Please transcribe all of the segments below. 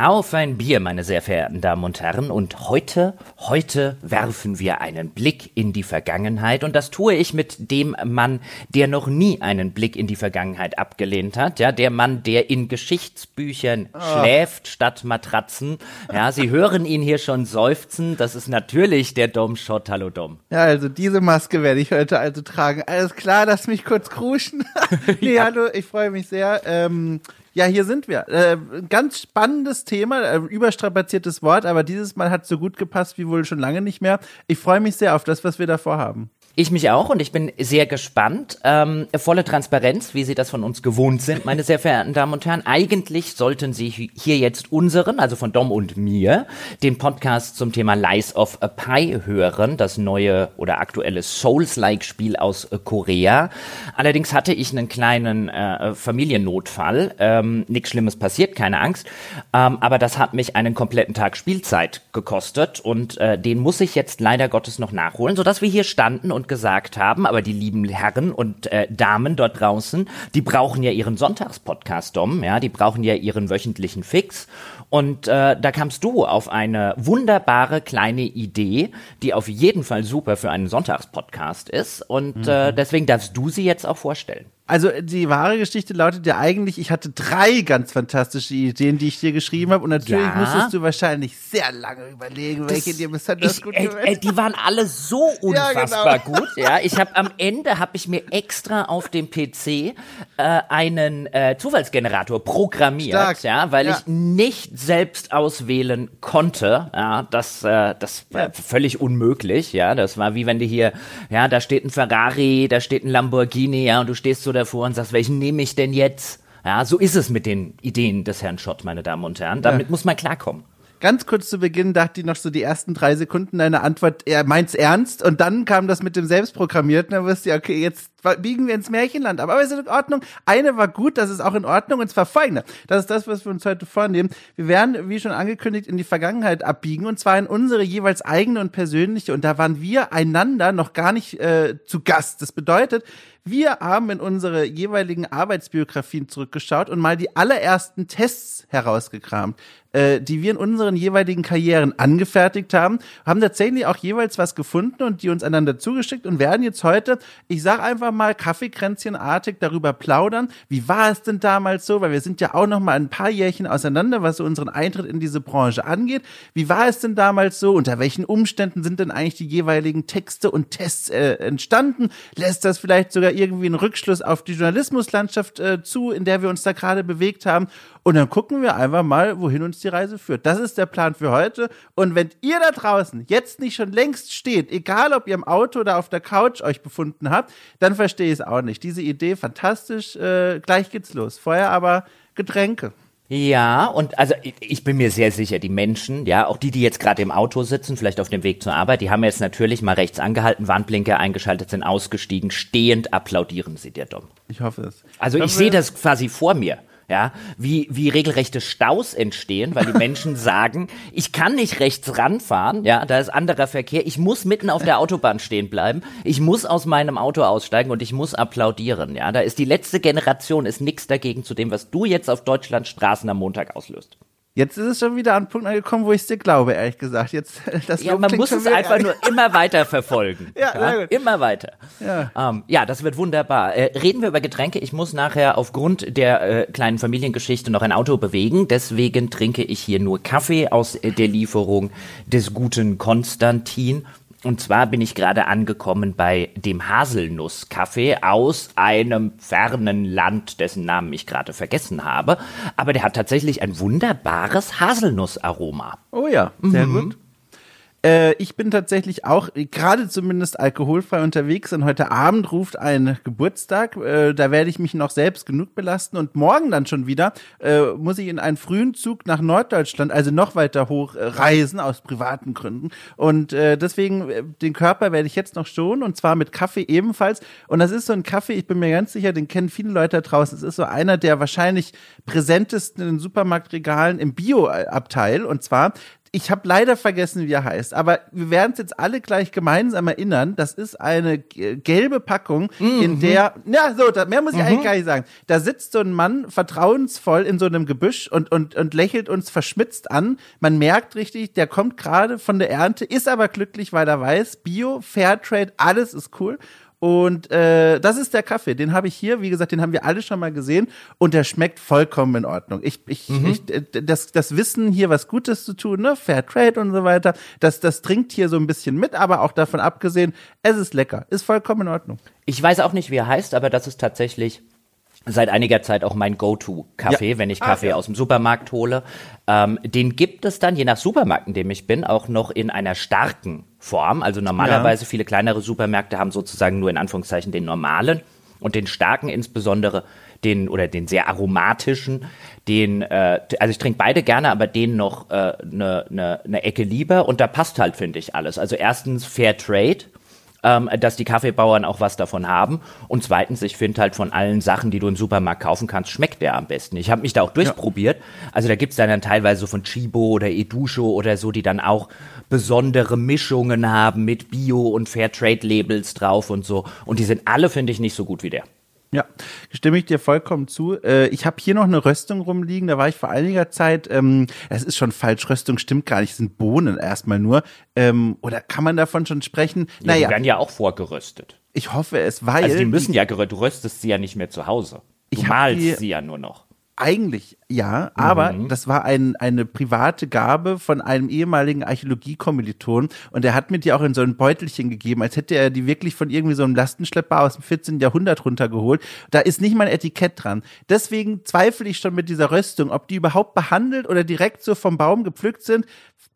Auf ein Bier, meine sehr verehrten Damen und Herren. Und heute, heute werfen wir einen Blick in die Vergangenheit. Und das tue ich mit dem Mann, der noch nie einen Blick in die Vergangenheit abgelehnt hat. Ja, der Mann, der in Geschichtsbüchern oh. schläft statt Matratzen. Ja, Sie hören ihn hier schon seufzen. Das ist natürlich der Dom Schott. Hallo Dom. Ja, also diese Maske werde ich heute also tragen. Alles klar, lass mich kurz kruschen. nee, ja. hallo, ich freue mich sehr. Ähm, ja, hier sind wir. Äh, ganz spannendes Thema, äh, überstrapaziertes Wort, aber dieses Mal hat so gut gepasst wie wohl schon lange nicht mehr. Ich freue mich sehr auf das, was wir davor haben. Ich mich auch und ich bin sehr gespannt. Ähm, volle Transparenz, wie Sie das von uns gewohnt sind, meine sehr verehrten Damen und Herren. Eigentlich sollten Sie hier jetzt unseren, also von Dom und mir, den Podcast zum Thema Lies of a Pie hören, das neue oder aktuelle Souls-like-Spiel aus äh, Korea. Allerdings hatte ich einen kleinen äh, Familiennotfall. Ähm, Nichts Schlimmes passiert, keine Angst. Ähm, aber das hat mich einen kompletten Tag Spielzeit gekostet und äh, den muss ich jetzt leider Gottes noch nachholen, sodass wir hier standen und gesagt haben, aber die lieben Herren und äh, Damen dort draußen, die brauchen ja ihren Sonntagspodcast, Dom, ja, die brauchen ja ihren wöchentlichen Fix. Und äh, da kamst du auf eine wunderbare kleine Idee, die auf jeden Fall super für einen Sonntagspodcast ist. Und mhm. äh, deswegen darfst du sie jetzt auch vorstellen. Also die wahre Geschichte lautet ja eigentlich, ich hatte drei ganz fantastische Ideen, die ich dir geschrieben habe. Und natürlich ja. musstest du wahrscheinlich sehr lange überlegen, welche dir besonders ich, gut äh, gefällt. Äh, die waren alle so unfassbar ja, genau. gut. Ja, ich habe am Ende habe ich mir extra auf dem PC äh, einen äh, Zufallsgenerator programmiert, Stark. ja, weil ja. ich nicht selbst auswählen konnte. Ja, das äh, das war völlig unmöglich. Ja, das war wie wenn du hier, ja, da steht ein Ferrari, da steht ein Lamborghini, ja, und du stehst so davor und sagst, welchen nehme ich denn jetzt? Ja, so ist es mit den Ideen des Herrn Schott, meine Damen und Herren. Damit ja. muss man klarkommen ganz kurz zu Beginn dachte ich noch so die ersten drei Sekunden deine Antwort, er meint's ernst und dann kam das mit dem Selbstprogrammierten, dann wirst du ja, okay, jetzt biegen wir ins Märchenland ab. Aber ist in Ordnung. Eine war gut, das ist auch in Ordnung und zwar folgende. Das ist das, was wir uns heute vornehmen. Wir werden, wie schon angekündigt, in die Vergangenheit abbiegen und zwar in unsere jeweils eigene und persönliche und da waren wir einander noch gar nicht äh, zu Gast. Das bedeutet, wir haben in unsere jeweiligen Arbeitsbiografien zurückgeschaut und mal die allerersten Tests herausgekramt, äh, die wir in unseren jeweiligen Karrieren angefertigt haben, haben tatsächlich auch jeweils was gefunden und die uns einander zugeschickt und werden jetzt heute, ich sag einfach mal Kaffeekränzchenartig darüber plaudern. Wie war es denn damals so? Weil wir sind ja auch noch mal ein paar Jährchen auseinander, was so unseren Eintritt in diese Branche angeht. Wie war es denn damals so? Unter welchen Umständen sind denn eigentlich die jeweiligen Texte und Tests äh, entstanden? Lässt das vielleicht sogar irgendwie einen Rückschluss auf die Journalismuslandschaft äh, zu, in der wir uns da gerade bewegt haben. Und dann gucken wir einfach mal, wohin uns die Reise führt. Das ist der Plan für heute. Und wenn ihr da draußen jetzt nicht schon längst steht, egal ob ihr im Auto oder auf der Couch euch befunden habt, dann verstehe ich es auch nicht. Diese Idee fantastisch. Äh, gleich geht's los. Vorher aber Getränke. Ja, und also ich bin mir sehr sicher, die Menschen, ja, auch die, die jetzt gerade im Auto sitzen, vielleicht auf dem Weg zur Arbeit, die haben jetzt natürlich mal rechts angehalten, Warnblinker eingeschaltet, sind ausgestiegen, stehend applaudieren sie dir dumm. Ich hoffe es. Also ich, ich sehe das quasi vor mir ja, wie, wie regelrechte Staus entstehen, weil die Menschen sagen, ich kann nicht rechts ranfahren, ja, da ist anderer Verkehr, ich muss mitten auf der Autobahn stehen bleiben, ich muss aus meinem Auto aussteigen und ich muss applaudieren, ja, da ist die letzte Generation, ist nichts dagegen zu dem, was du jetzt auf Deutschlands Straßen am Montag auslöst. Jetzt ist es schon wieder an einen Punkt angekommen, wo ich es dir glaube, ehrlich gesagt. Jetzt, das ja, man muss es einfach nur immer weiter verfolgen. ja, ja? immer weiter. Ja. Ähm, ja, das wird wunderbar. Äh, reden wir über Getränke. Ich muss nachher aufgrund der äh, kleinen Familiengeschichte noch ein Auto bewegen. Deswegen trinke ich hier nur Kaffee aus äh, der Lieferung des guten Konstantin. Und zwar bin ich gerade angekommen bei dem Haselnusskaffee aus einem fernen Land, dessen Namen ich gerade vergessen habe. Aber der hat tatsächlich ein wunderbares Haselnussaroma. Oh ja, sehr mhm. gut. Äh, ich bin tatsächlich auch gerade zumindest alkoholfrei unterwegs und heute Abend ruft ein Geburtstag. Äh, da werde ich mich noch selbst genug belasten und morgen dann schon wieder äh, muss ich in einen frühen Zug nach Norddeutschland, also noch weiter hoch äh, reisen aus privaten Gründen. Und äh, deswegen den Körper werde ich jetzt noch schonen und zwar mit Kaffee ebenfalls. Und das ist so ein Kaffee, ich bin mir ganz sicher, den kennen viele Leute draußen. Es ist so einer der wahrscheinlich präsentesten in den Supermarktregalen im Bio-Abteil. Und zwar ich habe leider vergessen, wie er heißt, aber wir werden es jetzt alle gleich gemeinsam erinnern. Das ist eine gelbe Packung, mhm. in der, ja, so, da, mehr muss ich mhm. eigentlich gar nicht sagen. Da sitzt so ein Mann vertrauensvoll in so einem Gebüsch und, und, und lächelt uns verschmitzt an. Man merkt richtig, der kommt gerade von der Ernte, ist aber glücklich, weil er weiß, Bio, Fairtrade, alles ist cool. Und äh, das ist der Kaffee. Den habe ich hier, wie gesagt, den haben wir alle schon mal gesehen und der schmeckt vollkommen in Ordnung. Ich, ich, mhm. ich das, das Wissen hier was Gutes zu tun, ne, Fair Trade und so weiter, das, das trinkt hier so ein bisschen mit, aber auch davon abgesehen, es ist lecker, ist vollkommen in Ordnung. Ich weiß auch nicht, wie er heißt, aber das ist tatsächlich seit einiger Zeit auch mein Go-To-Kaffee, ja. wenn ich ah, Kaffee ah, ja. aus dem Supermarkt hole. Ähm, den gibt es dann, je nach Supermarkt, in dem ich bin, auch noch in einer starken Form. Also normalerweise ja. viele kleinere Supermärkte haben sozusagen nur in Anführungszeichen den normalen und den starken insbesondere den oder den sehr aromatischen, den äh, also ich trinke beide gerne, aber den noch eine äh, ne, ne, ne Ecke lieber und da passt halt finde ich alles. Also erstens Fair Trade ähm, dass die Kaffeebauern auch was davon haben. Und zweitens, ich finde halt von allen Sachen, die du im Supermarkt kaufen kannst, schmeckt der am besten. Ich habe mich da auch durchprobiert. Ja. Also da gibt's dann, dann teilweise so von Chibo oder Edusho oder so, die dann auch besondere Mischungen haben mit Bio- und Fairtrade-Labels drauf und so. Und die sind alle, finde ich, nicht so gut wie der. Ja, stimme ich dir vollkommen zu. Äh, ich habe hier noch eine Röstung rumliegen, da war ich vor einiger Zeit, ähm, es ist schon falsch, Röstung stimmt gar nicht, es sind Bohnen erstmal nur. Ähm, oder kann man davon schon sprechen? Ja, naja. Die werden ja auch vorgeröstet. Ich hoffe es, weil. Also die müssen ja geröstet, du röstest sie ja nicht mehr zu Hause. Du malst sie ja nur noch. Eigentlich ja, aber mhm. das war ein, eine private Gabe von einem ehemaligen Archäologiekommiliton und er hat mir die auch in so ein Beutelchen gegeben, als hätte er die wirklich von irgendwie so einem Lastenschlepper aus dem 14. Jahrhundert runtergeholt. Da ist nicht mal ein Etikett dran. Deswegen zweifle ich schon mit dieser Röstung, ob die überhaupt behandelt oder direkt so vom Baum gepflückt sind.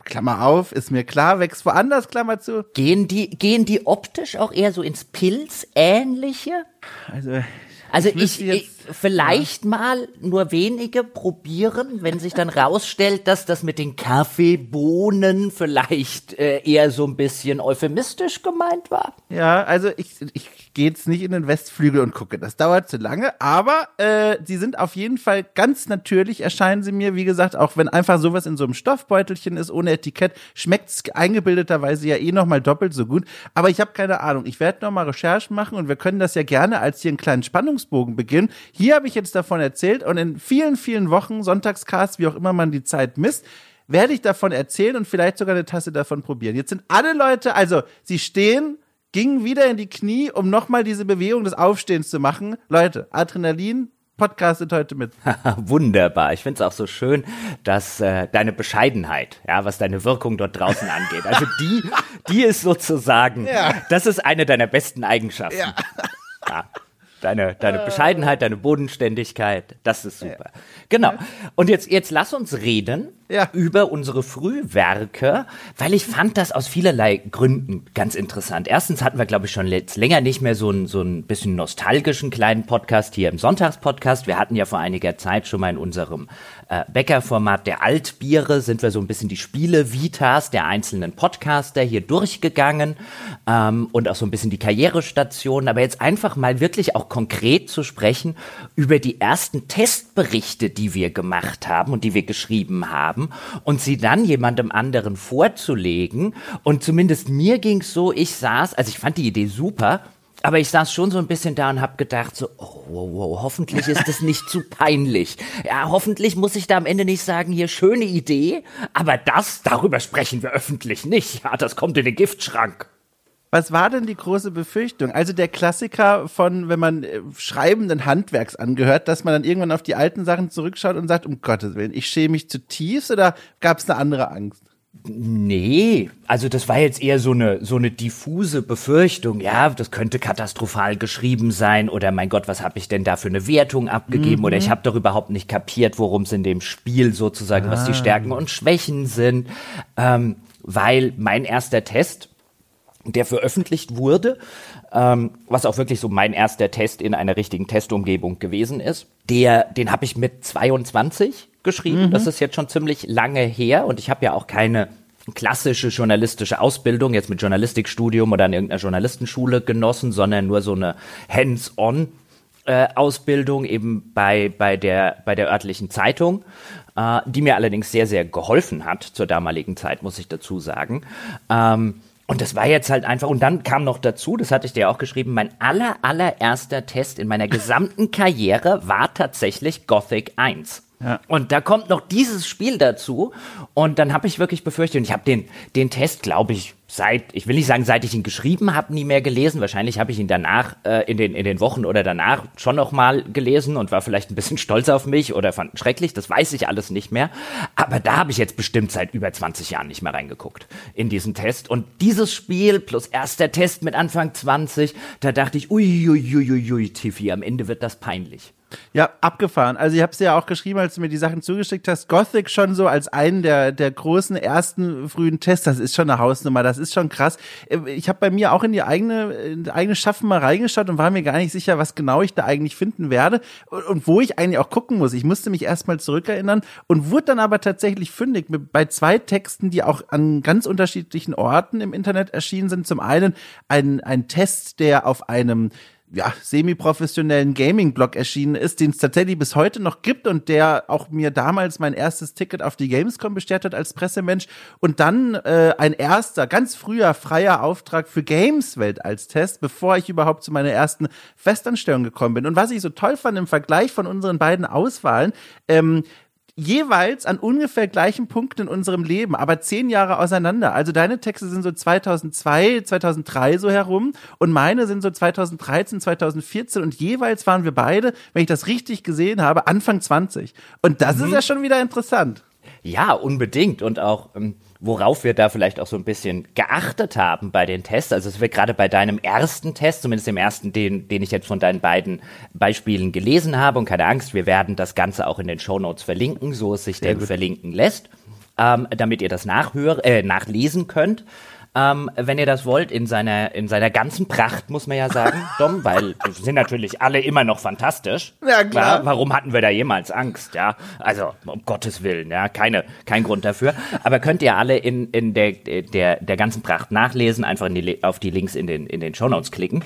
Klammer auf, ist mir klar, wächst woanders, Klammer zu. Gehen die, gehen die optisch auch eher so ins Pilzähnliche? Also, also ich, ich, ich vielleicht ja. mal nur wenige probieren, wenn sich dann rausstellt, dass das mit den Kaffeebohnen vielleicht äh, eher so ein bisschen euphemistisch gemeint war. Ja, also ich, ich gehe jetzt nicht in den Westflügel und gucke. Das dauert zu lange, aber äh, sie sind auf jeden Fall ganz natürlich, erscheinen sie mir. Wie gesagt, auch wenn einfach sowas in so einem Stoffbeutelchen ist, ohne Etikett, schmeckt es eingebildeterweise ja eh nochmal doppelt so gut. Aber ich habe keine Ahnung. Ich werde nochmal Recherchen machen und wir können das ja gerne als hier einen kleinen Spannungsbogen beginnen. Hier habe ich jetzt davon erzählt und in vielen, vielen Wochen, Sonntagscast, wie auch immer man die Zeit misst, werde ich davon erzählen und vielleicht sogar eine Tasse davon probieren. Jetzt sind alle Leute, also sie stehen, gingen wieder in die Knie, um nochmal diese Bewegung des Aufstehens zu machen. Leute, Adrenalin, podcastet heute mit. Wunderbar. Ich finde es auch so schön, dass äh, deine Bescheidenheit, ja, was deine Wirkung dort draußen angeht, also die, die ist sozusagen, ja. das ist eine deiner besten Eigenschaften. Ja. ja. Deine, deine äh. Bescheidenheit, deine Bodenständigkeit, das ist super. Ja. Genau. Und jetzt, jetzt lass uns reden ja. über unsere Frühwerke, weil ich fand das aus vielerlei Gründen ganz interessant. Erstens hatten wir, glaube ich, schon jetzt länger nicht mehr so ein, so ein bisschen nostalgischen kleinen Podcast hier im Sonntagspodcast. Wir hatten ja vor einiger Zeit schon mal in unserem äh, Bäckerformat der Altbiere sind wir so ein bisschen die Spiele-Vitas der einzelnen Podcaster hier durchgegangen ähm, und auch so ein bisschen die Karrierestationen. Aber jetzt einfach mal wirklich auch konkret zu sprechen über die ersten Testberichte, die wir gemacht haben und die wir geschrieben haben und sie dann jemandem anderen vorzulegen. Und zumindest mir ging es so, ich saß, also ich fand die Idee super, aber ich saß schon so ein bisschen da und habe gedacht, so, oh, wow, wow, hoffentlich ist das nicht zu peinlich. Ja, hoffentlich muss ich da am Ende nicht sagen, hier schöne Idee, aber das, darüber sprechen wir öffentlich nicht. Ja, das kommt in den Giftschrank. Was war denn die große Befürchtung? Also der Klassiker von, wenn man äh, schreibenden Handwerks angehört, dass man dann irgendwann auf die alten Sachen zurückschaut und sagt, um Gottes Willen, ich schäme mich zutiefst oder gab es eine andere Angst? Nee, also das war jetzt eher so eine so eine diffuse Befürchtung. Ja, das könnte katastrophal geschrieben sein oder mein Gott, was habe ich denn da für eine Wertung abgegeben mhm. oder ich habe doch überhaupt nicht kapiert, worum es in dem Spiel sozusagen, ah. was die ah. Stärken und Schwächen sind, ähm, weil mein erster Test, der veröffentlicht wurde, ähm, was auch wirklich so mein erster Test in einer richtigen Testumgebung gewesen ist, der den habe ich mit 22 geschrieben. Mhm. Das ist jetzt schon ziemlich lange her und ich habe ja auch keine klassische journalistische Ausbildung jetzt mit Journalistikstudium oder an irgendeiner Journalistenschule genossen, sondern nur so eine Hands-on äh, Ausbildung eben bei, bei, der, bei der örtlichen Zeitung, äh, die mir allerdings sehr, sehr geholfen hat zur damaligen Zeit, muss ich dazu sagen. Ähm, und das war jetzt halt einfach, und dann kam noch dazu, das hatte ich dir auch geschrieben, mein aller, allererster Test in meiner gesamten Karriere war tatsächlich Gothic 1. Und da kommt noch dieses Spiel dazu. Und dann habe ich wirklich befürchtet, und ich habe den, den Test, glaube ich, seit, ich will nicht sagen, seit ich ihn geschrieben habe, nie mehr gelesen. Wahrscheinlich habe ich ihn danach, äh, in, den, in den Wochen oder danach schon noch mal gelesen und war vielleicht ein bisschen stolz auf mich oder fand ihn schrecklich. Das weiß ich alles nicht mehr. Aber da habe ich jetzt bestimmt seit über 20 Jahren nicht mehr reingeguckt in diesen Test. Und dieses Spiel plus erster Test mit Anfang 20, da dachte ich, uiuiuiui, ui, ui, Tiffy, am Ende wird das peinlich. Ja, abgefahren. Also ich habe es ja auch geschrieben, als du mir die Sachen zugeschickt hast. Gothic schon so als einen der, der großen ersten frühen Tests. Das ist schon eine Hausnummer. Das ist schon krass. Äh, ich habe bei mir auch in die eigene, in die eigene Schaffen mal reingeschaut und war mir gar nicht sicher, was genau ich da eigentlich finden werde und, wo ich eigentlich auch gucken muss. Ich musste mich erstmal zurückerinnern und wurde dann aber tatsächlich fündig bei zwei Texten, die auch an ganz unterschiedlichen Orten im Internet erschienen sind. Zum einen ein, ein Test, der auf einem ja, semi-professionellen Gaming-Blog erschienen ist, den es tatsächlich bis heute noch gibt und der auch mir damals mein erstes Ticket auf die Gamescom bestellt hat als Pressemensch und dann äh, ein erster, ganz früher freier Auftrag für Gameswelt als Test, bevor ich überhaupt zu meiner ersten Festanstellung gekommen bin. Und was ich so toll fand im Vergleich von unseren beiden Auswahlen, ähm, jeweils an ungefähr gleichen Punkten in unserem Leben, aber zehn Jahre auseinander. Also deine Texte sind so 2002, 2003 so herum und meine sind so 2013, 2014 und jeweils waren wir beide, wenn ich das richtig gesehen habe, Anfang 20. Und das mhm. ist ja schon wieder interessant. Ja, unbedingt und auch ähm, worauf wir da vielleicht auch so ein bisschen geachtet haben bei den Tests. Also es wird gerade bei deinem ersten Test, zumindest dem ersten, den, den ich jetzt von deinen beiden Beispielen gelesen habe, und keine Angst, wir werden das Ganze auch in den Show Notes verlinken, so es sich Sehr denn gut. verlinken lässt, ähm, damit ihr das nachhör äh, nachlesen könnt ähm, wenn ihr das wollt, in seiner, in seiner ganzen Pracht, muss man ja sagen, Dom, weil wir sind natürlich alle immer noch fantastisch. Ja, klar. Ja, warum hatten wir da jemals Angst, ja? Also, um Gottes Willen, ja, keine, kein Grund dafür. Aber könnt ihr alle in, in der, der, der ganzen Pracht nachlesen, einfach in die, auf die Links in den, in den Shownotes klicken.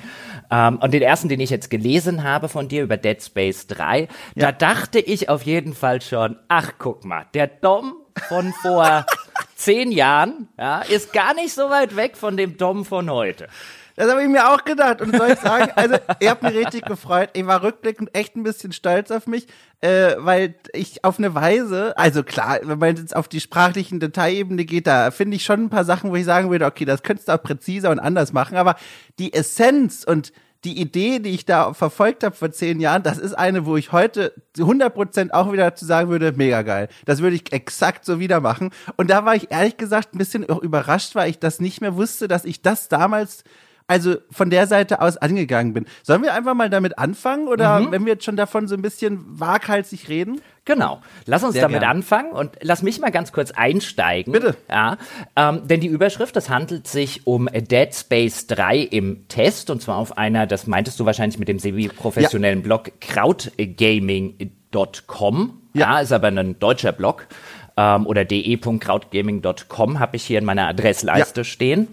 Ähm, und den ersten, den ich jetzt gelesen habe von dir über Dead Space 3, ja. da dachte ich auf jeden Fall schon, ach, guck mal, der Dom von vor zehn Jahren, ja, ist gar nicht so weit weg von dem Dom von heute. Das habe ich mir auch gedacht. Und soll ich sagen, also ihr habt mich richtig gefreut. Ich war rückblickend echt ein bisschen stolz auf mich, äh, weil ich auf eine Weise, also klar, wenn man jetzt auf die sprachlichen Detailebene geht, da finde ich schon ein paar Sachen, wo ich sagen würde, okay, das könntest du auch präziser und anders machen. Aber die Essenz und die Idee, die ich da verfolgt habe vor zehn Jahren, das ist eine, wo ich heute 100% auch wieder zu sagen würde, mega geil. Das würde ich exakt so wieder machen. Und da war ich ehrlich gesagt ein bisschen überrascht, weil ich das nicht mehr wusste, dass ich das damals also von der Seite aus angegangen bin. Sollen wir einfach mal damit anfangen oder mhm. wenn wir jetzt schon davon so ein bisschen waghalsig reden? Genau. Lass uns Sehr damit gern. anfangen und lass mich mal ganz kurz einsteigen. Bitte. Ja, ähm, denn die Überschrift, das handelt sich um Dead Space 3 im Test und zwar auf einer, das meintest du wahrscheinlich mit dem semi-professionellen ja. Blog krautgaming.com. Ja. ja, ist aber ein deutscher Blog ähm, oder de.krautgaming.com habe ich hier in meiner Adressleiste ja. stehen.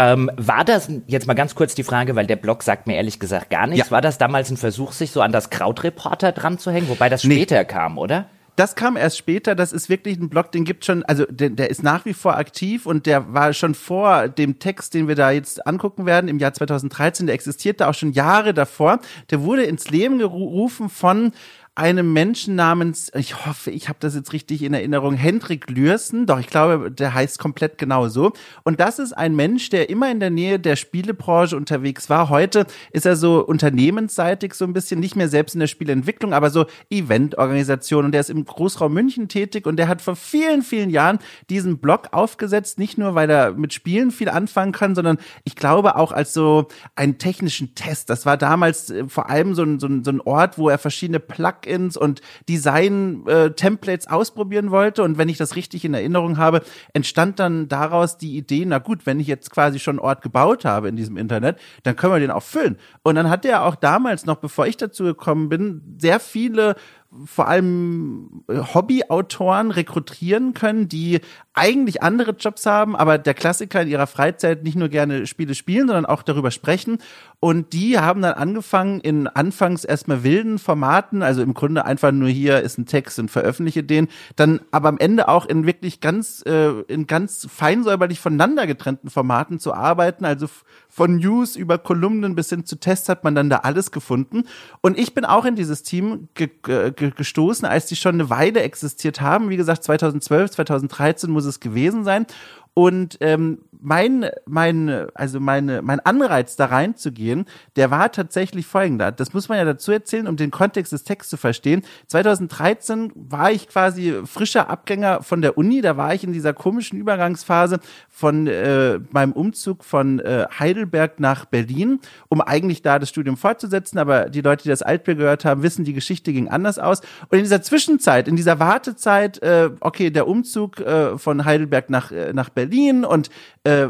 Ähm, war das, jetzt mal ganz kurz die Frage, weil der Blog sagt mir ehrlich gesagt gar nichts, ja. war das damals ein Versuch, sich so an das Krautreporter dran zu hängen, wobei das später nee. kam, oder? Das kam erst später, das ist wirklich ein Blog, den gibt schon, also der, der ist nach wie vor aktiv und der war schon vor dem Text, den wir da jetzt angucken werden, im Jahr 2013, der existierte auch schon Jahre davor. Der wurde ins Leben gerufen von einem Menschen namens, ich hoffe, ich habe das jetzt richtig in Erinnerung, Hendrik Lürsen, doch ich glaube, der heißt komplett genau so. Und das ist ein Mensch, der immer in der Nähe der Spielebranche unterwegs war. Heute ist er so unternehmensseitig so ein bisschen, nicht mehr selbst in der Spieleentwicklung, aber so Eventorganisation. Und der ist im Großraum München tätig und der hat vor vielen, vielen Jahren diesen Blog aufgesetzt, nicht nur, weil er mit Spielen viel anfangen kann, sondern ich glaube auch als so einen technischen Test. Das war damals äh, vor allem so ein, so ein, so ein Ort, wo er verschiedene Plugins Plugins und Design-Templates äh, ausprobieren wollte. Und wenn ich das richtig in Erinnerung habe, entstand dann daraus die Idee, na gut, wenn ich jetzt quasi schon einen Ort gebaut habe in diesem Internet, dann können wir den auch füllen. Und dann hat er auch damals noch, bevor ich dazu gekommen bin, sehr viele vor allem äh, Hobbyautoren rekrutieren können, die eigentlich andere Jobs haben, aber der Klassiker in ihrer Freizeit nicht nur gerne Spiele spielen, sondern auch darüber sprechen. Und die haben dann angefangen in anfangs erstmal wilden Formaten, also im Grunde einfach nur hier ist ein Text und veröffentliche den, dann aber am Ende auch in wirklich ganz, äh, in ganz feinsäuberlich voneinander getrennten Formaten zu arbeiten. Also von News über Kolumnen bis hin zu Tests hat man dann da alles gefunden. Und ich bin auch in dieses Team ge ge gestoßen, als die schon eine Weile existiert haben. Wie gesagt, 2012, 2013 muss es gewesen sein. Und ähm, mein, mein, also meine, mein Anreiz da reinzugehen, der war tatsächlich folgender. Das muss man ja dazu erzählen, um den Kontext des Texts zu verstehen. 2013 war ich quasi frischer Abgänger von der Uni. Da war ich in dieser komischen Übergangsphase von äh, meinem Umzug von äh, Heidelberg nach Berlin, um eigentlich da das Studium fortzusetzen. Aber die Leute, die das Altbier gehört haben, wissen, die Geschichte ging anders aus. Und in dieser Zwischenzeit, in dieser Wartezeit, äh, okay, der Umzug äh, von Heidelberg nach, äh, nach Berlin, Berlin und äh,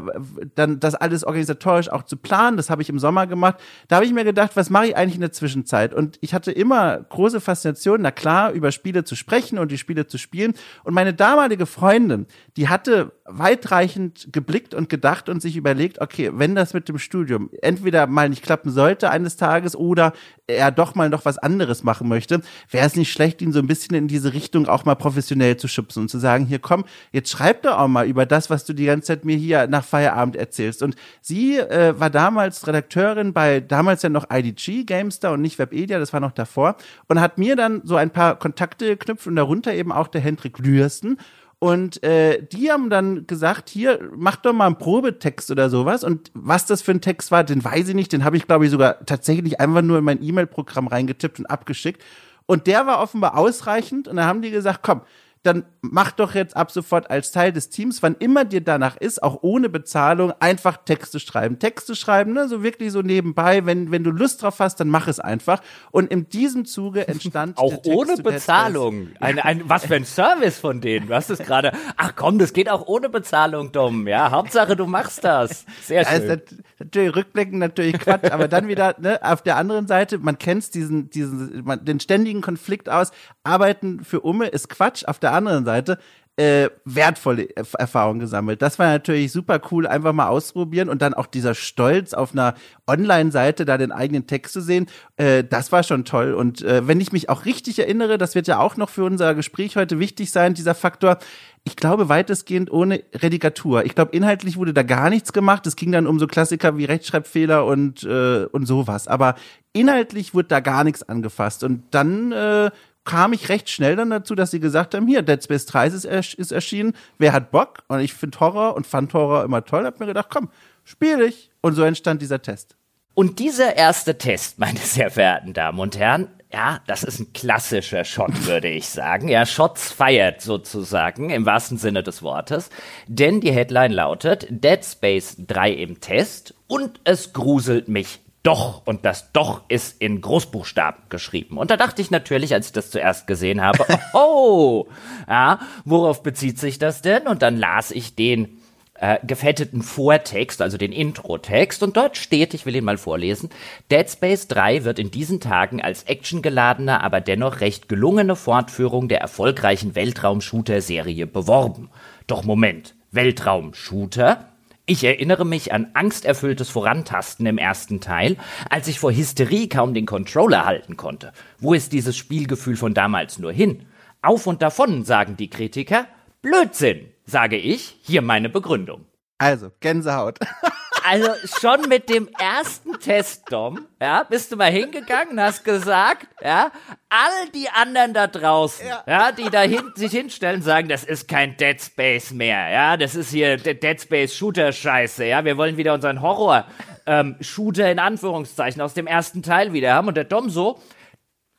dann das alles organisatorisch auch zu planen. Das habe ich im Sommer gemacht. Da habe ich mir gedacht, was mache ich eigentlich in der Zwischenzeit? Und ich hatte immer große Faszination, na klar, über Spiele zu sprechen und die Spiele zu spielen. Und meine damalige Freundin, die hatte weitreichend geblickt und gedacht und sich überlegt, okay, wenn das mit dem Studium entweder mal nicht klappen sollte eines Tages oder er doch mal noch was anderes machen möchte, wäre es nicht schlecht, ihn so ein bisschen in diese Richtung auch mal professionell zu schubsen und zu sagen, hier komm, jetzt schreib doch auch mal über das, was du die ganze Zeit mir hier nach Feierabend erzählst. Und sie äh, war damals Redakteurin bei damals ja noch IDG, GameStar und nicht Webedia, das war noch davor, und hat mir dann so ein paar Kontakte geknüpft und darunter eben auch der Hendrik Lürsten. Und äh, die haben dann gesagt, hier, mach doch mal einen Probetext oder sowas. Und was das für ein Text war, den weiß ich nicht. Den habe ich, glaube ich, sogar tatsächlich einfach nur in mein E-Mail-Programm reingetippt und abgeschickt. Und der war offenbar ausreichend. Und dann haben die gesagt, komm, dann mach doch jetzt ab sofort als Teil des Teams, wann immer dir danach ist, auch ohne Bezahlung, einfach Texte schreiben. Texte schreiben, ne, so wirklich so nebenbei. Wenn, wenn du Lust drauf hast, dann mach es einfach. Und in diesem Zuge entstand auch ohne Bezahlung. Ein, ein, was für ein Service von denen. Du hast es gerade. Ach komm, das geht auch ohne Bezahlung, Dom. Ja, Hauptsache du machst das. Sehr schön. Also, natürlich rückblickend natürlich Quatsch, aber dann wieder ne, auf der anderen Seite, man kennt diesen, diesen, man, den ständigen Konflikt aus. Arbeiten für Umme ist Quatsch. Auf der anderen Seite äh, wertvolle Erfahrungen gesammelt. Das war natürlich super cool, einfach mal ausprobieren und dann auch dieser Stolz auf einer Online-Seite da den eigenen Text zu sehen, äh, das war schon toll. Und äh, wenn ich mich auch richtig erinnere, das wird ja auch noch für unser Gespräch heute wichtig sein, dieser Faktor, ich glaube weitestgehend ohne Redigatur. Ich glaube, inhaltlich wurde da gar nichts gemacht. Es ging dann um so Klassiker wie Rechtschreibfehler und, äh, und sowas. Aber inhaltlich wurde da gar nichts angefasst. Und dann äh, kam ich recht schnell dann dazu, dass sie gesagt haben, hier, Dead Space 3 ist, ist erschienen, wer hat Bock? Und ich finde Horror und fand Horror immer toll, hab mir gedacht, komm, spiel dich. Und so entstand dieser Test. Und dieser erste Test, meine sehr verehrten Damen und Herren, ja, das ist ein klassischer Shot, würde ich sagen. Ja, Shots feiert sozusagen, im wahrsten Sinne des Wortes. Denn die Headline lautet Dead Space 3 im Test und es gruselt mich doch und das doch ist in Großbuchstaben geschrieben. Und da dachte ich natürlich, als ich das zuerst gesehen habe, oh, ja, worauf bezieht sich das denn? Und dann las ich den äh, gefetteten Vortext, also den Intro-Text, und dort steht, ich will ihn mal vorlesen, Dead Space 3 wird in diesen Tagen als actiongeladener, aber dennoch recht gelungene Fortführung der erfolgreichen Weltraum-Shooter-Serie beworben. Doch Moment, Weltraum-Shooter? Ich erinnere mich an angsterfülltes Vorantasten im ersten Teil, als ich vor Hysterie kaum den Controller halten konnte. Wo ist dieses Spielgefühl von damals nur hin? Auf und davon, sagen die Kritiker. Blödsinn, sage ich. Hier meine Begründung. Also, Gänsehaut. Also schon mit dem ersten Test, Dom, ja, bist du mal hingegangen und hast gesagt, ja, all die anderen da draußen, ja, ja die da hin, sich hinstellen, sagen, das ist kein Dead Space mehr, ja, das ist hier Dead Space Shooter Scheiße, ja, wir wollen wieder unseren Horror ähm, Shooter in Anführungszeichen aus dem ersten Teil wieder haben und der Dom so,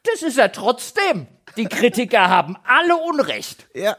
das ist er trotzdem. Die Kritiker haben alle Unrecht. Ja.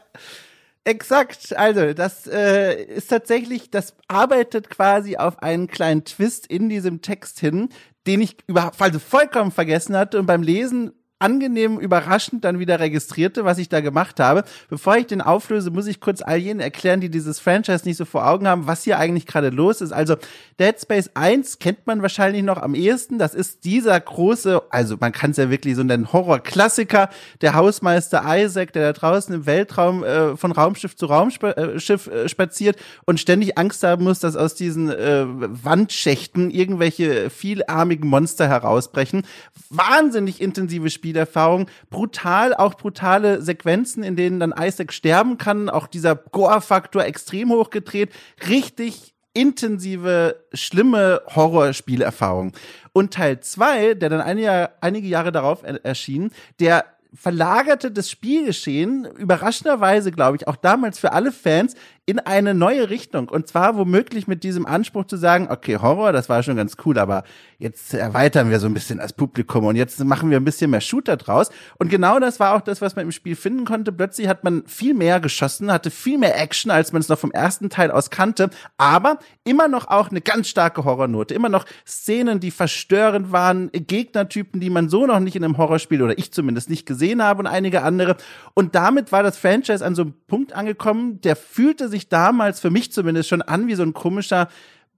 Exakt, also das äh, ist tatsächlich, das arbeitet quasi auf einen kleinen Twist in diesem Text hin, den ich überhaupt also vollkommen vergessen hatte. Und beim Lesen angenehm überraschend dann wieder registrierte, was ich da gemacht habe. Bevor ich den auflöse, muss ich kurz all jenen erklären, die dieses Franchise nicht so vor Augen haben, was hier eigentlich gerade los ist. Also Dead Space 1 kennt man wahrscheinlich noch am ehesten. Das ist dieser große, also man kann es ja wirklich so nennen, Horror-Klassiker, der Hausmeister Isaac, der da draußen im Weltraum äh, von Raumschiff zu Raumschiff äh, spaziert und ständig Angst haben muss, dass aus diesen äh, Wandschächten irgendwelche vielarmigen Monster herausbrechen. Wahnsinnig intensive Spiele Spielerfahrung. Brutal, auch brutale Sequenzen, in denen dann Isaac sterben kann. Auch dieser Gore-Faktor extrem hochgedreht. Richtig intensive, schlimme Horrorspielerfahrung. Und Teil 2, der dann einige, einige Jahre darauf erschien, der verlagerte das Spielgeschehen überraschenderweise, glaube ich, auch damals für alle Fans in eine neue Richtung. Und zwar womöglich mit diesem Anspruch zu sagen, okay, Horror, das war schon ganz cool, aber jetzt erweitern wir so ein bisschen als Publikum und jetzt machen wir ein bisschen mehr Shooter draus. Und genau das war auch das, was man im Spiel finden konnte. Plötzlich hat man viel mehr geschossen, hatte viel mehr Action, als man es noch vom ersten Teil aus kannte, aber immer noch auch eine ganz starke Horrornote. Immer noch Szenen, die verstörend waren, Gegnertypen, die man so noch nicht in einem Horrorspiel oder ich zumindest nicht gesehen habe und einige andere. Und damit war das Franchise an so einem Punkt angekommen, der fühlte sich damals für mich zumindest schon an wie so ein komischer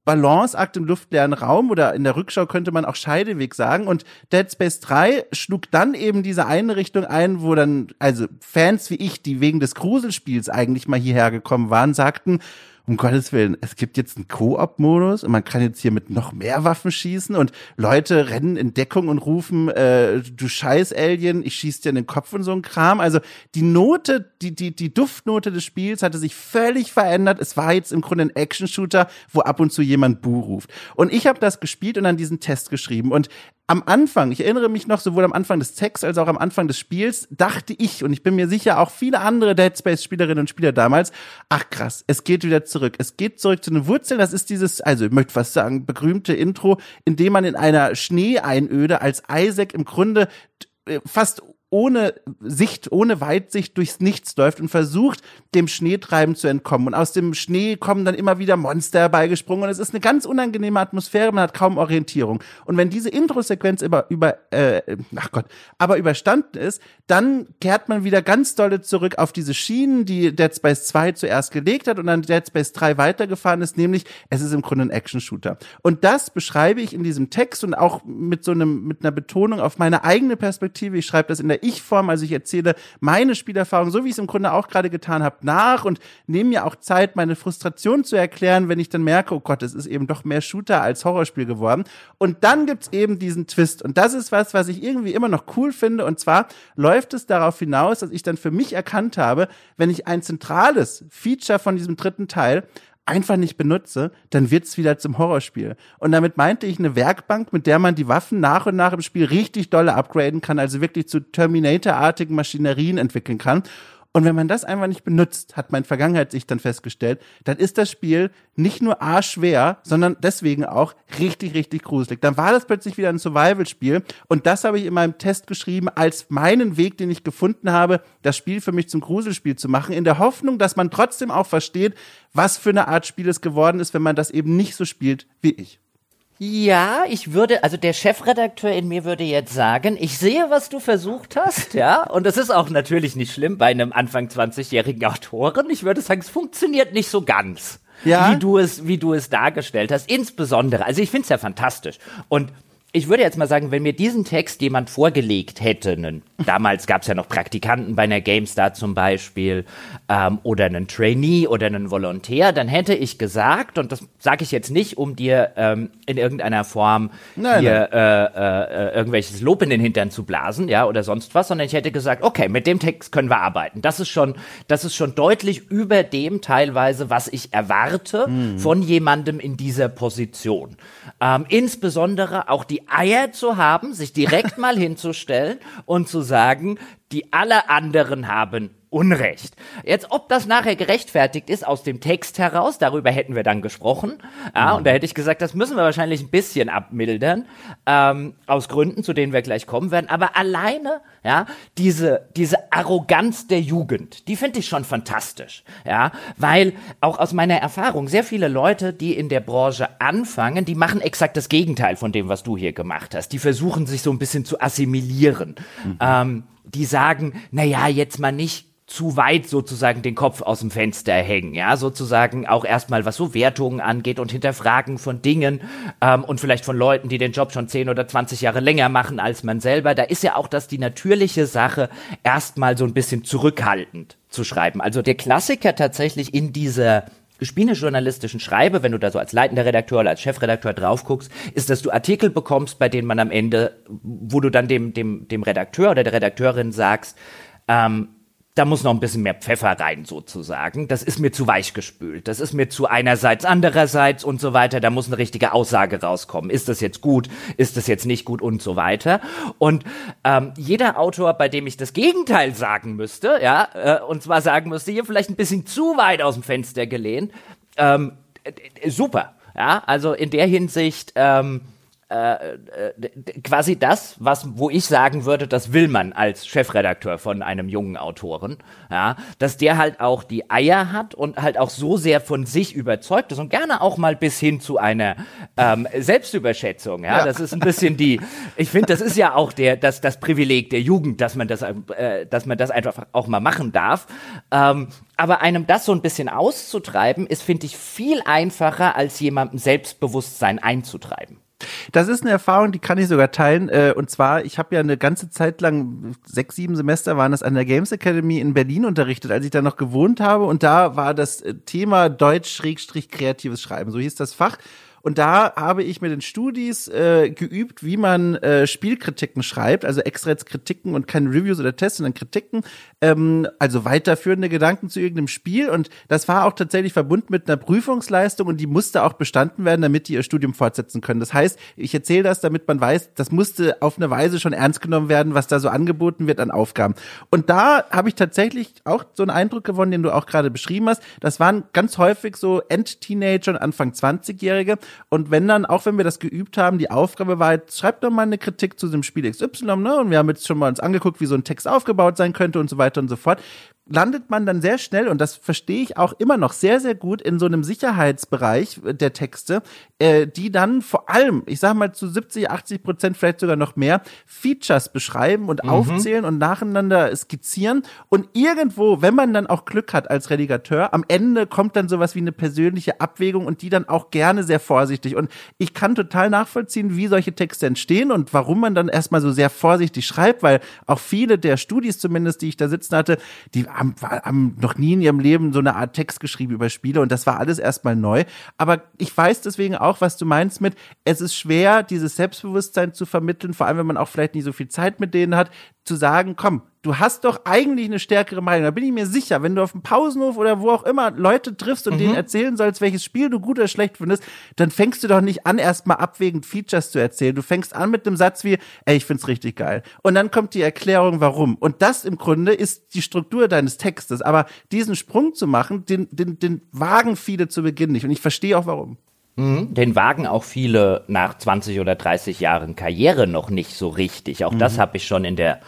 Balanceakt im luftleeren Raum oder in der Rückschau könnte man auch Scheideweg sagen. Und Dead Space 3 schlug dann eben diese eine Richtung ein, wo dann, also Fans wie ich, die wegen des Gruselspiels eigentlich mal hierher gekommen waren, sagten, um Gottes Willen, es gibt jetzt einen Koop-Modus und man kann jetzt hier mit noch mehr Waffen schießen und Leute rennen in Deckung und rufen, äh, du scheiß Alien, ich schieß dir in den Kopf und so ein Kram. Also die Note, die, die, die Duftnote des Spiels hatte sich völlig verändert. Es war jetzt im Grunde ein Action-Shooter, wo ab und zu jemand Buh ruft. Und ich habe das gespielt und dann diesen Test geschrieben. Und am Anfang, ich erinnere mich noch sowohl am Anfang des Texts als auch am Anfang des Spiels, dachte ich, und ich bin mir sicher, auch viele andere Dead Space Spielerinnen und Spieler damals, ach krass, es geht wieder zurück. Es geht zurück zu den Wurzeln. Das ist dieses, also ich möchte was sagen, berühmte Intro, in dem man in einer Schneeeinöde als Isaac im Grunde äh, fast ohne Sicht, ohne Weitsicht durchs Nichts läuft und versucht, dem Schneetreiben zu entkommen. Und aus dem Schnee kommen dann immer wieder Monster herbeigesprungen und es ist eine ganz unangenehme Atmosphäre, man hat kaum Orientierung. Und wenn diese Intro-Sequenz über, über, äh, ach Gott, aber überstanden ist, dann kehrt man wieder ganz dolle zurück auf diese Schienen, die Dead Space 2 zuerst gelegt hat und dann Dead Space 3 weitergefahren ist, nämlich es ist im Grunde ein Action-Shooter. Und das beschreibe ich in diesem Text und auch mit so einem, mit einer Betonung auf meine eigene Perspektive. Ich schreibe das in der ich-Form, also ich erzähle meine Spielerfahrung, so wie ich es im Grunde auch gerade getan habe, nach und nehme mir auch Zeit, meine Frustration zu erklären, wenn ich dann merke, oh Gott, es ist eben doch mehr Shooter als Horrorspiel geworden. Und dann gibt's eben diesen Twist. Und das ist was, was ich irgendwie immer noch cool finde. Und zwar läuft es darauf hinaus, dass ich dann für mich erkannt habe, wenn ich ein zentrales Feature von diesem dritten Teil einfach nicht benutze, dann wird's wieder zum Horrorspiel. Und damit meinte ich eine Werkbank, mit der man die Waffen nach und nach im Spiel richtig dolle upgraden kann, also wirklich zu Terminator-artigen Maschinerien entwickeln kann. Und wenn man das einfach nicht benutzt, hat mein Vergangenheitssicht dann festgestellt, dann ist das Spiel nicht nur arschschwer, sondern deswegen auch richtig, richtig gruselig. Dann war das plötzlich wieder ein Survival-Spiel. Und das habe ich in meinem Test geschrieben als meinen Weg, den ich gefunden habe, das Spiel für mich zum Gruselspiel zu machen, in der Hoffnung, dass man trotzdem auch versteht, was für eine Art Spiel es geworden ist, wenn man das eben nicht so spielt wie ich. Ja, ich würde, also der Chefredakteur in mir würde jetzt sagen, ich sehe, was du versucht hast, ja, und das ist auch natürlich nicht schlimm bei einem Anfang 20-jährigen Autoren. Ich würde sagen, es funktioniert nicht so ganz, ja? wie du es, wie du es dargestellt hast. Insbesondere, also ich finde es ja fantastisch und ich würde jetzt mal sagen, wenn mir diesen Text jemand vorgelegt hätte, einen, damals gab es ja noch Praktikanten bei einer GameStar zum Beispiel, ähm, oder einen Trainee oder einen Volontär, dann hätte ich gesagt, und das sage ich jetzt nicht, um dir ähm, in irgendeiner Form nein, hier nein. Äh, äh, irgendwelches Lob in den Hintern zu blasen, ja, oder sonst was, sondern ich hätte gesagt, okay, mit dem Text können wir arbeiten. Das ist schon, das ist schon deutlich über dem teilweise, was ich erwarte mhm. von jemandem in dieser Position. Ähm, insbesondere auch die Eier zu haben, sich direkt mal hinzustellen und zu sagen, die alle anderen haben Unrecht. Jetzt, ob das nachher gerechtfertigt ist aus dem Text heraus, darüber hätten wir dann gesprochen. Ja, und da hätte ich gesagt, das müssen wir wahrscheinlich ein bisschen abmildern, ähm, aus Gründen, zu denen wir gleich kommen werden. Aber alleine, ja, diese, diese Arroganz der Jugend, die finde ich schon fantastisch. Ja, weil auch aus meiner Erfahrung sehr viele Leute, die in der Branche anfangen, die machen exakt das Gegenteil von dem, was du hier gemacht hast. Die versuchen sich so ein bisschen zu assimilieren. Mhm. Ähm, die sagen, na ja, jetzt mal nicht zu weit sozusagen den Kopf aus dem Fenster hängen, ja, sozusagen auch erstmal was so Wertungen angeht und Hinterfragen von Dingen ähm, und vielleicht von Leuten, die den Job schon 10 oder 20 Jahre länger machen als man selber. Da ist ja auch das die natürliche Sache, erstmal so ein bisschen zurückhaltend zu schreiben. Also der Klassiker tatsächlich in dieser Spielejournalistischen Schreibe, wenn du da so als leitender Redakteur oder als Chefredakteur drauf guckst, ist, dass du Artikel bekommst, bei denen man am Ende, wo du dann dem, dem, dem Redakteur oder der Redakteurin sagst, ähm, da muss noch ein bisschen mehr Pfeffer rein sozusagen. Das ist mir zu weich gespült. Das ist mir zu einerseits, andererseits und so weiter. Da muss eine richtige Aussage rauskommen. Ist das jetzt gut? Ist das jetzt nicht gut und so weiter? Und ähm, jeder Autor, bei dem ich das Gegenteil sagen müsste, ja, äh, und zwar sagen müsste, hier vielleicht ein bisschen zu weit aus dem Fenster gelehnt, ähm, äh, super. Ja, also in der Hinsicht ähm, äh, äh, quasi das, was, wo ich sagen würde, das will man als Chefredakteur von einem jungen Autoren, ja, dass der halt auch die Eier hat und halt auch so sehr von sich überzeugt ist und gerne auch mal bis hin zu einer ähm, Selbstüberschätzung, ja? ja, das ist ein bisschen die, ich finde, das ist ja auch der, das, das Privileg der Jugend, dass man das, äh, dass man das einfach auch mal machen darf. Ähm, aber einem das so ein bisschen auszutreiben, ist, finde ich, viel einfacher, als jemandem Selbstbewusstsein einzutreiben. Das ist eine Erfahrung, die kann ich sogar teilen. Äh, und zwar, ich habe ja eine ganze Zeit lang, sechs, sieben Semester waren das an der Games Academy in Berlin unterrichtet, als ich da noch gewohnt habe. Und da war das äh, Thema Deutsch-kreatives Schreiben. So hieß das Fach. Und da habe ich mit den Studis äh, geübt, wie man äh, Spielkritiken schreibt, also extra jetzt Kritiken und keine Reviews oder Tests, sondern Kritiken, ähm, also weiterführende Gedanken zu irgendeinem Spiel. Und das war auch tatsächlich verbunden mit einer Prüfungsleistung und die musste auch bestanden werden, damit die ihr Studium fortsetzen können. Das heißt, ich erzähle das, damit man weiß, das musste auf eine Weise schon ernst genommen werden, was da so angeboten wird an Aufgaben. Und da habe ich tatsächlich auch so einen Eindruck gewonnen, den du auch gerade beschrieben hast. Das waren ganz häufig so End-Teenager und Anfang 20-Jährige, und wenn dann, auch wenn wir das geübt haben, die Aufgabe war, jetzt schreibt doch mal eine Kritik zu dem Spiel XY, ne? Und wir haben jetzt schon mal uns angeguckt, wie so ein Text aufgebaut sein könnte und so weiter und so fort landet man dann sehr schnell, und das verstehe ich auch immer noch sehr, sehr gut, in so einem Sicherheitsbereich der Texte, äh, die dann vor allem, ich sage mal zu 70, 80 Prozent, vielleicht sogar noch mehr, Features beschreiben und mhm. aufzählen und nacheinander skizzieren. Und irgendwo, wenn man dann auch Glück hat als Redigateur, am Ende kommt dann sowas wie eine persönliche Abwägung und die dann auch gerne sehr vorsichtig. Und ich kann total nachvollziehen, wie solche Texte entstehen und warum man dann erstmal so sehr vorsichtig schreibt, weil auch viele der Studis zumindest, die ich da sitzen hatte, die haben, haben noch nie in ihrem Leben so eine Art Text geschrieben über Spiele und das war alles erstmal neu. Aber ich weiß deswegen auch, was du meinst mit, es ist schwer, dieses Selbstbewusstsein zu vermitteln, vor allem wenn man auch vielleicht nicht so viel Zeit mit denen hat, zu sagen, komm, du hast doch eigentlich eine stärkere Meinung. Da bin ich mir sicher, wenn du auf dem Pausenhof oder wo auch immer Leute triffst und mhm. denen erzählen sollst, welches Spiel du gut oder schlecht findest, dann fängst du doch nicht an, erstmal abwägend Features zu erzählen. Du fängst an mit einem Satz wie, ey, ich find's richtig geil. Und dann kommt die Erklärung, warum. Und das im Grunde ist die Struktur deines Textes. Aber diesen Sprung zu machen, den, den, den wagen viele zu Beginn nicht. Und ich verstehe auch warum. Mhm. Den wagen auch viele nach 20 oder 30 Jahren Karriere noch nicht so richtig. Auch mhm. das habe ich schon in der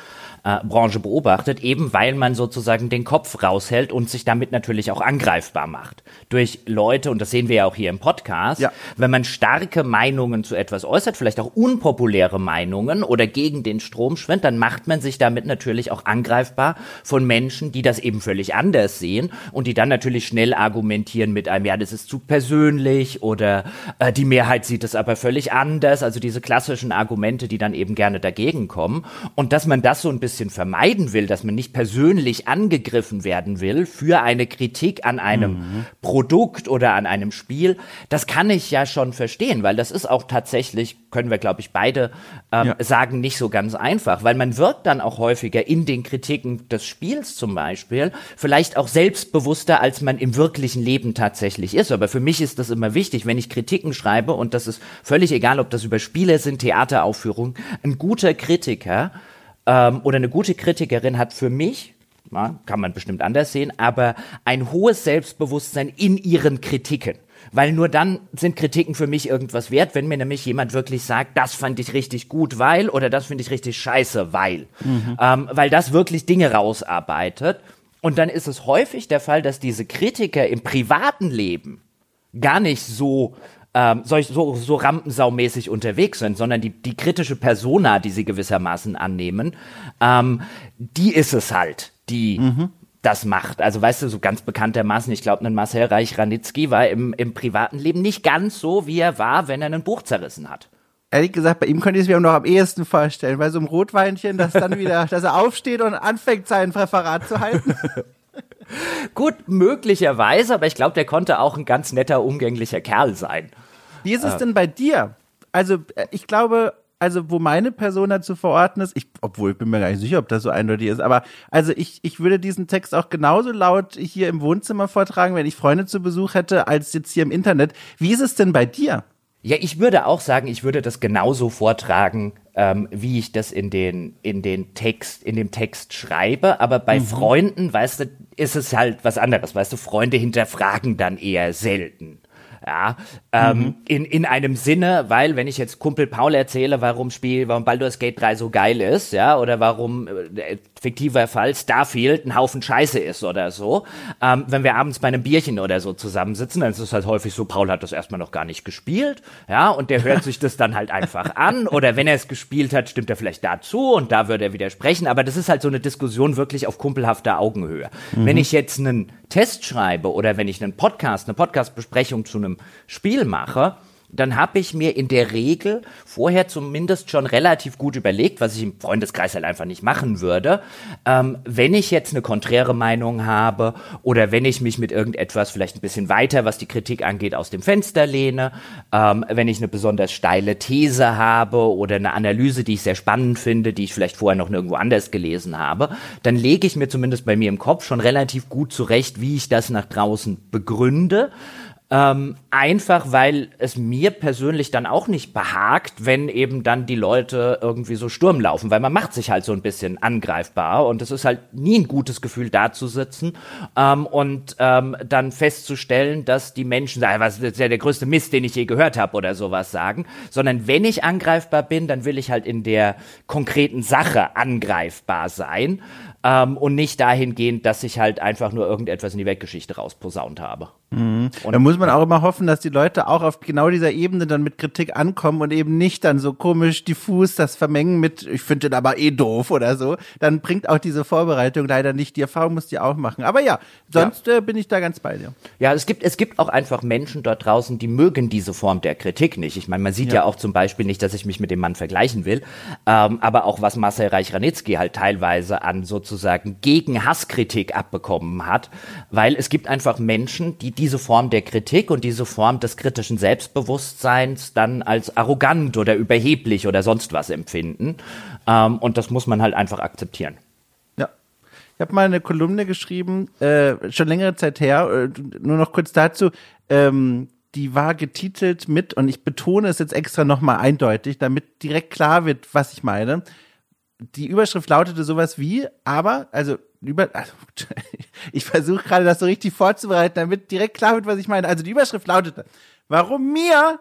äh, Branche beobachtet, eben weil man sozusagen den Kopf raushält und sich damit natürlich auch angreifbar macht. Durch Leute, und das sehen wir ja auch hier im Podcast, ja. wenn man starke Meinungen zu etwas äußert, vielleicht auch unpopuläre Meinungen oder gegen den Strom schwimmt, dann macht man sich damit natürlich auch angreifbar von Menschen, die das eben völlig anders sehen und die dann natürlich schnell argumentieren mit einem, ja, das ist zu persönlich oder äh, die Mehrheit sieht es aber völlig anders, also diese klassischen Argumente, die dann eben gerne dagegen kommen. Und dass man das so ein bisschen bisschen vermeiden will, dass man nicht persönlich angegriffen werden will für eine Kritik an einem mhm. Produkt oder an einem Spiel, das kann ich ja schon verstehen, weil das ist auch tatsächlich, können wir glaube ich beide ähm, ja. sagen, nicht so ganz einfach, weil man wirkt dann auch häufiger in den Kritiken des Spiels zum Beispiel, vielleicht auch selbstbewusster, als man im wirklichen Leben tatsächlich ist. Aber für mich ist das immer wichtig, wenn ich Kritiken schreibe und das ist völlig egal, ob das über Spiele sind, Theateraufführungen, ein guter Kritiker ähm, oder eine gute Kritikerin hat für mich ja, kann man bestimmt anders sehen, aber ein hohes Selbstbewusstsein in ihren Kritiken. Weil nur dann sind Kritiken für mich irgendwas wert, wenn mir nämlich jemand wirklich sagt, das fand ich richtig gut, weil, oder das finde ich richtig scheiße, weil. Mhm. Ähm, weil das wirklich Dinge rausarbeitet. Und dann ist es häufig der Fall, dass diese Kritiker im privaten Leben gar nicht so ähm, so, so, so rampensaumäßig unterwegs sind, sondern die, die kritische Persona, die sie gewissermaßen annehmen, ähm, die ist es halt, die mhm. das macht. Also weißt du, so ganz bekanntermaßen, ich glaube, ein Marcel Reich-Ranitzky war im, im privaten Leben nicht ganz so, wie er war, wenn er ein Buch zerrissen hat ehrlich gesagt, bei ihm könnte ich es mir noch am ehesten vorstellen, weil so ein Rotweinchen, das dann wieder, dass er aufsteht und anfängt, sein Präferat zu halten. Gut, möglicherweise, aber ich glaube, der konnte auch ein ganz netter, umgänglicher Kerl sein. Wie ist es denn bei dir? Also, äh, ich glaube, also wo meine Person dazu verorten ist, ich, obwohl ich bin mir gar nicht sicher, ob das so eindeutig ist, aber also ich, ich würde diesen Text auch genauso laut hier im Wohnzimmer vortragen, wenn ich Freunde zu Besuch hätte, als jetzt hier im Internet. Wie ist es denn bei dir? Ja, ich würde auch sagen, ich würde das genauso vortragen, ähm, wie ich das in den, in den Text, in dem Text schreibe. Aber bei mhm. Freunden, weißt du, ist es halt was anderes. Weißt du, Freunde hinterfragen dann eher selten. Ja, ähm, mhm. in, in einem Sinne, weil wenn ich jetzt Kumpel Paul erzähle, warum Spiel, warum Baldur's Gate 3 so geil ist, ja, oder warum äh, fiktiver Fall Starfield ein Haufen Scheiße ist oder so, ähm, wenn wir abends bei einem Bierchen oder so zusammensitzen, dann ist es halt häufig so, Paul hat das erstmal noch gar nicht gespielt, ja, und der hört sich das dann halt einfach an, oder wenn er es gespielt hat, stimmt er vielleicht dazu und da würde er widersprechen, aber das ist halt so eine Diskussion wirklich auf kumpelhafter Augenhöhe. Mhm. Wenn ich jetzt einen Test schreibe oder wenn ich einen Podcast, eine Podcastbesprechung zu einem Spiel mache, dann habe ich mir in der Regel vorher zumindest schon relativ gut überlegt, was ich im Freundeskreis halt einfach nicht machen würde. Ähm, wenn ich jetzt eine konträre Meinung habe oder wenn ich mich mit irgendetwas vielleicht ein bisschen weiter, was die Kritik angeht, aus dem Fenster lehne, ähm, wenn ich eine besonders steile These habe oder eine Analyse, die ich sehr spannend finde, die ich vielleicht vorher noch nirgendwo anders gelesen habe, dann lege ich mir zumindest bei mir im Kopf schon relativ gut zurecht, wie ich das nach draußen begründe. Ähm, einfach weil es mir persönlich dann auch nicht behagt, wenn eben dann die Leute irgendwie so Sturm laufen, weil man macht sich halt so ein bisschen angreifbar und es ist halt nie ein gutes Gefühl da zu sitzen ähm, und ähm, dann festzustellen, dass die Menschen sagen, was ist ja der größte Mist, den ich je gehört habe oder sowas sagen, sondern wenn ich angreifbar bin, dann will ich halt in der konkreten Sache angreifbar sein ähm, und nicht dahingehend, dass ich halt einfach nur irgendetwas in die Weltgeschichte rausposaunt habe. Mhm. Und da muss man auch immer hoffen, dass die Leute auch auf genau dieser Ebene dann mit Kritik ankommen und eben nicht dann so komisch diffus das vermengen mit, ich finde den aber eh doof oder so. Dann bringt auch diese Vorbereitung leider nicht. Die Erfahrung musst du auch machen. Aber ja, sonst ja. Äh, bin ich da ganz bei dir. Ja, es gibt, es gibt auch einfach Menschen dort draußen, die mögen diese Form der Kritik nicht. Ich meine, man sieht ja. ja auch zum Beispiel nicht, dass ich mich mit dem Mann vergleichen will, ähm, aber auch was Marcel Reich-Ranitzky halt teilweise an sozusagen gegen Hasskritik abbekommen hat, weil es gibt einfach Menschen, die diese Form der Kritik und diese Form des kritischen Selbstbewusstseins dann als arrogant oder überheblich oder sonst was empfinden. Ähm, und das muss man halt einfach akzeptieren. Ich habe mal eine Kolumne geschrieben, äh, schon längere Zeit her, äh, nur noch kurz dazu. Ähm, die war getitelt mit, und ich betone es jetzt extra nochmal eindeutig, damit direkt klar wird, was ich meine. Die Überschrift lautete sowas wie, aber, also über, also, ich versuche gerade das so richtig vorzubereiten, damit direkt klar wird, was ich meine. Also die Überschrift lautete, warum mir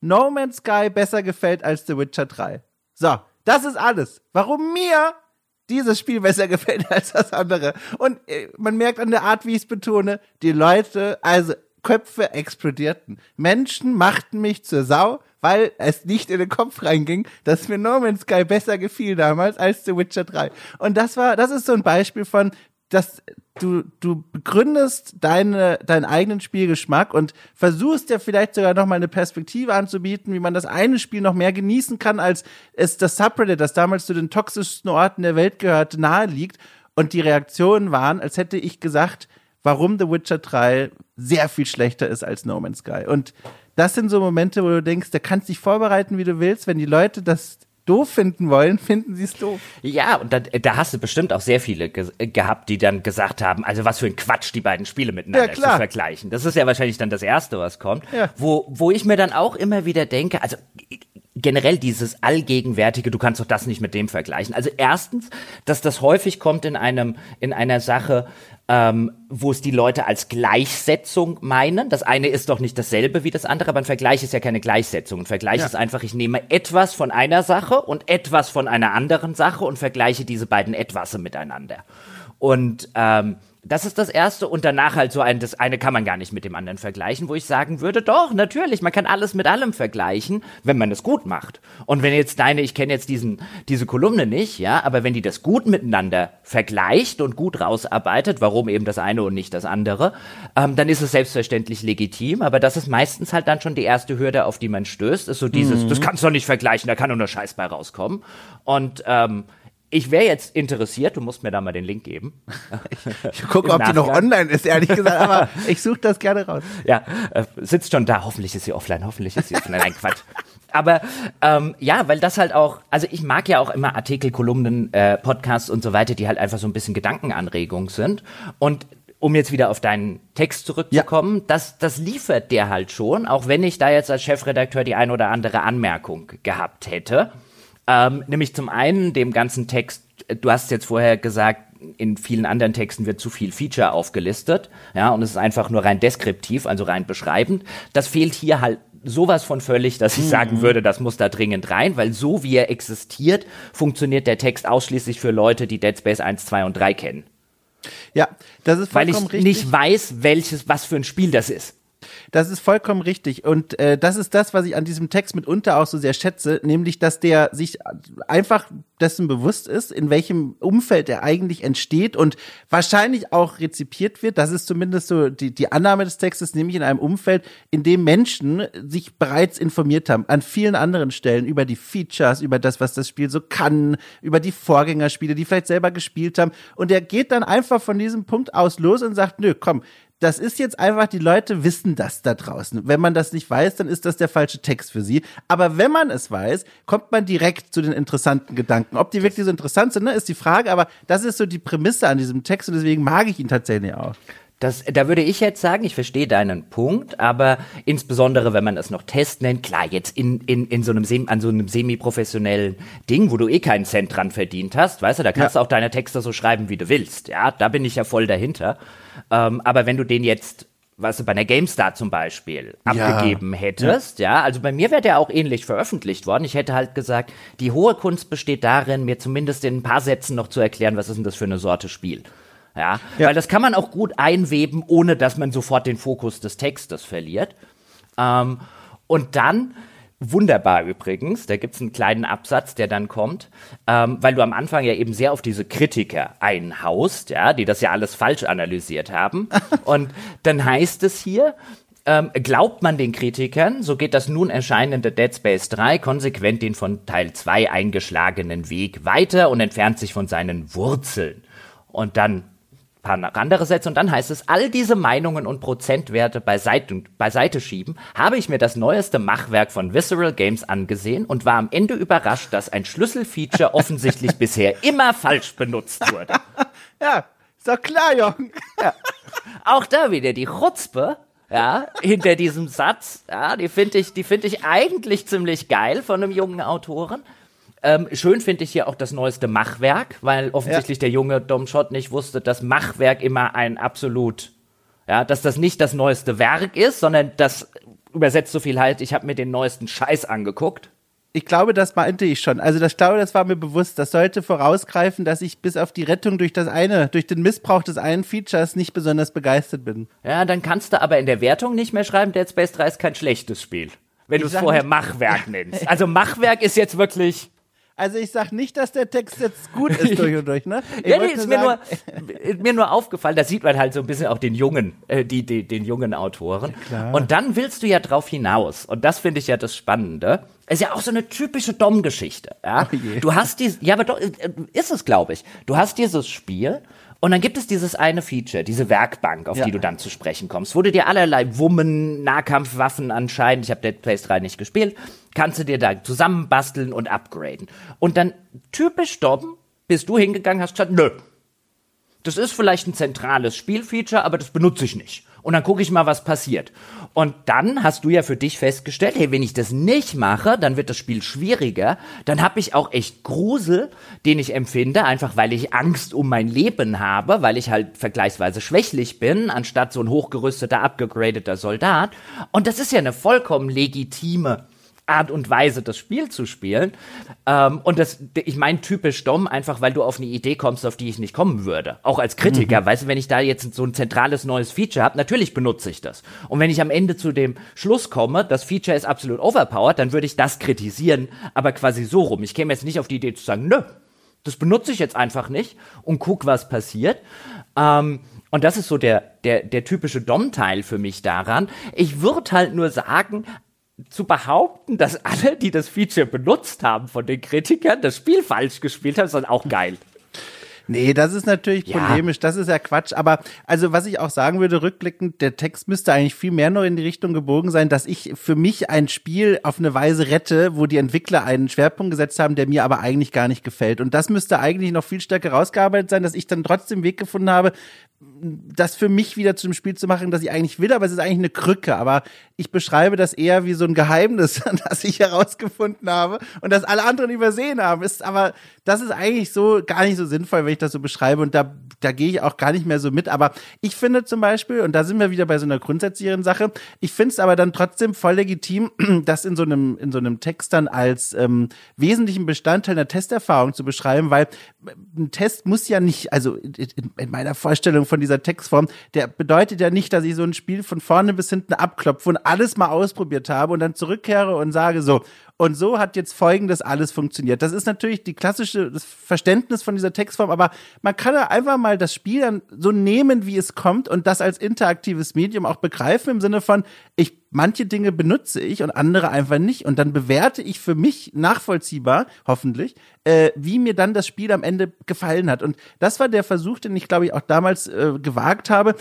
No Man's Sky besser gefällt als The Witcher 3. So, das ist alles. Warum mir dieses Spiel besser gefällt als das andere. Und äh, man merkt an der Art, wie ich es betone, die Leute, also Köpfe explodierten. Menschen machten mich zur Sau, weil es nicht in den Kopf reinging, dass mir No Man's Sky besser gefiel damals als The Witcher 3. Und das war, das ist so ein Beispiel von, dass du, du begründest deine, deinen eigenen Spielgeschmack und versuchst ja vielleicht sogar noch mal eine Perspektive anzubieten, wie man das eine Spiel noch mehr genießen kann, als es das Subreddit, das damals zu den toxischsten Orten der Welt gehört, nahe liegt. Und die Reaktionen waren, als hätte ich gesagt, warum The Witcher 3 sehr viel schlechter ist als No Man's Sky. Und das sind so Momente, wo du denkst, da kannst dich vorbereiten, wie du willst. Wenn die Leute das doof finden wollen, finden sie es doof. Ja, und da, da, hast du bestimmt auch sehr viele ge gehabt, die dann gesagt haben, also was für ein Quatsch, die beiden Spiele miteinander ja, zu vergleichen. Das ist ja wahrscheinlich dann das Erste, was kommt. Ja. Wo, wo ich mir dann auch immer wieder denke, also generell dieses allgegenwärtige, du kannst doch das nicht mit dem vergleichen. Also erstens, dass das häufig kommt in einem, in einer Sache, ähm, wo es die Leute als Gleichsetzung meinen. Das eine ist doch nicht dasselbe wie das andere, aber ein Vergleich ist ja keine Gleichsetzung. Ein Vergleich ja. ist einfach, ich nehme etwas von einer Sache und etwas von einer anderen Sache und vergleiche diese beiden Etwasse miteinander. Und ähm, das ist das erste und danach halt so ein, das eine kann man gar nicht mit dem anderen vergleichen, wo ich sagen würde, doch, natürlich, man kann alles mit allem vergleichen, wenn man es gut macht. Und wenn jetzt deine, ich kenne jetzt diesen, diese Kolumne nicht, ja, aber wenn die das gut miteinander vergleicht und gut rausarbeitet, warum eben das eine und nicht das andere, ähm, dann ist es selbstverständlich legitim, aber das ist meistens halt dann schon die erste Hürde, auf die man stößt, ist so dieses, mhm. das kannst du doch nicht vergleichen, da kann nur Scheiß bei rauskommen. Und ähm, ich wäre jetzt interessiert, du musst mir da mal den Link geben. Ich, ich gucke, ob Nachgang. die noch online ist, ehrlich gesagt, aber ich suche das gerne raus. Ja, äh, sitzt schon da, hoffentlich ist sie offline, hoffentlich ist sie offline. Nein, Quatsch. Aber ähm, ja, weil das halt auch, also ich mag ja auch immer Artikel, Kolumnen, äh, Podcasts und so weiter, die halt einfach so ein bisschen Gedankenanregung sind. Und um jetzt wieder auf deinen Text zurückzukommen, ja. das, das liefert der halt schon, auch wenn ich da jetzt als Chefredakteur die ein oder andere Anmerkung gehabt hätte. Ähm, nämlich zum einen dem ganzen Text, du hast jetzt vorher gesagt, in vielen anderen Texten wird zu viel Feature aufgelistet, ja, und es ist einfach nur rein deskriptiv, also rein beschreibend. Das fehlt hier halt sowas von völlig, dass ich mhm. sagen würde, das muss da dringend rein, weil so wie er existiert, funktioniert der Text ausschließlich für Leute, die Dead Space 1, 2 und 3 kennen. Ja, das ist vollkommen richtig. Weil ich richtig. nicht weiß, welches, was für ein Spiel das ist. Das ist vollkommen richtig. Und äh, das ist das, was ich an diesem Text mitunter auch so sehr schätze, nämlich, dass der sich einfach dessen bewusst ist, in welchem Umfeld er eigentlich entsteht und wahrscheinlich auch rezipiert wird. Das ist zumindest so die, die Annahme des Textes, nämlich in einem Umfeld, in dem Menschen sich bereits informiert haben, an vielen anderen Stellen über die Features, über das, was das Spiel so kann, über die Vorgängerspiele, die vielleicht selber gespielt haben. Und er geht dann einfach von diesem Punkt aus los und sagt, nö, komm, das ist jetzt einfach, die Leute wissen das da draußen. Wenn man das nicht weiß, dann ist das der falsche Text für sie. Aber wenn man es weiß, kommt man direkt zu den interessanten Gedanken. Ob die wirklich so interessant sind, ne, ist die Frage, aber das ist so die Prämisse an diesem Text und deswegen mag ich ihn tatsächlich auch. Das, da würde ich jetzt sagen, ich verstehe deinen Punkt, aber insbesondere, wenn man es noch Test nennt, klar, jetzt in, in, in so einem, an so einem semi-professionellen Ding, wo du eh keinen Cent dran verdient hast, weißt du, da kannst ja. du auch deine Texte so schreiben, wie du willst, ja, da bin ich ja voll dahinter. Ähm, aber wenn du den jetzt was du bei einer GameStar zum Beispiel abgegeben ja. hättest, ja. ja, also bei mir wäre der auch ähnlich veröffentlicht worden. Ich hätte halt gesagt, die hohe Kunst besteht darin, mir zumindest in ein paar Sätzen noch zu erklären, was ist denn das für eine Sorte Spiel. Ja, ja. weil das kann man auch gut einweben, ohne dass man sofort den Fokus des Textes verliert. Ähm, und dann, wunderbar übrigens, da gibt's einen kleinen Absatz, der dann kommt, ähm, weil du am Anfang ja eben sehr auf diese Kritiker einhaust, ja, die das ja alles falsch analysiert haben. und dann heißt es hier, ähm, glaubt man den Kritikern, so geht das nun erscheinende Dead Space 3 konsequent den von Teil 2 eingeschlagenen Weg weiter und entfernt sich von seinen Wurzeln. Und dann paar andere Sätze und dann heißt es, all diese Meinungen und Prozentwerte beiseite, beiseite schieben, habe ich mir das neueste Machwerk von Visceral Games angesehen und war am Ende überrascht, dass ein Schlüsselfeature offensichtlich bisher immer falsch benutzt wurde. Ja, ist doch klar, Jürgen. Ja. Auch da wieder die Chutzpe, ja, hinter diesem Satz, ja, die finde ich, die finde ich eigentlich ziemlich geil von einem jungen Autoren. Ähm, schön finde ich hier auch das neueste Machwerk, weil offensichtlich ja. der junge Dom Schott nicht wusste, dass Machwerk immer ein absolut, ja, dass das nicht das neueste Werk ist, sondern das übersetzt so viel halt, ich habe mir den neuesten Scheiß angeguckt. Ich glaube, das meinte ich schon. Also das glaube, das war mir bewusst. Das sollte vorausgreifen, dass ich bis auf die Rettung durch das eine, durch den Missbrauch des einen Features nicht besonders begeistert bin. Ja, dann kannst du aber in der Wertung nicht mehr schreiben, Dead Space 3 ist kein schlechtes Spiel. Wenn du es vorher Machwerk nennst. Also Machwerk ist jetzt wirklich also ich sag nicht, dass der Text jetzt gut ist durch und durch, ne? Ich ja, nee, ist mir nur, mir nur aufgefallen, da sieht man halt so ein bisschen auch den jungen, äh, die, die, den jungen Autoren. Ja, und dann willst du ja drauf hinaus. Und das finde ich ja das Spannende. Ist ja auch so eine typische Dom-Geschichte. Ja? Oh du hast die, ja, aber doch, äh, ist es, glaube ich. Du hast dieses Spiel und dann gibt es dieses eine Feature, diese Werkbank, auf ja. die du dann zu sprechen kommst, wo du dir allerlei Wummen, Nahkampfwaffen anscheinend, ich habe Dead Space 3 nicht gespielt, kannst du dir da zusammenbasteln und upgraden. Und dann typisch Dom bist du hingegangen, hast gesagt, nö, das ist vielleicht ein zentrales Spielfeature, aber das benutze ich nicht. Und dann gucke ich mal, was passiert. Und dann hast du ja für dich festgestellt, hey, wenn ich das nicht mache, dann wird das Spiel schwieriger. Dann habe ich auch echt Grusel, den ich empfinde, einfach weil ich Angst um mein Leben habe, weil ich halt vergleichsweise schwächlich bin, anstatt so ein hochgerüsteter, abgegradeter Soldat. Und das ist ja eine vollkommen legitime Art und Weise, das Spiel zu spielen. Ähm, und das, ich meine typisch dumm, einfach weil du auf eine Idee kommst, auf die ich nicht kommen würde. Auch als Kritiker, mhm. weißt du, wenn ich da jetzt so ein zentrales neues Feature habe, natürlich benutze ich das. Und wenn ich am Ende zu dem Schluss komme, das Feature ist absolut overpowered, dann würde ich das kritisieren, aber quasi so rum. Ich käme jetzt nicht auf die Idee zu sagen, nö, das benutze ich jetzt einfach nicht und guck, was passiert. Ähm, und das ist so der, der, der typische Dom-Teil für mich daran. Ich würde halt nur sagen, zu behaupten, dass alle, die das Feature benutzt haben von den Kritikern, das Spiel falsch gespielt haben, ist dann auch geil. Nee, das ist natürlich ja. polemisch, das ist ja Quatsch. Aber also was ich auch sagen würde, rückblickend, der Text müsste eigentlich viel mehr noch in die Richtung gebogen sein, dass ich für mich ein Spiel auf eine Weise rette, wo die Entwickler einen Schwerpunkt gesetzt haben, der mir aber eigentlich gar nicht gefällt. Und das müsste eigentlich noch viel stärker rausgearbeitet sein, dass ich dann trotzdem Weg gefunden habe, das für mich wieder zu dem Spiel zu machen, das ich eigentlich will, aber es ist eigentlich eine Krücke. Aber ich beschreibe das eher wie so ein Geheimnis, das ich herausgefunden habe und das alle anderen übersehen haben. Ist aber, das ist eigentlich so gar nicht so sinnvoll, wenn ich das so beschreibe und da, da gehe ich auch gar nicht mehr so mit. Aber ich finde zum Beispiel, und da sind wir wieder bei so einer grundsätzlicheren Sache, ich finde es aber dann trotzdem voll legitim, das in so einem, in so einem Text dann als ähm, wesentlichen Bestandteil einer Testerfahrung zu beschreiben, weil ein Test muss ja nicht, also in, in meiner Vorstellung von dieser Textform, der bedeutet ja nicht, dass ich so ein Spiel von vorne bis hinten abklopfe und alles mal ausprobiert habe und dann zurückkehre und sage so, und so hat jetzt folgendes alles funktioniert. Das ist natürlich die klassische das Verständnis von dieser Textform, aber man kann ja einfach mal das Spiel dann so nehmen, wie es kommt und das als interaktives Medium auch begreifen im Sinne von, ich manche Dinge benutze ich und andere einfach nicht. Und dann bewerte ich für mich nachvollziehbar, hoffentlich, äh, wie mir dann das Spiel am Ende gefallen hat. Und das war der Versuch, den ich, glaube ich, auch damals äh, gewagt habe,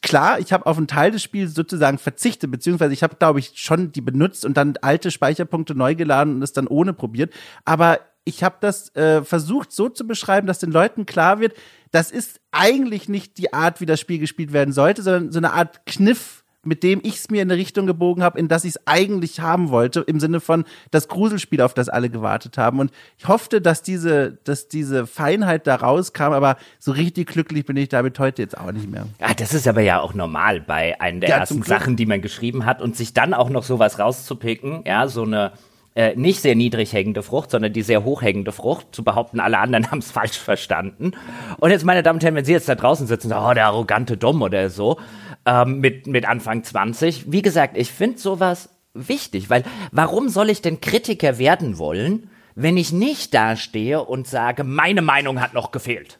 klar, ich habe auf einen Teil des Spiels sozusagen verzichtet, beziehungsweise ich habe, glaube ich, schon die benutzt und dann alte Speicherpunkte neu geladen und es dann ohne probiert. Aber ich habe das äh, versucht so zu beschreiben, dass den Leuten klar wird, das ist eigentlich nicht die Art, wie das Spiel gespielt werden sollte, sondern so eine Art Kniff, mit dem ich es mir in eine Richtung gebogen habe, in das ich es eigentlich haben wollte, im Sinne von das Gruselspiel, auf das alle gewartet haben. Und ich hoffte, dass diese, dass diese Feinheit da rauskam, aber so richtig glücklich bin ich damit heute jetzt auch nicht mehr. Ja, das ist aber ja auch normal bei einer der ja, ersten Sachen, die man geschrieben hat und sich dann auch noch sowas rauszupicken, ja, so eine äh, nicht sehr niedrig hängende Frucht, sondern die sehr hoch hängende Frucht, zu behaupten, alle anderen haben es falsch verstanden. Und jetzt, meine Damen und Herren, wenn Sie jetzt da draußen sitzen, oh, der arrogante Dumm oder so, ähm, mit, mit Anfang 20. Wie gesagt, ich finde sowas wichtig, weil warum soll ich denn Kritiker werden wollen, wenn ich nicht dastehe und sage, meine Meinung hat noch gefehlt?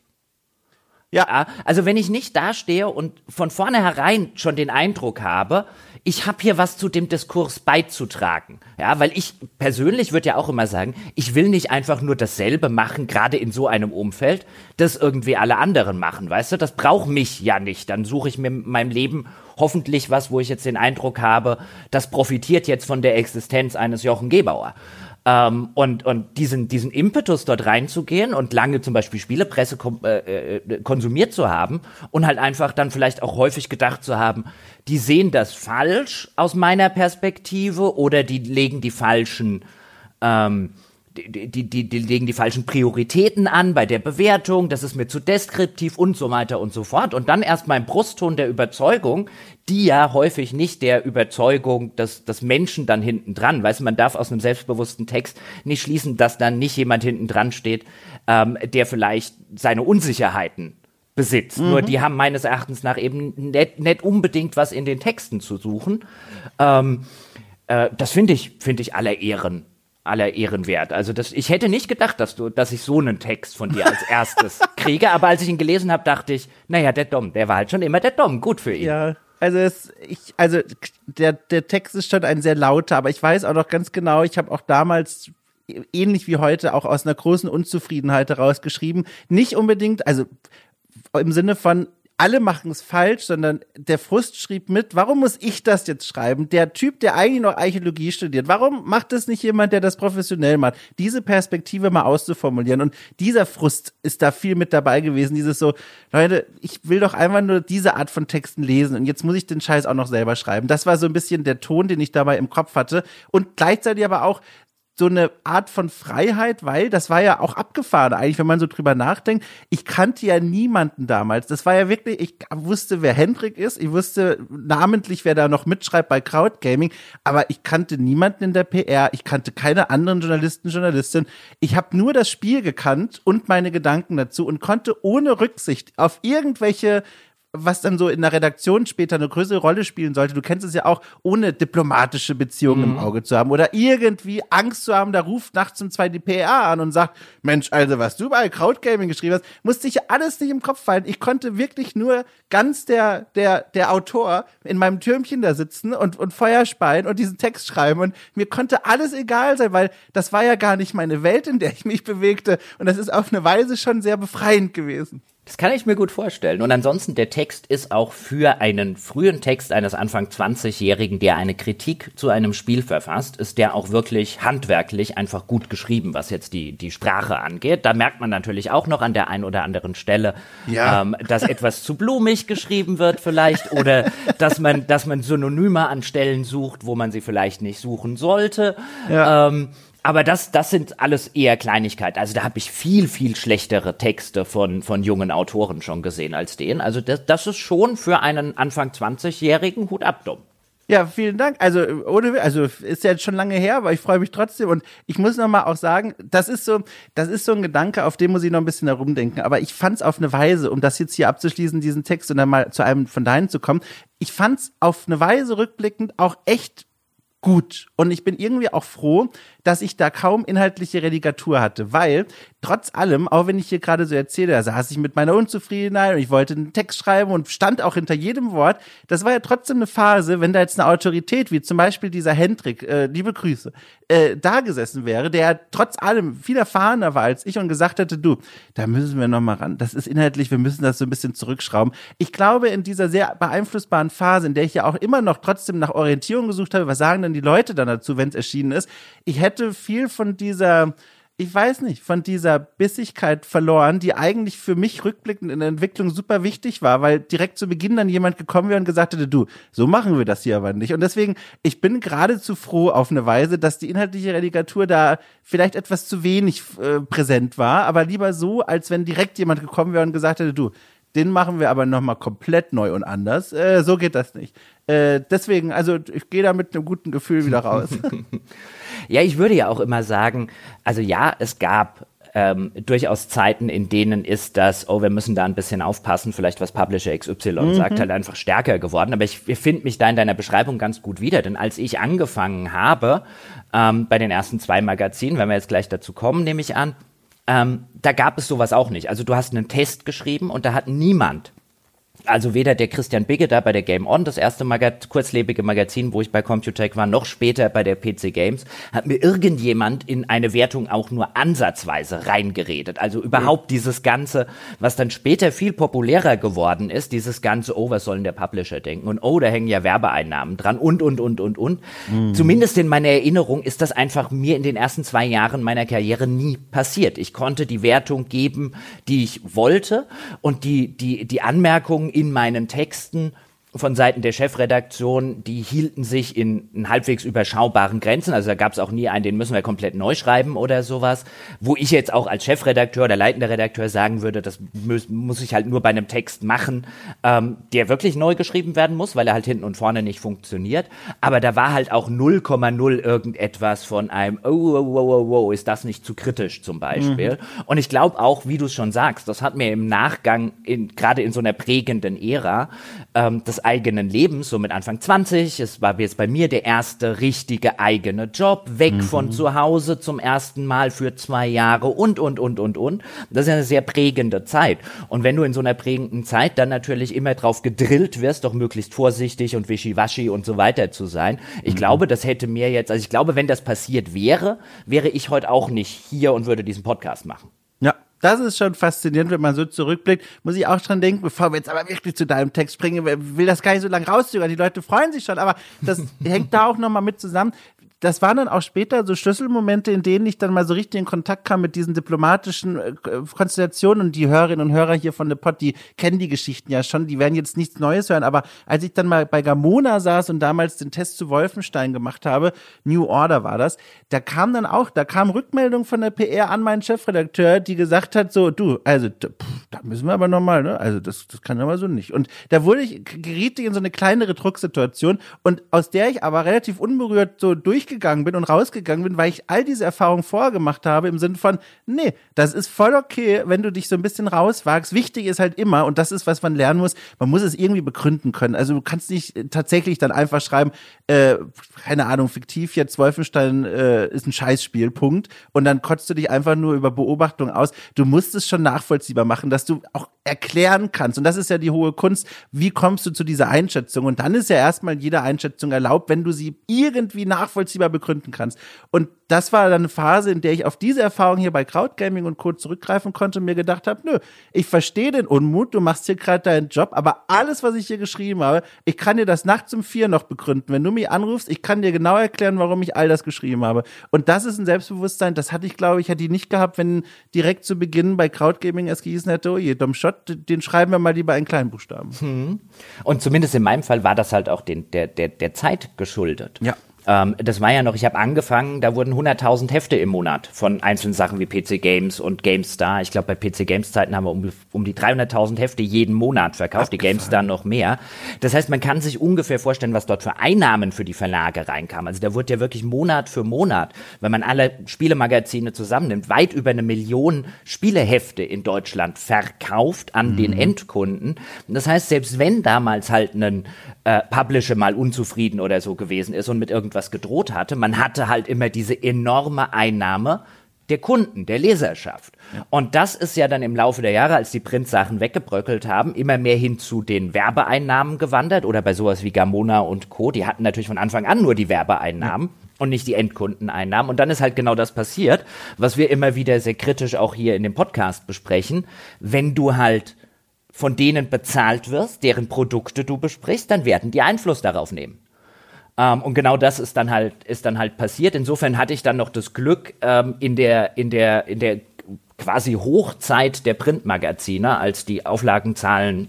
Ja. Also wenn ich nicht dastehe und von vornherein schon den Eindruck habe, ich habe hier was zu dem Diskurs beizutragen. Ja, weil ich persönlich würde ja auch immer sagen, ich will nicht einfach nur dasselbe machen, gerade in so einem Umfeld, das irgendwie alle anderen machen, weißt du? Das braucht mich ja nicht. Dann suche ich mir in meinem Leben hoffentlich was, wo ich jetzt den Eindruck habe, das profitiert jetzt von der Existenz eines Jochen Gebauer. Ähm, und, und diesen, diesen Impetus dort reinzugehen und lange zum Beispiel Spielepresse äh, äh, konsumiert zu haben und halt einfach dann vielleicht auch häufig gedacht zu haben, die sehen das falsch aus meiner Perspektive oder die legen die falschen ähm, die, die, die, die legen die falschen Prioritäten an bei der Bewertung, das ist mir zu deskriptiv und so weiter und so fort. Und dann erst mein Brustton der Überzeugung, die ja häufig nicht der Überzeugung des, des Menschen dann hinten dran. Weißt du, man darf aus einem selbstbewussten Text nicht schließen, dass dann nicht jemand hinten dran steht, ähm, der vielleicht seine Unsicherheiten besitzt. Mhm. Nur die haben meines Erachtens nach eben nicht, nicht unbedingt was in den Texten zu suchen. Ähm, äh, das finde ich, finde ich aller Ehren aller Ehren wert. Also das, ich hätte nicht gedacht, dass du, dass ich so einen Text von dir als erstes kriege, aber als ich ihn gelesen habe, dachte ich, naja, der Dom, der war halt schon immer der Dom, gut für ihn. Ja, also es, ich, also der, der Text ist schon ein sehr lauter, aber ich weiß auch noch ganz genau, ich habe auch damals ähnlich wie heute auch aus einer großen Unzufriedenheit heraus geschrieben. Nicht unbedingt, also im Sinne von, alle machen es falsch, sondern der Frust schrieb mit, warum muss ich das jetzt schreiben? Der Typ, der eigentlich noch Archäologie studiert, warum macht das nicht jemand, der das professionell macht? Diese Perspektive mal auszuformulieren und dieser Frust ist da viel mit dabei gewesen, dieses so, Leute, ich will doch einfach nur diese Art von Texten lesen und jetzt muss ich den Scheiß auch noch selber schreiben. Das war so ein bisschen der Ton, den ich dabei im Kopf hatte und gleichzeitig aber auch so eine Art von Freiheit, weil das war ja auch abgefahren eigentlich, wenn man so drüber nachdenkt. Ich kannte ja niemanden damals. Das war ja wirklich, ich wusste, wer Hendrik ist, ich wusste namentlich, wer da noch mitschreibt bei Crowd Gaming, aber ich kannte niemanden in der PR, ich kannte keine anderen Journalisten, Journalistinnen. Ich habe nur das Spiel gekannt und meine Gedanken dazu und konnte ohne Rücksicht auf irgendwelche was dann so in der Redaktion später eine größere Rolle spielen sollte. Du kennst es ja auch, ohne diplomatische Beziehungen mhm. im Auge zu haben oder irgendwie Angst zu haben, da ruft nachts um zwei die PA an und sagt, Mensch, also was du bei Crowdgaming geschrieben hast, musste ich alles nicht im Kopf fallen. Ich konnte wirklich nur ganz der, der, der Autor in meinem Türmchen da sitzen und, und Feuer speien und diesen Text schreiben und mir konnte alles egal sein, weil das war ja gar nicht meine Welt, in der ich mich bewegte und das ist auf eine Weise schon sehr befreiend gewesen. Das kann ich mir gut vorstellen. Und ansonsten, der Text ist auch für einen frühen Text eines Anfang 20-Jährigen, der eine Kritik zu einem Spiel verfasst, ist der auch wirklich handwerklich einfach gut geschrieben, was jetzt die, die Sprache angeht. Da merkt man natürlich auch noch an der einen oder anderen Stelle, ja. ähm, dass etwas zu blumig geschrieben wird vielleicht oder dass man, dass man Synonyme an Stellen sucht, wo man sie vielleicht nicht suchen sollte. Ja. Ähm, aber das, das sind alles eher Kleinigkeiten. Also da habe ich viel, viel schlechtere Texte von, von jungen Autoren schon gesehen als den. Also das, das ist schon für einen Anfang 20-Jährigen Hut ab, dumm. Ja, vielen Dank. Also ohne, also ist ja jetzt schon lange her, aber ich freue mich trotzdem. Und ich muss noch mal auch sagen, das ist so, das ist so ein Gedanke, auf den muss ich noch ein bisschen herumdenken. Aber ich fand es auf eine Weise, um das jetzt hier abzuschließen, diesen Text und dann mal zu einem von deinen zu kommen. Ich fand es auf eine Weise rückblickend auch echt gut. Und ich bin irgendwie auch froh, dass ich da kaum inhaltliche Redigatur hatte, weil trotz allem, auch wenn ich hier gerade so erzähle, da saß ich mit meiner Unzufriedenheit und ich wollte einen Text schreiben und stand auch hinter jedem Wort. Das war ja trotzdem eine Phase, wenn da jetzt eine Autorität, wie zum Beispiel dieser Hendrik, äh, liebe Grüße, äh, da gesessen wäre, der trotz allem viel erfahrener war als ich und gesagt hätte, du, da müssen wir noch mal ran. Das ist inhaltlich, wir müssen das so ein bisschen zurückschrauben. Ich glaube, in dieser sehr beeinflussbaren Phase, in der ich ja auch immer noch trotzdem nach Orientierung gesucht habe, was sagen denn die Leute dann dazu, wenn es erschienen ist, ich hätte viel von dieser ich weiß nicht, von dieser Bissigkeit verloren, die eigentlich für mich rückblickend in der Entwicklung super wichtig war, weil direkt zu Beginn dann jemand gekommen wäre und gesagt hätte, du, so machen wir das hier aber nicht. Und deswegen, ich bin geradezu froh auf eine Weise, dass die inhaltliche Redigatur da vielleicht etwas zu wenig äh, präsent war, aber lieber so, als wenn direkt jemand gekommen wäre und gesagt hätte, du, den machen wir aber nochmal komplett neu und anders. Äh, so geht das nicht. Äh, deswegen, also ich gehe da mit einem guten Gefühl wieder raus. ja, ich würde ja auch immer sagen, also ja, es gab ähm, durchaus Zeiten, in denen ist das, oh, wir müssen da ein bisschen aufpassen, vielleicht was Publisher XY mhm. sagt, halt einfach stärker geworden. Aber ich finde mich da in deiner Beschreibung ganz gut wieder, denn als ich angefangen habe, ähm, bei den ersten zwei Magazinen, wenn wir jetzt gleich dazu kommen, nehme ich an, ähm, da gab es sowas auch nicht. Also du hast einen Test geschrieben und da hat niemand also weder der Christian Bigge da bei der Game On, das erste Magaz kurzlebige Magazin, wo ich bei Computech war, noch später bei der PC Games, hat mir irgendjemand in eine Wertung auch nur ansatzweise reingeredet. Also überhaupt mhm. dieses Ganze, was dann später viel populärer geworden ist, dieses ganze, oh, was sollen der Publisher denken? Und oh, da hängen ja Werbeeinnahmen dran und, und, und, und, und. Mhm. Zumindest in meiner Erinnerung ist das einfach mir in den ersten zwei Jahren meiner Karriere nie passiert. Ich konnte die Wertung geben, die ich wollte und die, die, die Anmerkungen in meinen Texten von Seiten der Chefredaktion, die hielten sich in, halbwegs überschaubaren Grenzen. Also da gab es auch nie einen, den müssen wir komplett neu schreiben oder sowas. Wo ich jetzt auch als Chefredakteur oder leitender Redakteur sagen würde, das muss, muss ich halt nur bei einem Text machen, ähm, der wirklich neu geschrieben werden muss, weil er halt hinten und vorne nicht funktioniert. Aber da war halt auch 0,0 irgendetwas von einem, oh, oh, oh, oh, oh, ist das nicht zu kritisch zum Beispiel. Mhm. Und ich glaube auch, wie du es schon sagst, das hat mir im Nachgang, in, gerade in so einer prägenden Ära, ähm, das eigenen Lebens, so mit Anfang 20. Es war jetzt bei mir der erste richtige eigene Job, weg mhm. von zu Hause zum ersten Mal für zwei Jahre und, und, und, und, und. Das ist eine sehr prägende Zeit. Und wenn du in so einer prägenden Zeit dann natürlich immer drauf gedrillt wirst, doch möglichst vorsichtig und wischiwaschi und so weiter zu sein, ich mhm. glaube, das hätte mir jetzt, also ich glaube, wenn das passiert wäre, wäre ich heute auch nicht hier und würde diesen Podcast machen. Das ist schon faszinierend, wenn man so zurückblickt. Muss ich auch dran denken, bevor wir jetzt aber wirklich zu deinem Text springen, will das gar nicht so lange rauszögern. Die Leute freuen sich schon, aber das hängt da auch nochmal mit zusammen das waren dann auch später so Schlüsselmomente, in denen ich dann mal so richtig in Kontakt kam mit diesen diplomatischen äh, Konstellationen. Und die Hörerinnen und Hörer hier von The Pod, die kennen die Geschichten ja schon, die werden jetzt nichts Neues hören, aber als ich dann mal bei Gamona saß und damals den Test zu Wolfenstein gemacht habe, New Order war das, da kam dann auch, da kam Rückmeldung von der PR an meinen Chefredakteur, die gesagt hat so, du, also da müssen wir aber nochmal, ne, also das, das kann aber so nicht. Und da wurde ich, geriet ich in so eine kleinere Drucksituation. Und aus der ich aber relativ unberührt so durch durchgegangen bin und rausgegangen bin, weil ich all diese Erfahrungen vorgemacht habe im Sinne von, nee, das ist voll okay, wenn du dich so ein bisschen rauswagst. Wichtig ist halt immer, und das ist, was man lernen muss, man muss es irgendwie begründen können. Also du kannst nicht tatsächlich dann einfach schreiben, äh, keine Ahnung, fiktiv jetzt Wolfenstein äh, ist ein Scheißspiel, Punkt. Und dann kotzt du dich einfach nur über Beobachtung aus. Du musst es schon nachvollziehbar machen, dass du auch erklären kannst. Und das ist ja die hohe Kunst. Wie kommst du zu dieser Einschätzung? Und dann ist ja erstmal jede Einschätzung erlaubt, wenn du sie irgendwie nachvollziehbar begründen kannst. Und das war dann eine Phase, in der ich auf diese Erfahrung hier bei Crowdgaming und Co. zurückgreifen konnte und mir gedacht habe, nö, ich verstehe den Unmut, du machst hier gerade deinen Job, aber alles, was ich hier geschrieben habe, ich kann dir das nachts um vier noch begründen. Wenn du mich anrufst, ich kann dir genau erklären, warum ich all das geschrieben habe. Und das ist ein Selbstbewusstsein, das hatte ich, glaube ich, hätte ich nicht gehabt, wenn direkt zu Beginn bei Crowdgaming es gehießen hätte, oh je, Dom Schott, den schreiben wir mal lieber in kleinen Buchstaben. Hm. Und zumindest in meinem Fall war das halt auch den, der, der, der Zeit geschuldet. Ja. Ähm, das war ja noch, ich habe angefangen, da wurden 100.000 Hefte im Monat von einzelnen Sachen wie PC Games und GameStar. Ich glaube, bei PC Games Zeiten haben wir um, um die 300.000 Hefte jeden Monat verkauft, die GameStar noch mehr. Das heißt, man kann sich ungefähr vorstellen, was dort für Einnahmen für die Verlage reinkamen. Also da wurde ja wirklich Monat für Monat, wenn man alle Spielemagazine zusammennimmt, weit über eine Million Spielehefte in Deutschland verkauft an mhm. den Endkunden. Das heißt, selbst wenn damals halt ein äh, Publisher mal unzufrieden oder so gewesen ist und mit irgendwas gedroht hatte. Man hatte halt immer diese enorme Einnahme der Kunden, der Leserschaft. Ja. Und das ist ja dann im Laufe der Jahre, als die Printsachen weggebröckelt haben, immer mehr hin zu den Werbeeinnahmen gewandert oder bei sowas wie Gamona und Co. Die hatten natürlich von Anfang an nur die Werbeeinnahmen. Ja. Und nicht die Endkundeneinnahmen. Und dann ist halt genau das passiert, was wir immer wieder sehr kritisch auch hier in dem Podcast besprechen. Wenn du halt von denen bezahlt wirst, deren Produkte du besprichst, dann werden die Einfluss darauf nehmen. Ähm, und genau das ist dann halt, ist dann halt passiert. Insofern hatte ich dann noch das Glück, ähm, in der, in der, in der quasi Hochzeit der Printmagazine, als die Auflagenzahlen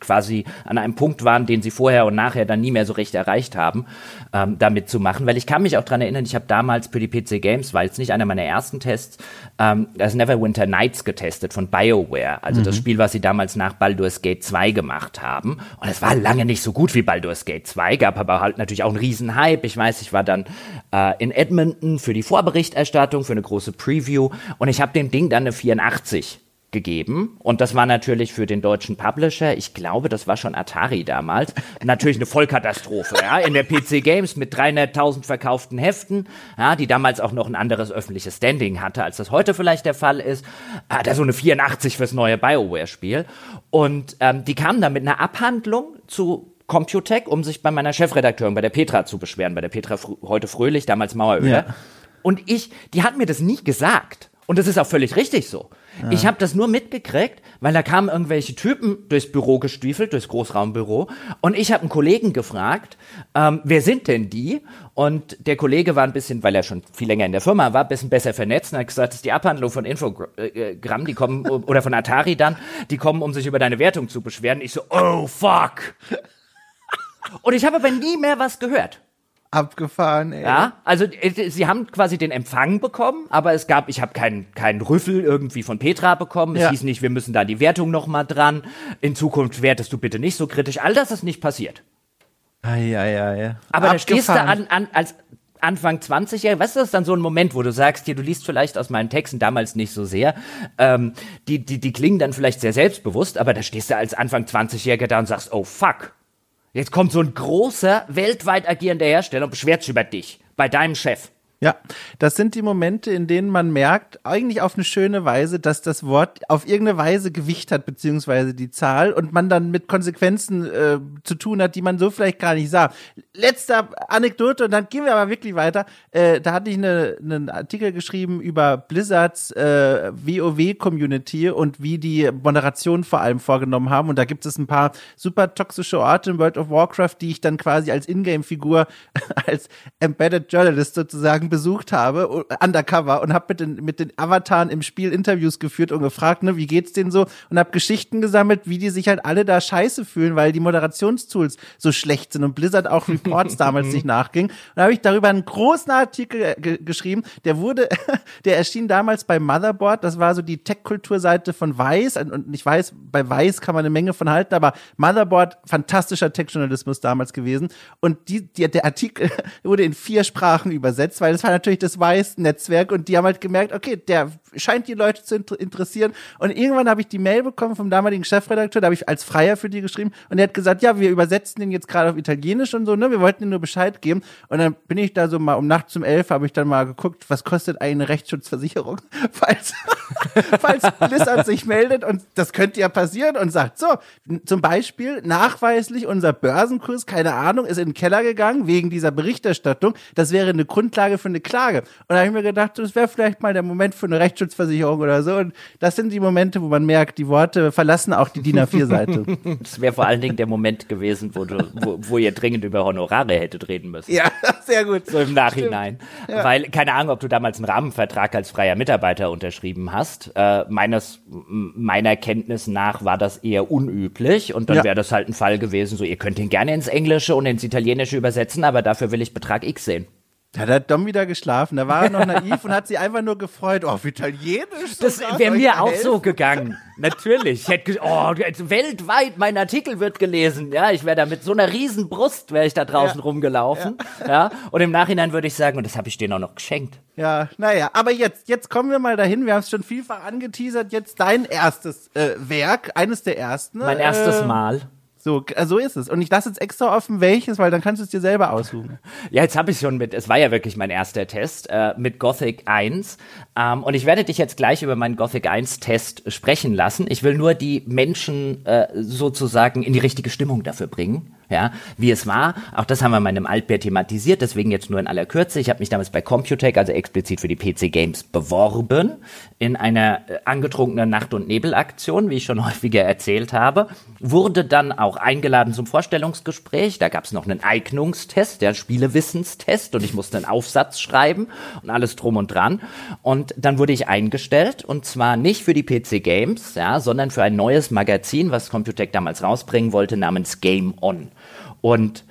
quasi an einem Punkt waren, den sie vorher und nachher dann nie mehr so recht erreicht haben, ähm, damit zu machen. Weil ich kann mich auch dran erinnern, ich habe damals für die PC Games, war jetzt nicht einer meiner ersten Tests, ähm, das Neverwinter Nights getestet von BioWare. Also mhm. das Spiel, was sie damals nach Baldur's Gate 2 gemacht haben. Und es war lange nicht so gut wie Baldur's Gate 2, gab aber halt natürlich auch einen riesen Hype. Ich weiß, ich war dann äh, in Edmonton für die Vorberichterstattung, für eine große Preview und ich habe dem Ding dann eine 84 gegeben. Und das war natürlich für den deutschen Publisher, ich glaube, das war schon Atari damals, natürlich eine Vollkatastrophe. Ja, in der PC Games mit 300.000 verkauften Heften, ja, die damals auch noch ein anderes öffentliches Standing hatte, als das heute vielleicht der Fall ist. Hat er so eine 84 fürs neue BioWare-Spiel. Und ähm, die kamen dann mit einer Abhandlung zu Computec, um sich bei meiner Chefredakteurin, bei der Petra zu beschweren, bei der Petra fr heute Fröhlich, damals Maueröder. Ja. Und ich, die hat mir das nie gesagt. Und das ist auch völlig richtig so. Ich habe das nur mitgekriegt, weil da kamen irgendwelche Typen durchs Büro gestiefelt, durchs Großraumbüro. Und ich habe einen Kollegen gefragt, ähm, wer sind denn die? Und der Kollege war ein bisschen, weil er schon viel länger in der Firma war, ein bisschen besser vernetzt und hat gesagt, das ist die Abhandlung von Infogramm, die kommen, oder von Atari dann, die kommen, um sich über deine Wertung zu beschweren. Ich so, oh fuck. Und ich habe aber nie mehr was gehört. Abgefahren, ey. Ja, also äh, sie haben quasi den Empfang bekommen, aber es gab, ich habe keinen keinen Rüffel irgendwie von Petra bekommen. Es ja. hieß nicht, wir müssen da die Wertung noch mal dran. In Zukunft wertest du bitte nicht so kritisch. All das ist nicht passiert. Ei, ei, ei. Aber Abgefahren. da stehst du an, an als Anfang 20 Jahre, weißt du, das ist dann so ein Moment, wo du sagst, dir, du liest vielleicht aus meinen Texten damals nicht so sehr, ähm, die, die, die klingen dann vielleicht sehr selbstbewusst, aber da stehst du als Anfang 20-Jähriger da und sagst, oh fuck, Jetzt kommt so ein großer, weltweit agierender Hersteller und beschwert sich über dich, bei deinem Chef. Ja, das sind die Momente, in denen man merkt, eigentlich auf eine schöne Weise, dass das Wort auf irgendeine Weise Gewicht hat, beziehungsweise die Zahl, und man dann mit Konsequenzen äh, zu tun hat, die man so vielleicht gar nicht sah. Letzte Anekdote, und dann gehen wir aber wirklich weiter. Äh, da hatte ich eine, einen Artikel geschrieben über Blizzards äh, WoW-Community und wie die Moderation vor allem vorgenommen haben. Und da gibt es ein paar super toxische Orte in World of Warcraft, die ich dann quasi als Ingame-Figur, als Embedded Journalist sozusagen besucht habe, undercover, und habe mit den, mit den Avataren im Spiel Interviews geführt und gefragt, ne, wie geht's denen so? Und habe Geschichten gesammelt, wie die sich halt alle da scheiße fühlen, weil die Moderationstools so schlecht sind und Blizzard auch Reports damals nicht nachging. Und da habe ich darüber einen großen Artikel geschrieben, der wurde, der erschien damals bei Motherboard, das war so die Tech-Kulturseite von Weiß, und ich weiß, bei Weiß kann man eine Menge von halten, aber Motherboard, fantastischer Tech-Journalismus damals gewesen. Und die, die, der Artikel wurde in vier Sprachen übersetzt, weil das war natürlich das Weiß-Netzwerk und die haben halt gemerkt, okay, der scheint die Leute zu interessieren. Und irgendwann habe ich die Mail bekommen vom damaligen Chefredakteur, da habe ich als Freier für die geschrieben und der hat gesagt, ja, wir übersetzen den jetzt gerade auf Italienisch und so, ne? Wir wollten ihm nur Bescheid geben. Und dann bin ich da so mal um nachts um elf habe ich dann mal geguckt, was kostet eine Rechtsschutzversicherung, falls, falls Blizzard sich meldet und das könnte ja passieren und sagt, so, zum Beispiel nachweislich unser Börsenkurs, keine Ahnung, ist in den Keller gegangen wegen dieser Berichterstattung. Das wäre eine Grundlage für eine Klage. Und da habe ich mir gedacht, das wäre vielleicht mal der Moment für eine Rechtsschutzversicherung oder so. Und das sind die Momente, wo man merkt, die Worte verlassen auch die DIN A4-Seite. das wäre vor allen Dingen der Moment gewesen, wo, du, wo, wo ihr dringend über Honorare hättet reden müssen. Ja, sehr gut. So im Nachhinein. Ja. Weil, keine Ahnung, ob du damals einen Rahmenvertrag als freier Mitarbeiter unterschrieben hast. Äh, meines, meiner Kenntnis nach war das eher unüblich und dann ja. wäre das halt ein Fall gewesen, so ihr könnt ihn gerne ins Englische und ins Italienische übersetzen, aber dafür will ich Betrag X sehen. Da hat Dom wieder geschlafen. Da war er noch naiv und hat sich einfach nur gefreut. Oh, auf Italienisch. Das wäre mir auch so gegangen. Natürlich. Ich hätte oh, weltweit mein Artikel wird gelesen. Ja, ich wäre da mit so einer riesen Brust wäre ich da draußen ja. rumgelaufen. Ja. ja. Und im Nachhinein würde ich sagen, und das habe ich denen auch noch geschenkt. Ja, naja, aber jetzt, jetzt kommen wir mal dahin. Wir haben es schon vielfach angeteasert. Jetzt dein erstes äh, Werk, eines der ersten. Mein erstes äh, Mal. So, so ist es. Und ich lasse jetzt extra offen, welches, weil dann kannst du es dir selber aussuchen. Ja, jetzt habe ich schon mit, es war ja wirklich mein erster Test, äh, mit Gothic 1. Ähm, und ich werde dich jetzt gleich über meinen Gothic 1 Test sprechen lassen. Ich will nur die Menschen äh, sozusagen in die richtige Stimmung dafür bringen ja, wie es war. Auch das haben wir in einem Altbär thematisiert, deswegen jetzt nur in aller Kürze. Ich habe mich damals bei Computec, also explizit für die PC Games, beworben in einer äh, angetrunkenen Nacht- und Nebelaktion, wie ich schon häufiger erzählt habe. Wurde dann auch eingeladen zum Vorstellungsgespräch. Da gab es noch einen Eignungstest, der Spielewissenstest und ich musste einen Aufsatz schreiben und alles drum und dran. Und dann wurde ich eingestellt und zwar nicht für die PC Games, ja, sondern für ein neues Magazin, was Computec damals rausbringen wollte, namens Game On. Und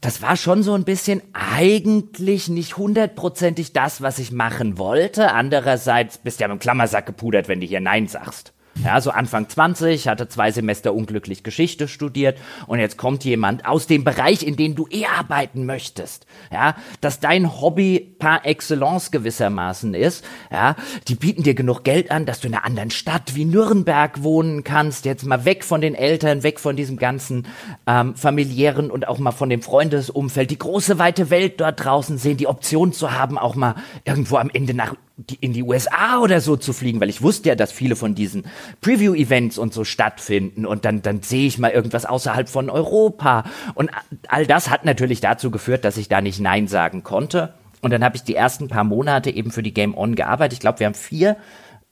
das war schon so ein bisschen eigentlich nicht hundertprozentig das, was ich machen wollte. Andererseits bist du ja mit dem Klammersack gepudert, wenn du hier Nein sagst. Ja, so Anfang 20, hatte zwei Semester unglücklich Geschichte studiert und jetzt kommt jemand aus dem Bereich, in dem du eh arbeiten möchtest. Ja, dass dein Hobby par excellence gewissermaßen ist. Ja, die bieten dir genug Geld an, dass du in einer anderen Stadt wie Nürnberg wohnen kannst. Jetzt mal weg von den Eltern, weg von diesem ganzen ähm, familiären und auch mal von dem Freundesumfeld, die große weite Welt dort draußen sehen, die Option zu haben, auch mal irgendwo am Ende nach in die USA oder so zu fliegen, weil ich wusste ja, dass viele von diesen Preview-Events und so stattfinden und dann, dann sehe ich mal irgendwas außerhalb von Europa. Und all das hat natürlich dazu geführt, dass ich da nicht Nein sagen konnte. Und dann habe ich die ersten paar Monate eben für die Game On gearbeitet. Ich glaube, wir haben vier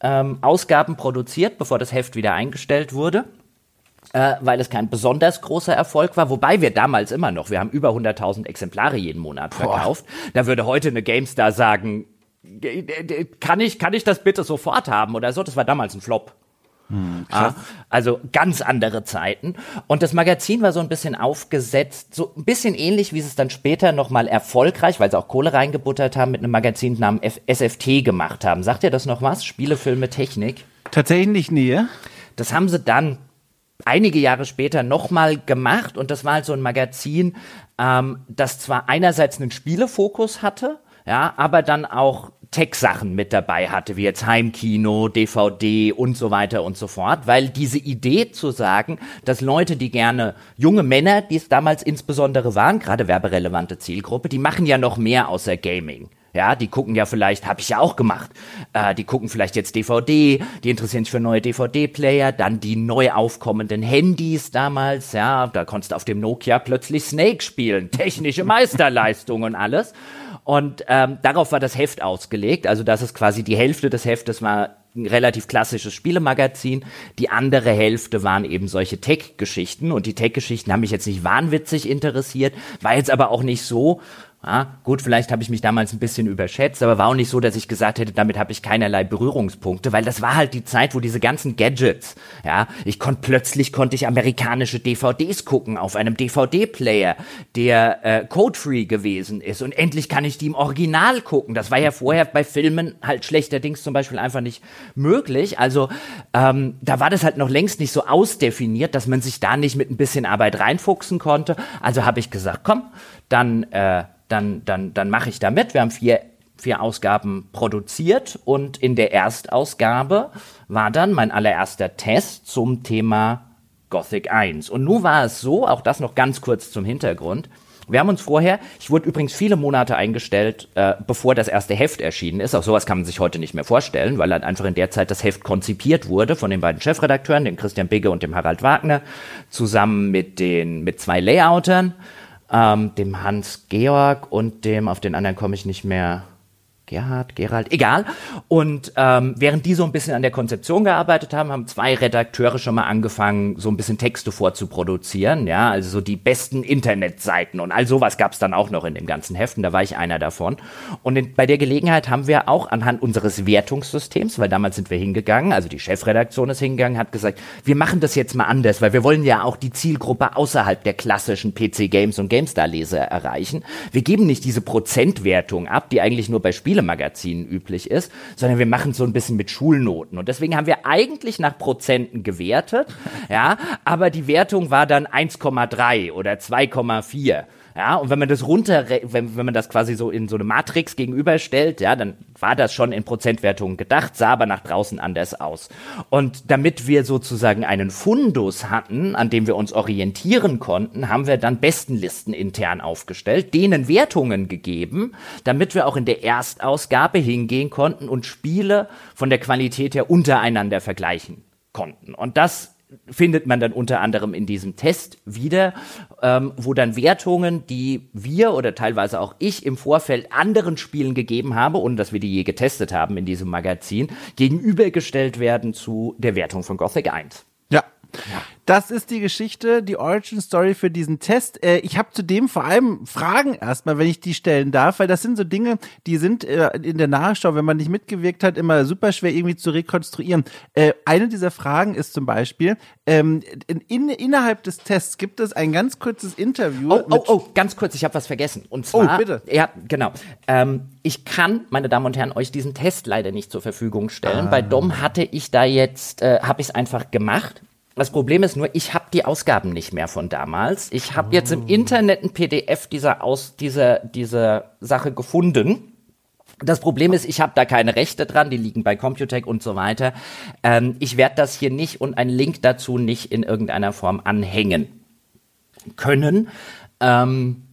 ähm, Ausgaben produziert, bevor das Heft wieder eingestellt wurde. Äh, weil es kein besonders großer Erfolg war, wobei wir damals immer noch, wir haben über 100.000 Exemplare jeden Monat verkauft. Boah. Da würde heute eine GameStar sagen, kann ich, kann ich das bitte sofort haben oder so? Das war damals ein Flop. Hm, ja, also ganz andere Zeiten. Und das Magazin war so ein bisschen aufgesetzt, so ein bisschen ähnlich, wie sie es dann später nochmal erfolgreich, weil sie auch Kohle reingebuttert haben, mit einem Magazin namens SFT gemacht haben. Sagt ihr das noch was? Spiele, Filme, Technik? Tatsächlich nee. Das haben sie dann einige Jahre später nochmal gemacht und das war halt so ein Magazin, ähm, das zwar einerseits einen Spielefokus hatte, ja, aber dann auch Tech-Sachen mit dabei hatte, wie jetzt Heimkino, DVD und so weiter und so fort, weil diese Idee zu sagen, dass Leute, die gerne junge Männer, die es damals insbesondere waren, gerade werberelevante Zielgruppe, die machen ja noch mehr außer Gaming. Ja, die gucken ja vielleicht, habe ich ja auch gemacht, äh, die gucken vielleicht jetzt DVD, die interessieren sich für neue DVD-Player, dann die neu aufkommenden Handys damals, ja, da konntest du auf dem Nokia plötzlich Snake spielen, technische Meisterleistung und alles. Und ähm, darauf war das Heft ausgelegt. Also das ist quasi die Hälfte des Heftes war ein relativ klassisches Spielemagazin. Die andere Hälfte waren eben solche Tech-Geschichten. Und die Tech-Geschichten haben mich jetzt nicht wahnwitzig interessiert, war jetzt aber auch nicht so, ja, gut, vielleicht habe ich mich damals ein bisschen überschätzt, aber war auch nicht so, dass ich gesagt hätte, damit habe ich keinerlei Berührungspunkte, weil das war halt die Zeit, wo diese ganzen Gadgets, ja, ich konnte plötzlich konnte ich amerikanische DVDs gucken auf einem DVD-Player, der äh, code-free gewesen ist und endlich kann ich die im Original gucken. Das war ja vorher bei Filmen halt schlechterdings zum Beispiel einfach nicht möglich. Also ähm, da war das halt noch längst nicht so ausdefiniert, dass man sich da nicht mit ein bisschen Arbeit reinfuchsen konnte. Also habe ich gesagt, komm, dann äh, dann, dann, dann mache ich da mit. Wir haben vier, vier Ausgaben produziert und in der Erstausgabe war dann mein allererster Test zum Thema Gothic 1. Und nun war es so, auch das noch ganz kurz zum Hintergrund. Wir haben uns vorher, ich wurde übrigens viele Monate eingestellt, äh, bevor das erste Heft erschienen ist. Auch sowas kann man sich heute nicht mehr vorstellen, weil halt einfach in der Zeit das Heft konzipiert wurde von den beiden Chefredakteuren, dem Christian Bigge und dem Harald Wagner, zusammen mit den, mit zwei Layoutern ähm, dem Hans Georg und dem, auf den anderen komme ich nicht mehr, Gerhard, Gerald, egal. Und ähm, während die so ein bisschen an der Konzeption gearbeitet haben, haben zwei Redakteure schon mal angefangen, so ein bisschen Texte vorzuproduzieren. Ja, also so die besten Internetseiten und all sowas gab es dann auch noch in dem ganzen Heften. Da war ich einer davon. Und in, bei der Gelegenheit haben wir auch anhand unseres Wertungssystems, weil damals sind wir hingegangen, also die Chefredaktion ist hingegangen, hat gesagt, wir machen das jetzt mal anders, weil wir wollen ja auch die Zielgruppe außerhalb der klassischen PC-Games und GameStar-Leser erreichen. Wir geben nicht diese Prozentwertung ab, die eigentlich nur bei Spielen Spielemagazinen üblich ist, sondern wir machen so ein bisschen mit Schulnoten. Und deswegen haben wir eigentlich nach Prozenten gewertet, ja, aber die Wertung war dann 1,3 oder 2,4. Ja, und wenn man das runter, wenn, wenn man das quasi so in so eine Matrix gegenüberstellt, ja, dann war das schon in Prozentwertungen gedacht, sah aber nach draußen anders aus. Und damit wir sozusagen einen Fundus hatten, an dem wir uns orientieren konnten, haben wir dann Bestenlisten intern aufgestellt, denen Wertungen gegeben, damit wir auch in der Erstausgabe hingehen konnten und Spiele von der Qualität her untereinander vergleichen konnten. Und das findet man dann unter anderem in diesem Test wieder, ähm, wo dann Wertungen, die wir oder teilweise auch ich im Vorfeld anderen Spielen gegeben habe, ohne dass wir die je getestet haben in diesem Magazin, gegenübergestellt werden zu der Wertung von Gothic 1. Ja. ja. Das ist die Geschichte, die Origin Story für diesen Test. Äh, ich habe zudem vor allem Fragen erstmal, wenn ich die stellen darf, weil das sind so Dinge, die sind äh, in der Nachschau, wenn man nicht mitgewirkt hat, immer super schwer irgendwie zu rekonstruieren. Äh, eine dieser Fragen ist zum Beispiel, ähm, in, innerhalb des Tests gibt es ein ganz kurzes Interview. Oh, oh, oh, ganz kurz, ich habe was vergessen. Und oh, zwar, oh, bitte. Ja, genau. Ähm, ich kann, meine Damen und Herren, euch diesen Test leider nicht zur Verfügung stellen. Ah. Bei Dom hatte ich da jetzt, äh, habe ich es einfach gemacht. Das Problem ist nur, ich habe die Ausgaben nicht mehr von damals. Ich habe oh. jetzt im. Internet ein PDF dieser, Aus, dieser, dieser Sache gefunden. Das Problem ist, ich habe da keine Rechte dran, die liegen bei Computec und so weiter. Ähm, ich werde das hier nicht und einen Link dazu nicht in irgendeiner Form anhängen können. Ähm,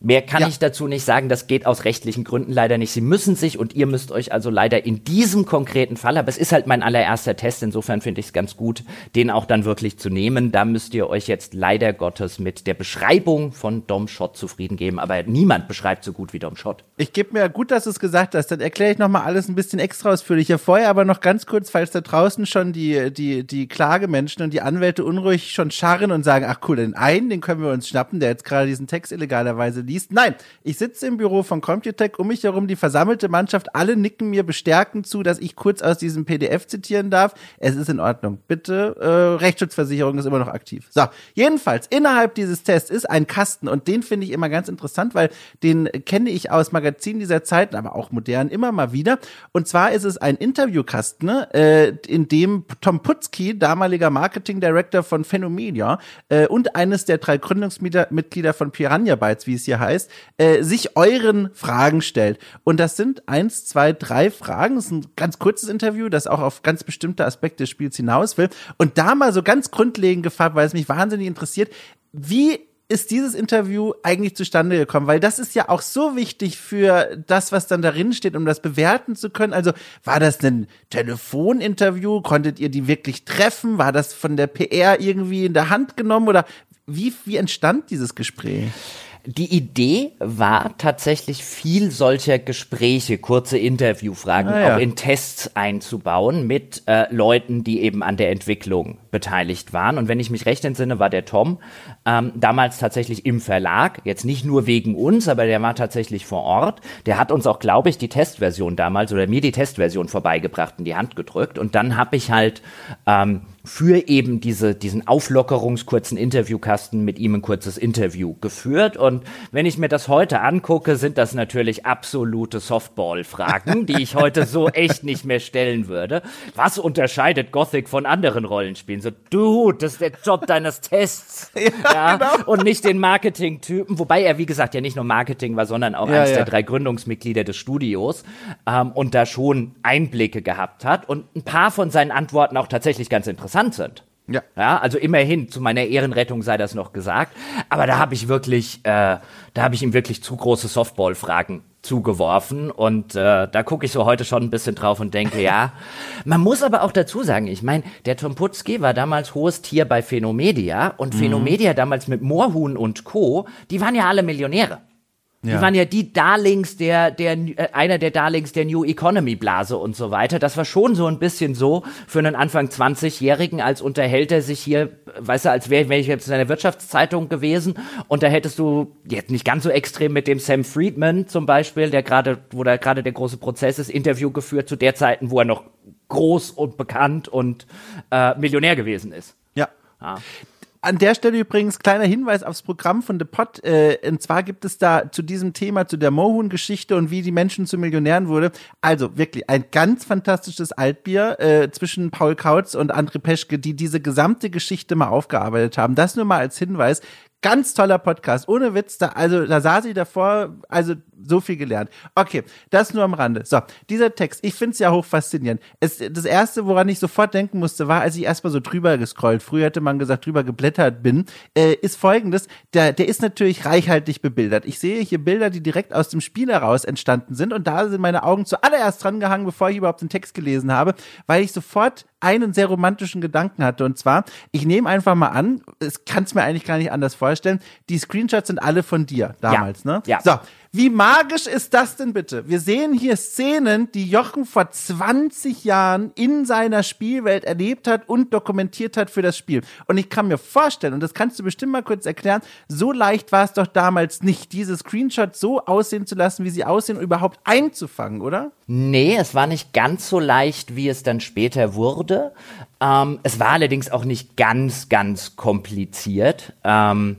Mehr kann ja. ich dazu nicht sagen, das geht aus rechtlichen Gründen leider nicht. Sie müssen sich und ihr müsst euch also leider in diesem konkreten Fall, aber es ist halt mein allererster Test, insofern finde ich es ganz gut, den auch dann wirklich zu nehmen. Da müsst ihr euch jetzt leider Gottes mit der Beschreibung von Dom Schott zufrieden geben, aber niemand beschreibt so gut wie Dom Schott. Ich gebe mir gut, dass du es gesagt hast, dann erkläre ich nochmal alles ein bisschen extra ausführlicher. Vorher aber noch ganz kurz, falls da draußen schon die, die, die Klagemenschen und die Anwälte unruhig schon scharren und sagen, ach cool, den einen, den können wir uns schnappen, der jetzt gerade diesen Text illegalerweise liest. Nein, ich sitze im Büro von Computec, um mich herum die versammelte Mannschaft, alle nicken mir bestärkend zu, dass ich kurz aus diesem PDF zitieren darf. Es ist in Ordnung. Bitte, äh, Rechtsschutzversicherung ist immer noch aktiv. So, jedenfalls, innerhalb dieses Tests ist ein Kasten und den finde ich immer ganz interessant, weil den kenne ich aus Magazinen dieser Zeiten, aber auch modern immer mal wieder. Und zwar ist es ein Interviewkasten, ne, äh, in dem Tom Putzki, damaliger Marketing Director von Phenomedia äh, und eines der drei Gründungsmitglieder von Piranha Bytes, wie es hier heißt, äh, sich euren Fragen stellt. Und das sind eins, zwei, drei Fragen. Das ist ein ganz kurzes Interview, das auch auf ganz bestimmte Aspekte des Spiels hinaus will. Und da mal so ganz grundlegend gefragt, weil es mich wahnsinnig interessiert, wie ist dieses Interview eigentlich zustande gekommen? Weil das ist ja auch so wichtig für das, was dann darin steht, um das bewerten zu können. Also war das ein Telefoninterview? Konntet ihr die wirklich treffen? War das von der PR irgendwie in der Hand genommen? Oder wie, wie entstand dieses Gespräch? Die Idee war tatsächlich viel solcher Gespräche, kurze Interviewfragen ah, ja. auch in Tests einzubauen mit äh, Leuten, die eben an der Entwicklung beteiligt waren. Und wenn ich mich recht entsinne, war der Tom ähm, damals tatsächlich im Verlag, jetzt nicht nur wegen uns, aber der war tatsächlich vor Ort. Der hat uns auch, glaube ich, die Testversion damals oder mir die Testversion vorbeigebracht in die Hand gedrückt. Und dann habe ich halt ähm, für eben diese, diesen Auflockerungskurzen Interviewkasten mit ihm ein kurzes Interview geführt. Und wenn ich mir das heute angucke, sind das natürlich absolute Softball-Fragen, die ich heute so echt nicht mehr stellen würde. Was unterscheidet Gothic von anderen Rollenspielen? So, du, das ist der Job deines Tests. Ja, ja genau. Und nicht den Marketing-Typen. Wobei er, wie gesagt, ja nicht nur Marketing war, sondern auch ja, eines ja. der drei Gründungsmitglieder des Studios ähm, und da schon Einblicke gehabt hat und ein paar von seinen Antworten auch tatsächlich ganz interessant interessant sind. Ja. ja. Also immerhin, zu meiner Ehrenrettung sei das noch gesagt. Aber da habe ich wirklich, äh, da habe ich ihm wirklich zu große Softball-Fragen zugeworfen. Und äh, da gucke ich so heute schon ein bisschen drauf und denke, ja. Man muss aber auch dazu sagen, ich meine, der Tom Putzki war damals hohes Tier bei Phenomedia und mhm. Phenomedia damals mit Moorhuhn und Co., die waren ja alle Millionäre. Die ja. waren ja die Darlings der, der, äh, einer der Darlings der New Economy Blase und so weiter. Das war schon so ein bisschen so für einen Anfang 20-Jährigen, als unterhält er sich hier, weißt du, als wäre wär ich jetzt in einer Wirtschaftszeitung gewesen und da hättest du jetzt nicht ganz so extrem mit dem Sam Friedman zum Beispiel, der gerade, wo da gerade der große Prozess ist, Interview geführt zu der Zeiten, wo er noch groß und bekannt und äh, Millionär gewesen ist. Ja. ja. An der Stelle übrigens kleiner Hinweis aufs Programm von The Pot. Äh, und zwar gibt es da zu diesem Thema, zu der Mohun-Geschichte und wie die Menschen zu Millionären wurde. Also wirklich ein ganz fantastisches Altbier äh, zwischen Paul Kautz und André Peschke, die diese gesamte Geschichte mal aufgearbeitet haben. Das nur mal als Hinweis. Ganz toller Podcast, ohne Witz. Da, also da saß sie davor, also so viel gelernt. Okay, das nur am Rande. So, dieser Text, ich finde es ja hoch faszinierend. Es, das erste, woran ich sofort denken musste, war, als ich erstmal so drüber gescrollt, früher hätte man gesagt, drüber geblättert bin, äh, ist folgendes, der, der ist natürlich reichhaltig bebildert. Ich sehe hier Bilder, die direkt aus dem Spiel heraus entstanden sind und da sind meine Augen zuallererst dran gehangen, bevor ich überhaupt den Text gelesen habe, weil ich sofort einen sehr romantischen Gedanken hatte. Und zwar, ich nehme einfach mal an, es kann es mir eigentlich gar nicht anders vorstellen, die Screenshots sind alle von dir damals, ja. ne? Ja. So, wie magisch ist das denn bitte? Wir sehen hier Szenen, die Jochen vor 20 Jahren in seiner Spielwelt erlebt hat und dokumentiert hat für das Spiel. Und ich kann mir vorstellen, und das kannst du bestimmt mal kurz erklären, so leicht war es doch damals nicht, diese Screenshots so aussehen zu lassen, wie sie aussehen, überhaupt einzufangen, oder? Nee, es war nicht ganz so leicht, wie es dann später wurde. Ähm, es war allerdings auch nicht ganz, ganz kompliziert. Ähm,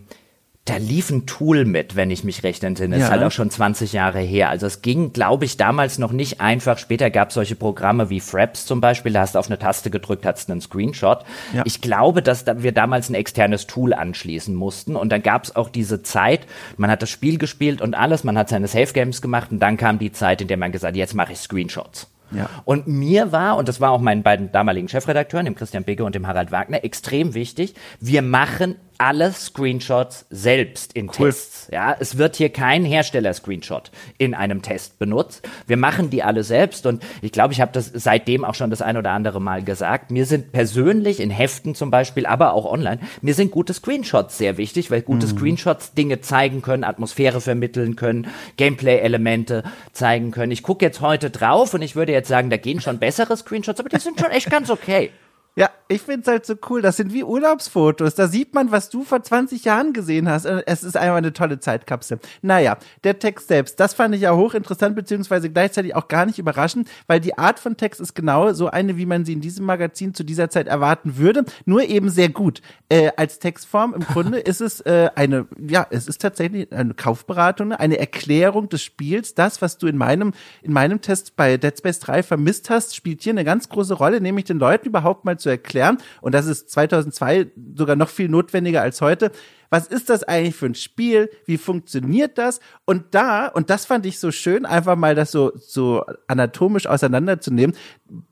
da lief ein Tool mit, wenn ich mich recht entsinne. Ja. Ist halt auch schon 20 Jahre her. Also es ging, glaube ich, damals noch nicht einfach. Später gab es solche Programme wie Fraps zum Beispiel. Da hast du auf eine Taste gedrückt, hattest einen Screenshot. Ja. Ich glaube, dass wir damals ein externes Tool anschließen mussten. Und dann gab es auch diese Zeit, man hat das Spiel gespielt und alles, man hat seine Safe Games gemacht und dann kam die Zeit, in der man gesagt hat, jetzt mache ich Screenshots. Ja. Und mir war, und das war auch meinen beiden damaligen Chefredakteuren, dem Christian Bigge und dem Harald Wagner, extrem wichtig, wir machen alle Screenshots selbst in cool. Tests. Ja, es wird hier kein Hersteller-Screenshot in einem Test benutzt. Wir machen die alle selbst und ich glaube, ich habe das seitdem auch schon das ein oder andere Mal gesagt. Mir sind persönlich in Heften zum Beispiel, aber auch online, mir sind gute Screenshots sehr wichtig, weil gute mhm. Screenshots Dinge zeigen können, Atmosphäre vermitteln können, Gameplay-Elemente zeigen können. Ich gucke jetzt heute drauf und ich würde jetzt sagen, da gehen schon bessere Screenshots, aber die sind schon echt ganz okay. Ja, ich find's halt so cool. Das sind wie Urlaubsfotos. Da sieht man, was du vor 20 Jahren gesehen hast. Es ist einfach eine tolle Zeitkapsel. Naja, der Text selbst, das fand ich ja hochinteressant, beziehungsweise gleichzeitig auch gar nicht überraschend, weil die Art von Text ist genau so eine, wie man sie in diesem Magazin zu dieser Zeit erwarten würde, nur eben sehr gut. Äh, als Textform im Grunde ist es äh, eine, ja, es ist tatsächlich eine Kaufberatung, eine Erklärung des Spiels. Das, was du in meinem, in meinem Test bei Dead Space 3 vermisst hast, spielt hier eine ganz große Rolle, nämlich den Leuten überhaupt mal zu erklären, und das ist 2002 sogar noch viel notwendiger als heute, Was ist das eigentlich für ein Spiel? Wie funktioniert das? Und da, und das fand ich so schön, einfach mal das so, so anatomisch auseinanderzunehmen.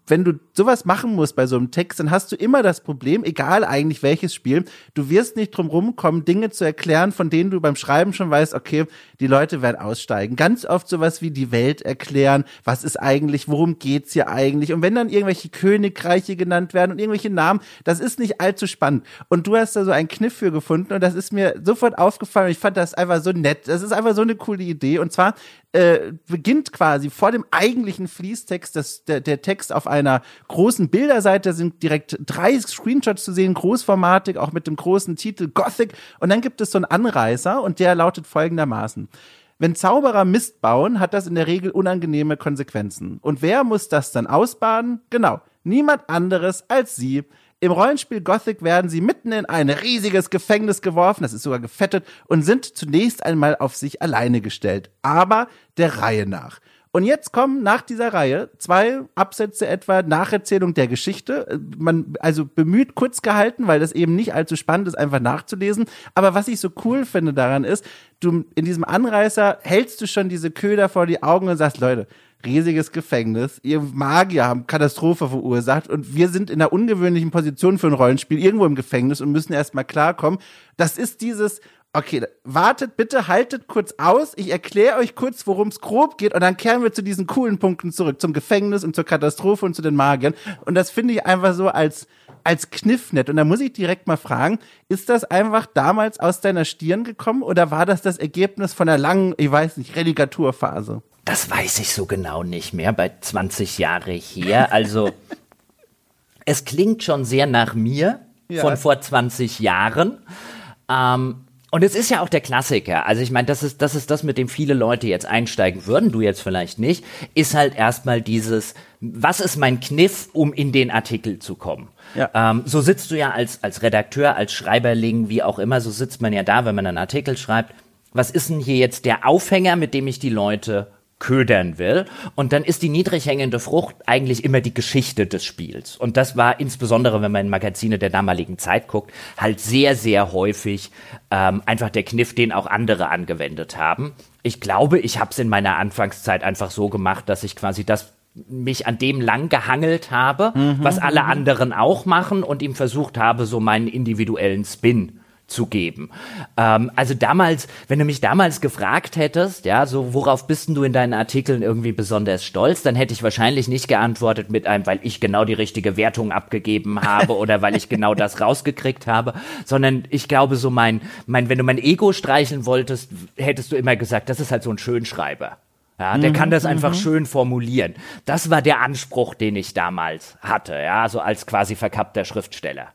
Wenn du sowas machen musst bei so einem Text, dann hast du immer das Problem, egal eigentlich welches Spiel, du wirst nicht drum rumkommen, Dinge zu erklären, von denen du beim Schreiben schon weißt, okay, die Leute werden aussteigen. Ganz oft sowas wie die Welt erklären, was ist eigentlich, worum geht's hier eigentlich? Und wenn dann irgendwelche Königreiche genannt werden und irgendwelche Namen, das ist nicht allzu spannend. Und du hast da so einen Kniff für gefunden und das ist mir sofort aufgefallen. Ich fand das einfach so nett. Das ist einfach so eine coole Idee. Und zwar äh, beginnt quasi vor dem eigentlichen Fließtext das, der, der Text auf einer großen Bilderseite. Da sind direkt drei Screenshots zu sehen, großformatig, auch mit dem großen Titel Gothic. Und dann gibt es so einen Anreißer und der lautet folgendermaßen. Wenn Zauberer Mist bauen, hat das in der Regel unangenehme Konsequenzen. Und wer muss das dann ausbaden? Genau, niemand anderes als sie. Im Rollenspiel Gothic werden sie mitten in ein riesiges Gefängnis geworfen, das ist sogar gefettet, und sind zunächst einmal auf sich alleine gestellt. Aber der Reihe nach. Und jetzt kommen nach dieser Reihe zwei Absätze etwa Nacherzählung der Geschichte. Man, also bemüht kurz gehalten, weil das eben nicht allzu spannend ist, einfach nachzulesen. Aber was ich so cool finde daran ist, du in diesem Anreißer hältst du schon diese Köder vor die Augen und sagst, Leute, riesiges Gefängnis. Ihr Magier haben Katastrophe verursacht und wir sind in einer ungewöhnlichen Position für ein Rollenspiel irgendwo im Gefängnis und müssen erstmal klarkommen. Das ist dieses, okay, wartet bitte, haltet kurz aus. Ich erkläre euch kurz, worum es grob geht und dann kehren wir zu diesen coolen Punkten zurück, zum Gefängnis und zur Katastrophe und zu den Magiern. Und das finde ich einfach so als, als Kniff nett. Und da muss ich direkt mal fragen, ist das einfach damals aus deiner Stirn gekommen oder war das das Ergebnis von einer langen, ich weiß nicht, Relegaturphase? Das weiß ich so genau nicht mehr, bei 20 Jahre her. Also, es klingt schon sehr nach mir ja. von vor 20 Jahren. Ähm, und es ist ja auch der Klassiker. Also ich meine, das ist, das ist das, mit dem viele Leute jetzt einsteigen würden, du jetzt vielleicht nicht, ist halt erstmal dieses, was ist mein Kniff, um in den Artikel zu kommen? Ja. Ähm, so sitzt du ja als, als Redakteur, als Schreiberling, wie auch immer, so sitzt man ja da, wenn man einen Artikel schreibt. Was ist denn hier jetzt der Aufhänger, mit dem ich die Leute ködern will. Und dann ist die niedrig hängende Frucht eigentlich immer die Geschichte des Spiels. Und das war insbesondere, wenn man in Magazine der damaligen Zeit guckt, halt sehr, sehr häufig ähm, einfach der Kniff, den auch andere angewendet haben. Ich glaube, ich habe es in meiner Anfangszeit einfach so gemacht, dass ich quasi das mich an dem lang gehangelt habe, mhm, was alle mhm. anderen auch machen und ihm versucht habe, so meinen individuellen Spin zu geben. Ähm, also damals, wenn du mich damals gefragt hättest, ja, so worauf bist denn du in deinen Artikeln irgendwie besonders stolz, dann hätte ich wahrscheinlich nicht geantwortet mit einem, weil ich genau die richtige Wertung abgegeben habe oder weil ich genau das rausgekriegt habe, sondern ich glaube so mein, mein, wenn du mein Ego streicheln wolltest, hättest du immer gesagt, das ist halt so ein Schönschreiber. Ja, der mhm, kann das einfach mhm. schön formulieren. Das war der Anspruch, den ich damals hatte, ja, so als quasi verkappter Schriftsteller.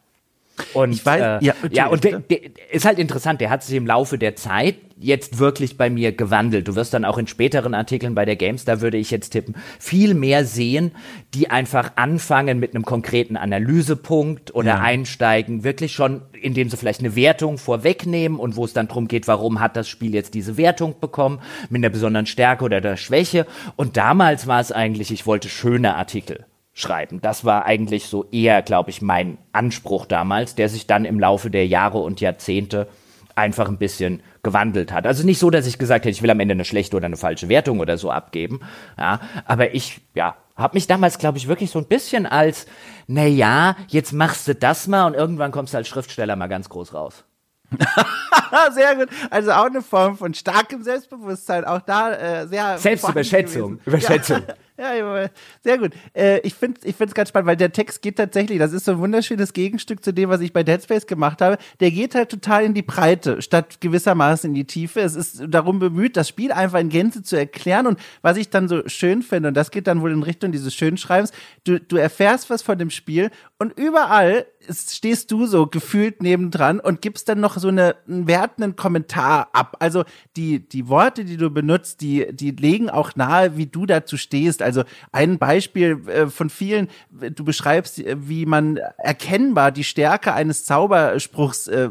Und, ich weiß, äh, ja, ja, und der, der ist halt interessant, der hat sich im Laufe der Zeit jetzt wirklich bei mir gewandelt. Du wirst dann auch in späteren Artikeln bei der Games, da würde ich jetzt tippen, viel mehr sehen, die einfach anfangen mit einem konkreten Analysepunkt oder ja. einsteigen, wirklich schon, indem sie vielleicht eine Wertung vorwegnehmen und wo es dann darum geht, warum hat das Spiel jetzt diese Wertung bekommen, mit einer besonderen Stärke oder der Schwäche. Und damals war es eigentlich, ich wollte schöne Artikel schreiben. Das war eigentlich so eher, glaube ich, mein Anspruch damals, der sich dann im Laufe der Jahre und Jahrzehnte einfach ein bisschen gewandelt hat. Also nicht so, dass ich gesagt hätte, ich will am Ende eine schlechte oder eine falsche Wertung oder so abgeben. Ja, aber ich, ja, habe mich damals, glaube ich, wirklich so ein bisschen als, na ja, jetzt machst du das mal und irgendwann kommst du als Schriftsteller mal ganz groß raus. sehr gut. Also auch eine Form von starkem Selbstbewusstsein. Auch da äh, sehr. Selbstüberschätzung. Überschätzung. Ja. Ja, sehr gut. Äh, ich finde es ich ganz spannend, weil der Text geht tatsächlich, das ist so ein wunderschönes Gegenstück zu dem, was ich bei Dead Space gemacht habe. Der geht halt total in die Breite, statt gewissermaßen in die Tiefe. Es ist darum bemüht, das Spiel einfach in Gänze zu erklären. Und was ich dann so schön finde, und das geht dann wohl in Richtung dieses Schönschreibens, du, du erfährst was von dem Spiel und überall stehst du so gefühlt nebendran und gibst dann noch so eine, einen wertenden Kommentar ab. Also die, die Worte, die du benutzt, die, die legen auch nahe, wie du dazu stehst. Also ein Beispiel äh, von vielen, du beschreibst, äh, wie man erkennbar die Stärke eines Zauberspruchs äh,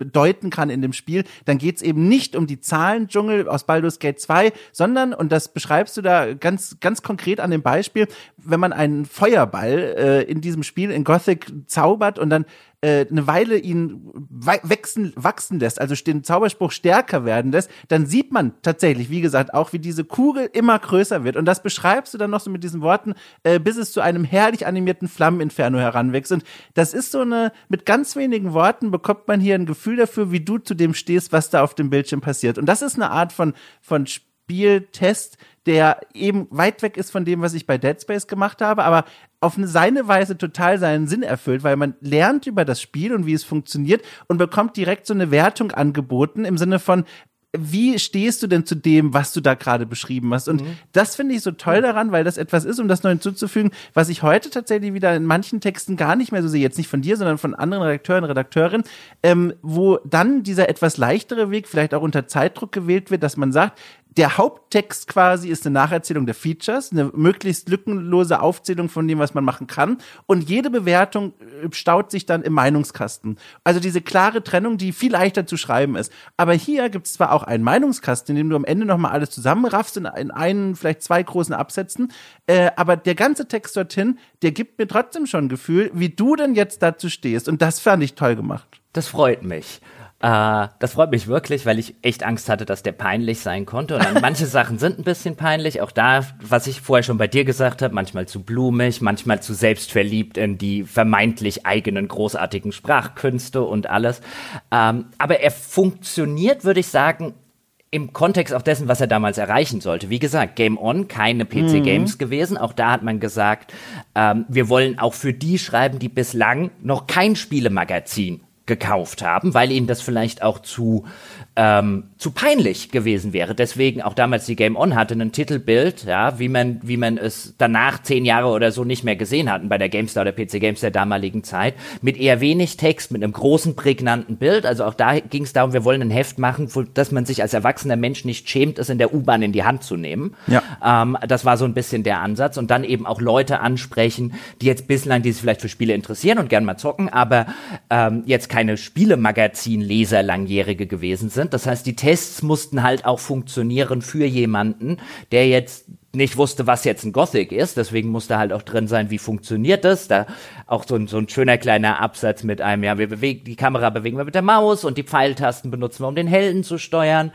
deuten kann in dem Spiel. Dann geht's eben nicht um die Zahlendschungel aus Baldur's Gate 2, sondern, und das beschreibst du da ganz, ganz konkret an dem Beispiel, wenn man einen Feuerball in diesem Spiel in Gothic zaubert und dann äh, eine Weile ihn wachsen, wachsen lässt, also den Zauberspruch stärker werden lässt, dann sieht man tatsächlich, wie gesagt, auch wie diese Kugel immer größer wird. Und das beschreibst du dann noch so mit diesen Worten, äh, bis es zu einem herrlich animierten Flammeninferno heranwächst. Und das ist so eine, mit ganz wenigen Worten bekommt man hier ein Gefühl dafür, wie du zu dem stehst, was da auf dem Bildschirm passiert. Und das ist eine Art von, von Spieltest, der eben weit weg ist von dem, was ich bei Dead Space gemacht habe, aber auf eine, seine Weise total seinen Sinn erfüllt, weil man lernt über das Spiel und wie es funktioniert und bekommt direkt so eine Wertung angeboten im Sinne von, wie stehst du denn zu dem, was du da gerade beschrieben hast? Und mhm. das finde ich so toll daran, weil das etwas ist, um das noch hinzuzufügen, was ich heute tatsächlich wieder in manchen Texten gar nicht mehr so sehe, jetzt nicht von dir, sondern von anderen Redakteuren, Redakteurinnen, ähm, wo dann dieser etwas leichtere Weg vielleicht auch unter Zeitdruck gewählt wird, dass man sagt, der Haupttext quasi ist eine Nacherzählung der Features, eine möglichst lückenlose Aufzählung von dem, was man machen kann. Und jede Bewertung äh, staut sich dann im Meinungskasten. Also diese klare Trennung, die viel leichter zu schreiben ist. Aber hier gibt es zwar auch einen Meinungskasten, in dem du am Ende nochmal alles zusammenraffst in, in einen, vielleicht zwei großen Absätzen. Äh, aber der ganze Text dorthin, der gibt mir trotzdem schon ein Gefühl, wie du denn jetzt dazu stehst. Und das fand ich toll gemacht. Das freut mich. Äh, das freut mich wirklich, weil ich echt Angst hatte, dass der peinlich sein konnte. Und manche Sachen sind ein bisschen peinlich. Auch da, was ich vorher schon bei dir gesagt habe, manchmal zu blumig, manchmal zu selbstverliebt in die vermeintlich eigenen großartigen Sprachkünste und alles. Ähm, aber er funktioniert, würde ich sagen, im Kontext auch dessen, was er damals erreichen sollte. Wie gesagt, Game On, keine PC-Games mhm. gewesen. Auch da hat man gesagt, ähm, wir wollen auch für die schreiben, die bislang noch kein Spielemagazin gekauft haben, weil ihnen das vielleicht auch zu ähm, zu peinlich gewesen wäre. Deswegen auch damals die Game On hatte ein Titelbild, ja, wie man wie man es danach zehn Jahre oder so nicht mehr gesehen hatten bei der GameStar oder PC Games der damaligen Zeit, mit eher wenig Text, mit einem großen prägnanten Bild. Also auch da ging es darum, wir wollen ein Heft machen, dass man sich als erwachsener Mensch nicht schämt, es in der U-Bahn in die Hand zu nehmen. Ja. Ähm, das war so ein bisschen der Ansatz und dann eben auch Leute ansprechen, die jetzt bislang, die sich vielleicht für Spiele interessieren und gern mal zocken, aber ähm, jetzt keine Spielemagazin-Leser langjährige gewesen sind sind. Das heißt, die Tests mussten halt auch funktionieren für jemanden, der jetzt nicht wusste, was jetzt ein Gothic ist. Deswegen musste halt auch drin sein, wie funktioniert das. Da auch so ein, so ein schöner kleiner Absatz mit einem, ja, wir bewegen, die Kamera bewegen wir mit der Maus und die Pfeiltasten benutzen wir, um den Helden zu steuern.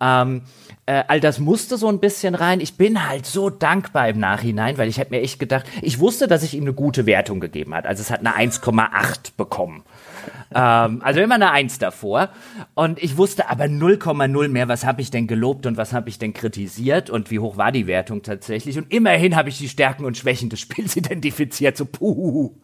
Ähm, äh, all das musste so ein bisschen rein. Ich bin halt so dankbar im Nachhinein, weil ich habe mir echt gedacht, ich wusste, dass ich ihm eine gute Wertung gegeben hat. Also es hat eine 1,8 bekommen ähm, also immer eine Eins davor. Und ich wusste aber 0,0 mehr, was habe ich denn gelobt und was habe ich denn kritisiert und wie hoch war die Wertung tatsächlich. Und immerhin habe ich die Stärken und Schwächen des Spiels identifiziert. So, puh.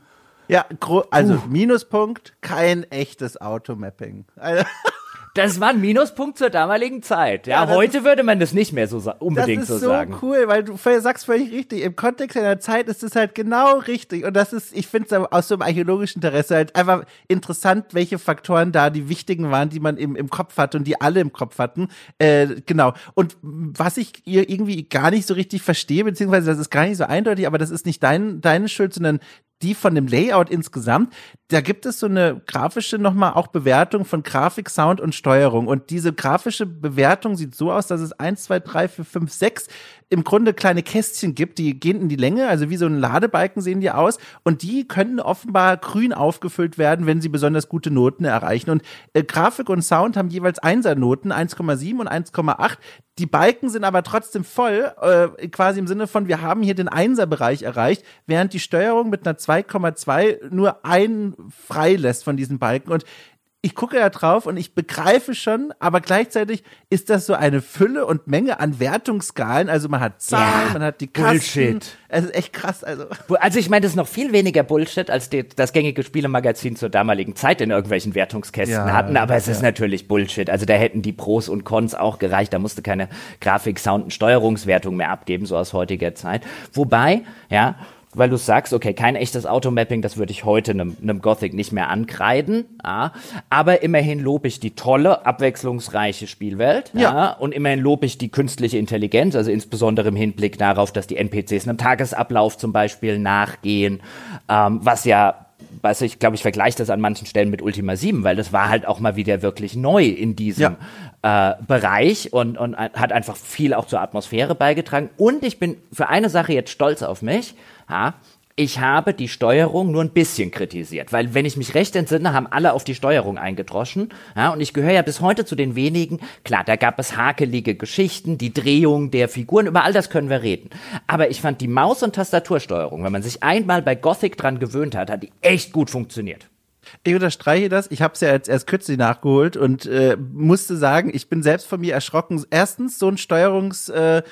Ja, also Minuspunkt, kein echtes Automapping. Also Das war ein Minuspunkt zur damaligen Zeit. Ja, ja heute würde man das nicht mehr so unbedingt so, sagen. Das ist so cool, weil du sagst völlig richtig. Im Kontext einer Zeit ist es halt genau richtig. Und das ist, ich finde es aus so einem archäologischen Interesse halt einfach interessant, welche Faktoren da die wichtigen waren, die man im, im Kopf hatte und die alle im Kopf hatten. Äh, genau. Und was ich irgendwie gar nicht so richtig verstehe, beziehungsweise das ist gar nicht so eindeutig, aber das ist nicht dein, deine Schuld, sondern die von dem Layout insgesamt, da gibt es so eine grafische nochmal auch Bewertung von Grafik, Sound und Steuerung. Und diese grafische Bewertung sieht so aus, dass es eins, zwei, drei, vier, fünf, sechs im Grunde kleine Kästchen gibt, die gehen in die Länge, also wie so ein Ladebalken sehen die aus. Und die können offenbar grün aufgefüllt werden, wenn sie besonders gute Noten erreichen. Und äh, Grafik und Sound haben jeweils Einser-Noten, 1,7 und 1,8. Die Balken sind aber trotzdem voll, äh, quasi im Sinne von, wir haben hier den Einser-Bereich erreicht, während die Steuerung mit einer 2,2 nur einen frei lässt von diesen Balken. Und ich gucke da drauf und ich begreife schon, aber gleichzeitig ist das so eine Fülle und Menge an Wertungsskalen. Also man hat Zahlen, ja, man hat die Kasten. Bullshit. Es ist echt krass. Also, also ich meine, das ist noch viel weniger Bullshit, als die, das gängige Spielemagazin zur damaligen Zeit in irgendwelchen Wertungskästen ja, hatten. Aber es ja. ist natürlich Bullshit. Also da hätten die Pros und Cons auch gereicht. Da musste keine Grafik, Sound und Steuerungswertung mehr abgeben, so aus heutiger Zeit. Wobei, ja, weil du sagst, okay, kein echtes Automapping, das würde ich heute einem, einem Gothic nicht mehr ankreiden. Ja. Aber immerhin lobe ich die tolle, abwechslungsreiche Spielwelt. Ja. ja. Und immerhin lobe ich die künstliche Intelligenz, also insbesondere im Hinblick darauf, dass die NPCs einem Tagesablauf zum Beispiel nachgehen, ähm, was ja weißt du, ich glaube, ich vergleiche das an manchen Stellen mit Ultima 7, weil das war halt auch mal wieder wirklich neu in diesem ja. äh, Bereich und, und hat einfach viel auch zur Atmosphäre beigetragen. Und ich bin für eine Sache jetzt stolz auf mich. Ja, ich habe die Steuerung nur ein bisschen kritisiert, weil wenn ich mich recht entsinne, haben alle auf die Steuerung eingedroschen. Ja, und ich gehöre ja bis heute zu den wenigen. Klar, da gab es hakelige Geschichten, die Drehung der Figuren, über all das können wir reden. Aber ich fand die Maus- und Tastatursteuerung, wenn man sich einmal bei Gothic dran gewöhnt hat, hat die echt gut funktioniert. Ich unterstreiche das. Ich habe es ja jetzt erst kürzlich nachgeholt und äh, musste sagen, ich bin selbst von mir erschrocken. Erstens, so ein Steuerungs... Äh,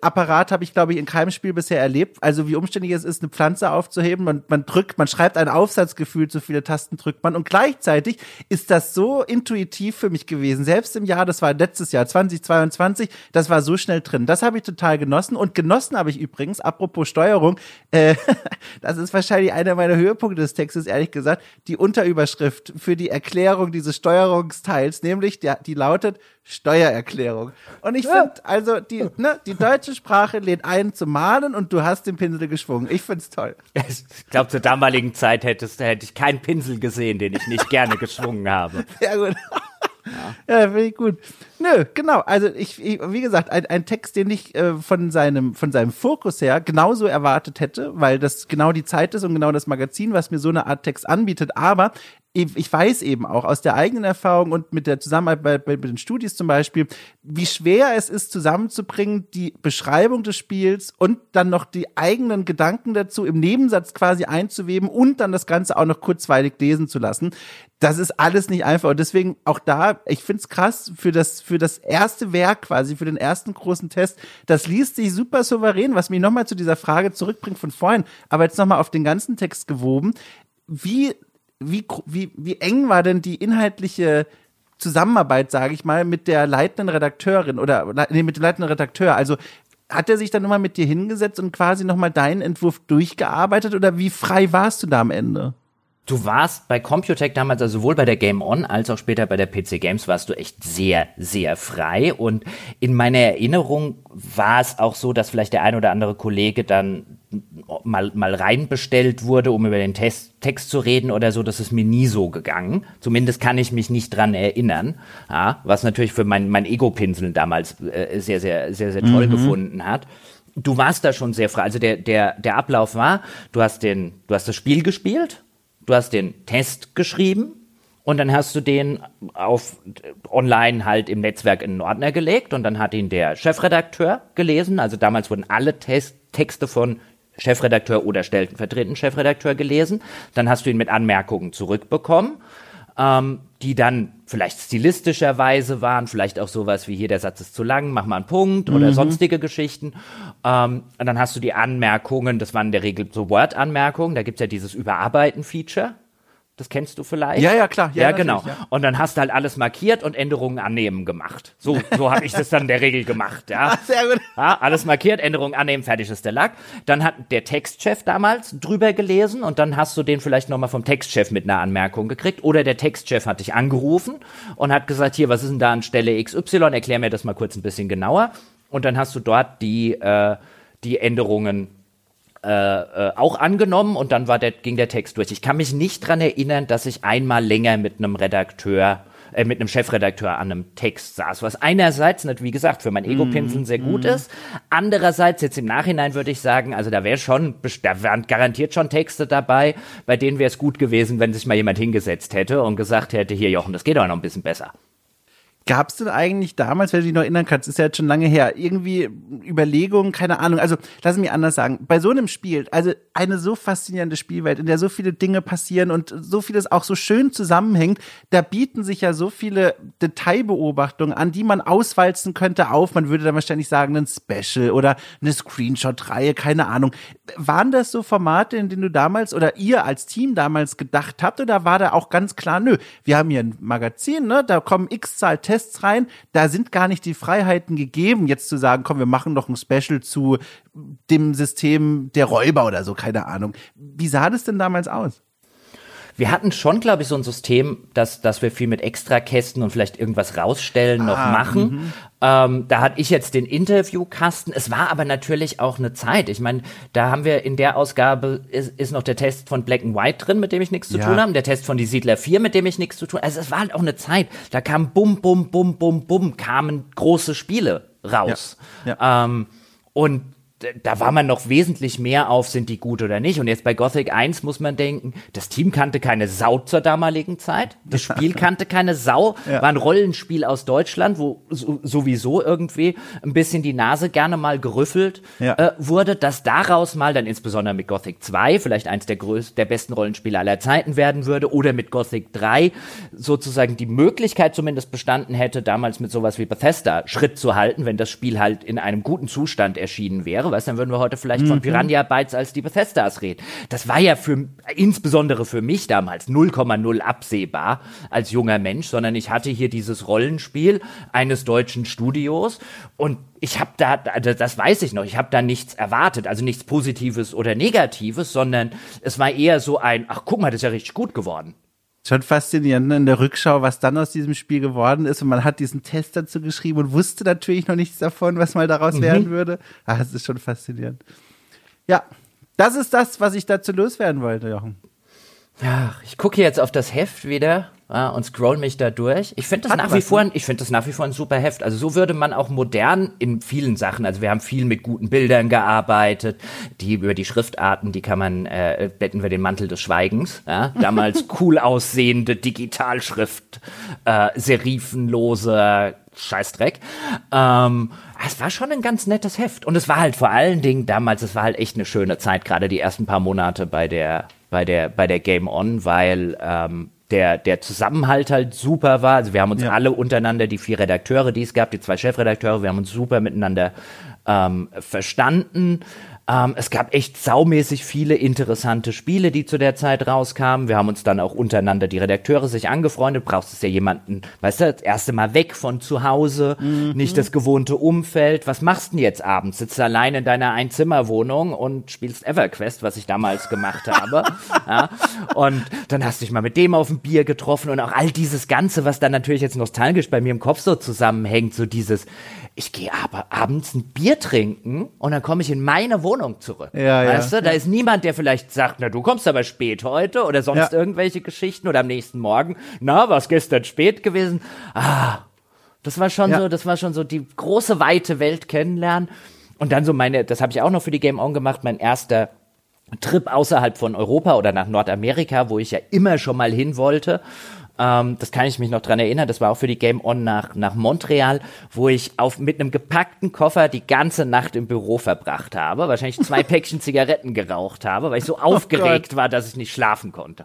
Apparat habe ich, glaube ich, in keinem Spiel bisher erlebt. Also wie umständlich es ist, eine Pflanze aufzuheben. Man, man drückt, man schreibt ein Aufsatzgefühl, zu viele Tasten drückt man. Und gleichzeitig ist das so intuitiv für mich gewesen. Selbst im Jahr, das war letztes Jahr, 2022, das war so schnell drin. Das habe ich total genossen. Und genossen habe ich übrigens, apropos Steuerung, äh, das ist wahrscheinlich einer meiner Höhepunkte des Textes, ehrlich gesagt, die Unterüberschrift für die Erklärung dieses Steuerungsteils, nämlich der, die lautet Steuererklärung. Und ich finde, also die, ne, die deutsche Sprache lädt ein zum Malen und du hast den Pinsel geschwungen. Ich find's toll. Ich glaube, zur damaligen Zeit hättest, hätte ich keinen Pinsel gesehen, den ich nicht gerne geschwungen habe. Ja, gut. Ja, ja finde ich gut. Nö, genau. Also ich, ich wie gesagt, ein, ein Text, den ich äh, von seinem von seinem Fokus her genauso erwartet hätte, weil das genau die Zeit ist und genau das Magazin, was mir so eine Art Text anbietet. Aber ich weiß eben auch aus der eigenen Erfahrung und mit der Zusammenarbeit bei, bei den Studis zum Beispiel, wie schwer es ist, zusammenzubringen, die Beschreibung des Spiels und dann noch die eigenen Gedanken dazu im Nebensatz quasi einzuweben und dann das Ganze auch noch kurzweilig lesen zu lassen. Das ist alles nicht einfach. Und deswegen auch da, ich find's krass, für das, für das erste Werk quasi, für den ersten großen Test, das liest sich super souverän, was mich nochmal zu dieser Frage zurückbringt von vorhin, aber jetzt nochmal auf den ganzen Text gewoben. Wie wie, wie, wie eng war denn die inhaltliche Zusammenarbeit, sage ich mal, mit der leitenden Redakteurin oder nee, mit dem leitenden Redakteur? Also hat er sich dann nochmal mit dir hingesetzt und quasi nochmal deinen Entwurf durchgearbeitet oder wie frei warst du da am Ende? Du warst bei Computech damals, also sowohl bei der Game On als auch später bei der PC Games, warst du echt sehr, sehr frei. Und in meiner Erinnerung war es auch so, dass vielleicht der ein oder andere Kollege dann mal, mal reinbestellt wurde, um über den Test, Text zu reden oder so, das ist mir nie so gegangen. Zumindest kann ich mich nicht dran erinnern. Ja, was natürlich für mein, mein Ego-Pinseln damals äh, sehr, sehr, sehr, sehr toll mhm. gefunden hat. Du warst da schon sehr frei. Also der, der, der Ablauf war, du hast den, du hast das Spiel gespielt, du hast den Test geschrieben, und dann hast du den auf online halt im Netzwerk in den Ordner gelegt und dann hat ihn der Chefredakteur gelesen. Also damals wurden alle Test Texte von Chefredakteur oder stellvertretenden Chefredakteur gelesen. Dann hast du ihn mit Anmerkungen zurückbekommen, ähm, die dann vielleicht stilistischerweise waren, vielleicht auch sowas wie hier, der Satz ist zu lang, mach mal einen Punkt oder mhm. sonstige Geschichten. Ähm, und dann hast du die Anmerkungen, das waren in der Regel so Word-Anmerkungen, da gibt's ja dieses Überarbeiten-Feature. Das kennst du vielleicht? Ja, ja, klar. Ja, ja genau. Ja. Und dann hast du halt alles markiert und Änderungen annehmen gemacht. So, so habe ich das dann in der Regel gemacht. Ja. Ach, sehr gut. Ja, alles markiert, Änderungen annehmen, fertig ist der Lack. Dann hat der Textchef damals drüber gelesen und dann hast du den vielleicht nochmal vom Textchef mit einer Anmerkung gekriegt. Oder der Textchef hat dich angerufen und hat gesagt, hier, was ist denn da an Stelle XY? Erklär mir das mal kurz ein bisschen genauer. Und dann hast du dort die, äh, die Änderungen äh, äh, auch angenommen und dann war der, ging der Text durch. Ich kann mich nicht dran erinnern, dass ich einmal länger mit einem Redakteur äh, mit einem Chefredakteur an einem Text saß, was einerseits nicht, wie gesagt, für mein Ego-Pinseln sehr gut mm. ist. Andererseits, jetzt im Nachhinein würde ich sagen, also da wäre schon, da wären garantiert schon Texte dabei, bei denen wäre es gut gewesen, wenn sich mal jemand hingesetzt hätte und gesagt hätte, hier Jochen, das geht aber noch ein bisschen besser. Gab es denn eigentlich damals, wenn du dich noch erinnern kannst, ist ja jetzt schon lange her, irgendwie Überlegungen, keine Ahnung, also lass mich anders sagen, bei so einem Spiel, also eine so faszinierende Spielwelt, in der so viele Dinge passieren und so vieles auch so schön zusammenhängt, da bieten sich ja so viele Detailbeobachtungen an, die man auswalzen könnte auf, man würde dann wahrscheinlich sagen, ein Special oder eine Screenshot-Reihe, keine Ahnung. Waren das so Formate, in denen du damals oder ihr als Team damals gedacht habt oder war da auch ganz klar, nö, wir haben hier ein Magazin, ne, da kommen x Zahl Tests rein. Da sind gar nicht die Freiheiten gegeben, jetzt zu sagen, komm, wir machen noch ein Special zu dem System der Räuber oder so, keine Ahnung. Wie sah das denn damals aus? Wir hatten schon, glaube ich, so ein System, dass, dass wir viel mit Extrakästen und vielleicht irgendwas rausstellen noch ah, machen. Mhm. Ähm, da hatte ich jetzt den Interviewkasten. Es war aber natürlich auch eine Zeit. Ich meine, da haben wir in der Ausgabe ist, ist noch der Test von Black and White drin, mit dem ich nichts zu ja. tun habe, der Test von Die Siedler 4, mit dem ich nichts zu tun habe. Also es war halt auch eine Zeit. Da kam bum, bum, bum, bum, bum, kamen große Spiele raus. Ja. Ja. Ähm, und da war man noch wesentlich mehr auf, sind die gut oder nicht. Und jetzt bei Gothic 1 muss man denken, das Team kannte keine Sau zur damaligen Zeit. Das Spiel kannte keine Sau. Ja. War ein Rollenspiel aus Deutschland, wo sowieso irgendwie ein bisschen die Nase gerne mal gerüffelt ja. äh, wurde, dass daraus mal dann insbesondere mit Gothic 2 vielleicht eins der größten, der besten Rollenspiele aller Zeiten werden würde oder mit Gothic 3 sozusagen die Möglichkeit zumindest bestanden hätte, damals mit sowas wie Bethesda Schritt zu halten, wenn das Spiel halt in einem guten Zustand erschienen wäre wäre, weißt, dann würden wir heute vielleicht mhm. von Piranha Bytes als die Bethesdas reden. Das war ja für, insbesondere für mich damals 0,0 absehbar als junger Mensch, sondern ich hatte hier dieses Rollenspiel eines deutschen Studios und ich habe da, also das weiß ich noch, ich habe da nichts erwartet, also nichts Positives oder Negatives, sondern es war eher so ein, ach guck mal, das ist ja richtig gut geworden schon faszinierend ne, in der Rückschau, was dann aus diesem Spiel geworden ist. Und man hat diesen Test dazu geschrieben und wusste natürlich noch nichts davon, was mal daraus mhm. werden würde. Ah, das ist schon faszinierend. Ja, das ist das, was ich dazu loswerden wollte, Jochen. Ja, ich gucke jetzt auf das Heft wieder ja, und scroll mich da durch. Ich finde das Hat nach wie vor, ne? ich finde das nach wie vor ein super Heft. Also so würde man auch modern in vielen Sachen, also wir haben viel mit guten Bildern gearbeitet, die über die Schriftarten, die kann man, äh, betten wir den Mantel des Schweigens, ja? damals cool aussehende Digitalschrift, äh, serifenlose Scheißdreck. Ähm, es war schon ein ganz nettes Heft und es war halt vor allen Dingen damals, es war halt echt eine schöne Zeit, gerade die ersten paar Monate bei der bei der, bei der Game On, weil ähm, der, der Zusammenhalt halt super war. Also wir haben uns ja. alle untereinander, die vier Redakteure, die es gab, die zwei Chefredakteure, wir haben uns super miteinander ähm, verstanden. Ähm, es gab echt saumäßig viele interessante Spiele, die zu der Zeit rauskamen. Wir haben uns dann auch untereinander die Redakteure sich angefreundet. Brauchst es ja jemanden, weißt du, das erste Mal weg von zu Hause, mhm. nicht das gewohnte Umfeld. Was machst du denn jetzt abends? Sitzt du allein in deiner Einzimmerwohnung und spielst EverQuest, was ich damals gemacht habe. ja. Und dann hast du dich mal mit dem auf ein Bier getroffen und auch all dieses Ganze, was dann natürlich jetzt nostalgisch bei mir im Kopf so zusammenhängt, so dieses, ich gehe aber abends ein Bier trinken und dann komme ich in meine Wohnung zurück. Ja, weißt ja. du, da ist niemand, der vielleicht sagt, na, du kommst aber spät heute oder sonst ja. irgendwelche Geschichten oder am nächsten Morgen. Na, was gestern spät gewesen? Ah, das war schon ja. so, das war schon so die große weite Welt kennenlernen. Und dann so meine, das habe ich auch noch für die Game On gemacht, mein erster Trip außerhalb von Europa oder nach Nordamerika, wo ich ja immer schon mal hin wollte. Ähm, das kann ich mich noch dran erinnern. Das war auch für die Game On nach, nach Montreal, wo ich auf, mit einem gepackten Koffer die ganze Nacht im Büro verbracht habe. Wahrscheinlich zwei Päckchen Zigaretten geraucht habe, weil ich so oh aufgeregt oh war, dass ich nicht schlafen konnte.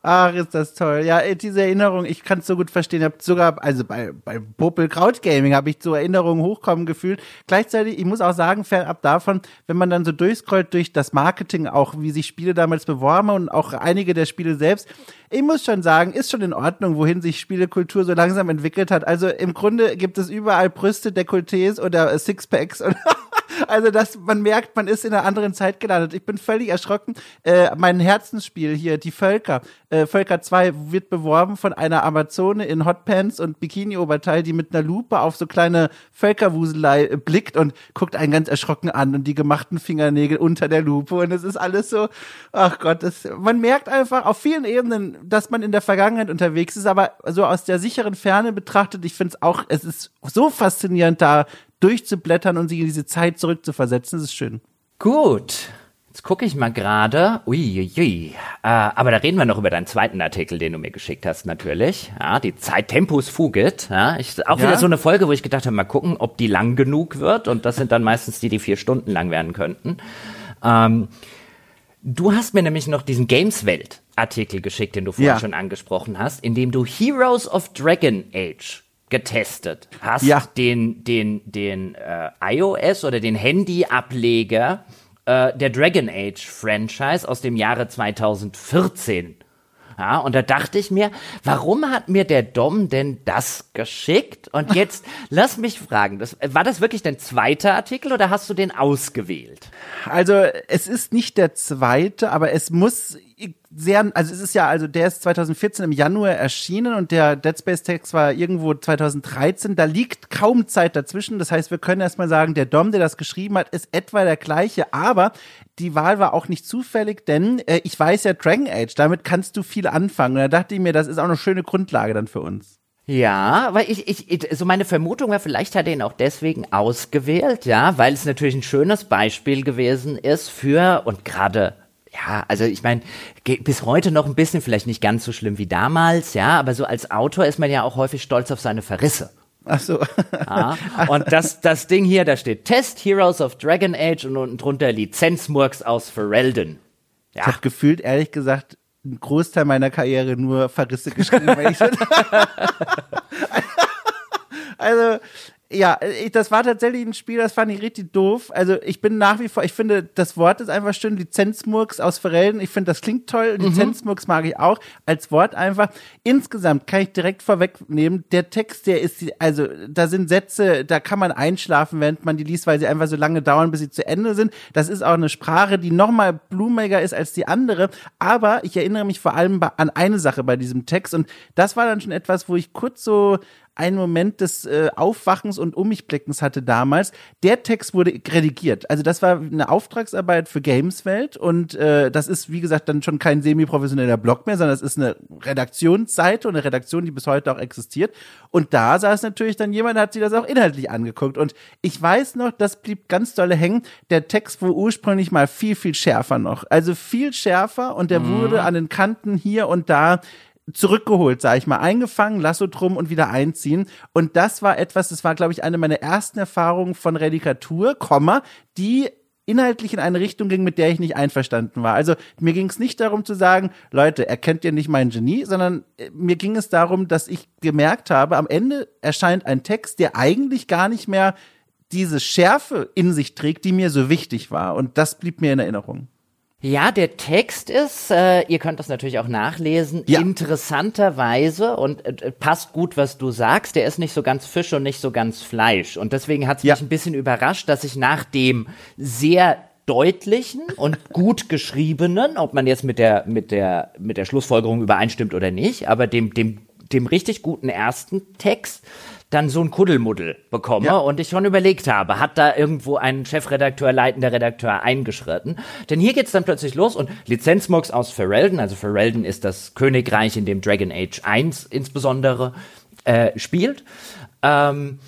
Ach, ist das toll. Ja, diese Erinnerung, ich kann es so gut verstehen. Ich habe sogar, also bei, bei Popel Kraut Gaming habe ich so Erinnerungen hochkommen gefühlt. Gleichzeitig, ich muss auch sagen, fernab davon, wenn man dann so durchscrollt durch das Marketing, auch wie sich Spiele damals beworben und auch einige der Spiele selbst, ich muss schon sagen, ist schon in Ordnung, wohin sich Spielekultur so langsam entwickelt hat. Also im Grunde gibt es überall Brüste, Dekolletés oder Sixpacks und also dass man merkt, man ist in einer anderen Zeit gelandet. Ich bin völlig erschrocken. Äh, mein Herzensspiel hier, die Völker, äh, Völker 2 wird beworben von einer Amazone in Hotpants und Bikini-Oberteil, die mit einer Lupe auf so kleine Völkerwuselei äh, blickt und guckt einen ganz erschrocken an und die gemachten Fingernägel unter der Lupe und es ist alles so, ach Gott, das, man merkt einfach auf vielen Ebenen, dass man in der Vergangenheit unterwegs ist, aber so aus der sicheren Ferne betrachtet, ich finde es auch, es ist so faszinierend da durchzublättern und sich in diese Zeit zurückzuversetzen. Das ist schön. Gut. Jetzt gucke ich mal gerade. Uiuiui. Äh, aber da reden wir noch über deinen zweiten Artikel, den du mir geschickt hast, natürlich. Ja, die Zeit Tempus Fugit. Ja, ich, auch ja. wieder so eine Folge, wo ich gedacht habe, mal gucken, ob die lang genug wird. Und das sind dann meistens die, die vier Stunden lang werden könnten. Ähm, du hast mir nämlich noch diesen Games-Welt Artikel geschickt, den du vorhin ja. schon angesprochen hast, in dem du Heroes of Dragon Age getestet hast, ja. den, den, den äh, iOS oder den Handy-Ableger äh, der Dragon Age Franchise aus dem Jahre 2014. Ja, und da dachte ich mir, warum hat mir der Dom denn das geschickt? Und jetzt lass mich fragen, das, war das wirklich dein zweiter Artikel oder hast du den ausgewählt? Also es ist nicht der zweite, aber es muss sehr, also es ist ja, also der ist 2014 im Januar erschienen und der Dead Space Text war irgendwo 2013. Da liegt kaum Zeit dazwischen. Das heißt, wir können erstmal sagen, der Dom, der das geschrieben hat, ist etwa der gleiche, aber die Wahl war auch nicht zufällig, denn äh, ich weiß ja Dragon Age, damit kannst du viel anfangen. Und da dachte ich mir, das ist auch eine schöne Grundlage dann für uns. Ja, weil ich, ich, so meine Vermutung war, vielleicht hat er ihn auch deswegen ausgewählt, ja, weil es natürlich ein schönes Beispiel gewesen ist für, und gerade ja, also ich meine, bis heute noch ein bisschen, vielleicht nicht ganz so schlimm wie damals, ja, aber so als Autor ist man ja auch häufig stolz auf seine Verrisse. Ach so. Ja, und das, das Ding hier, da steht Test Heroes of Dragon Age und unten drunter Lizenzmurks aus Ferelden. Ja. Ich habe gefühlt, ehrlich gesagt, einen Großteil meiner Karriere nur Verrisse geschrieben. also, ja, ich, das war tatsächlich ein Spiel, das fand ich richtig doof. Also ich bin nach wie vor, ich finde, das Wort ist einfach schön, Lizenzmurks aus Verelden. Ich finde, das klingt toll. Mhm. Lizenzmurks mag ich auch als Wort einfach. Insgesamt kann ich direkt vorwegnehmen, der Text, der ist, also da sind Sätze, da kann man einschlafen, während man die liest, weil sie einfach so lange dauern, bis sie zu Ende sind. Das ist auch eine Sprache, die nochmal blumiger ist als die andere. Aber ich erinnere mich vor allem an eine Sache bei diesem Text und das war dann schon etwas, wo ich kurz so einen Moment des äh, Aufwachens und Um mich Blickens hatte damals. Der Text wurde redigiert. Also das war eine Auftragsarbeit für Gameswelt und äh, das ist, wie gesagt, dann schon kein semi-professioneller Blog mehr, sondern es ist eine Redaktionsseite und eine Redaktion, die bis heute auch existiert. Und da saß natürlich dann jemand, hat sich das auch inhaltlich angeguckt. Und ich weiß noch, das blieb ganz dolle hängen. Der Text war ursprünglich mal viel, viel schärfer noch. Also viel schärfer und der mhm. wurde an den Kanten hier und da zurückgeholt, sag ich mal, eingefangen, Lasso drum und wieder einziehen. Und das war etwas, das war, glaube ich, eine meiner ersten Erfahrungen von Redikatur, Komma, die inhaltlich in eine Richtung ging, mit der ich nicht einverstanden war. Also mir ging es nicht darum zu sagen, Leute, erkennt ihr nicht mein Genie, sondern äh, mir ging es darum, dass ich gemerkt habe, am Ende erscheint ein Text, der eigentlich gar nicht mehr diese Schärfe in sich trägt, die mir so wichtig war. Und das blieb mir in Erinnerung. Ja, der Text ist, äh, ihr könnt das natürlich auch nachlesen, ja. interessanterweise und äh, passt gut, was du sagst. Der ist nicht so ganz Fisch und nicht so ganz Fleisch. Und deswegen hat es ja. mich ein bisschen überrascht, dass ich nach dem sehr deutlichen und gut geschriebenen, ob man jetzt mit der, mit der, mit der Schlussfolgerung übereinstimmt oder nicht, aber dem, dem, dem richtig guten ersten Text dann so ein Kuddelmuddel bekomme ja. und ich schon überlegt habe, hat da irgendwo ein Chefredakteur, leitender Redakteur eingeschritten? Denn hier geht's dann plötzlich los und Lizenzmux aus Ferelden, also Ferelden ist das Königreich, in dem Dragon Age 1 insbesondere äh, spielt. Ähm,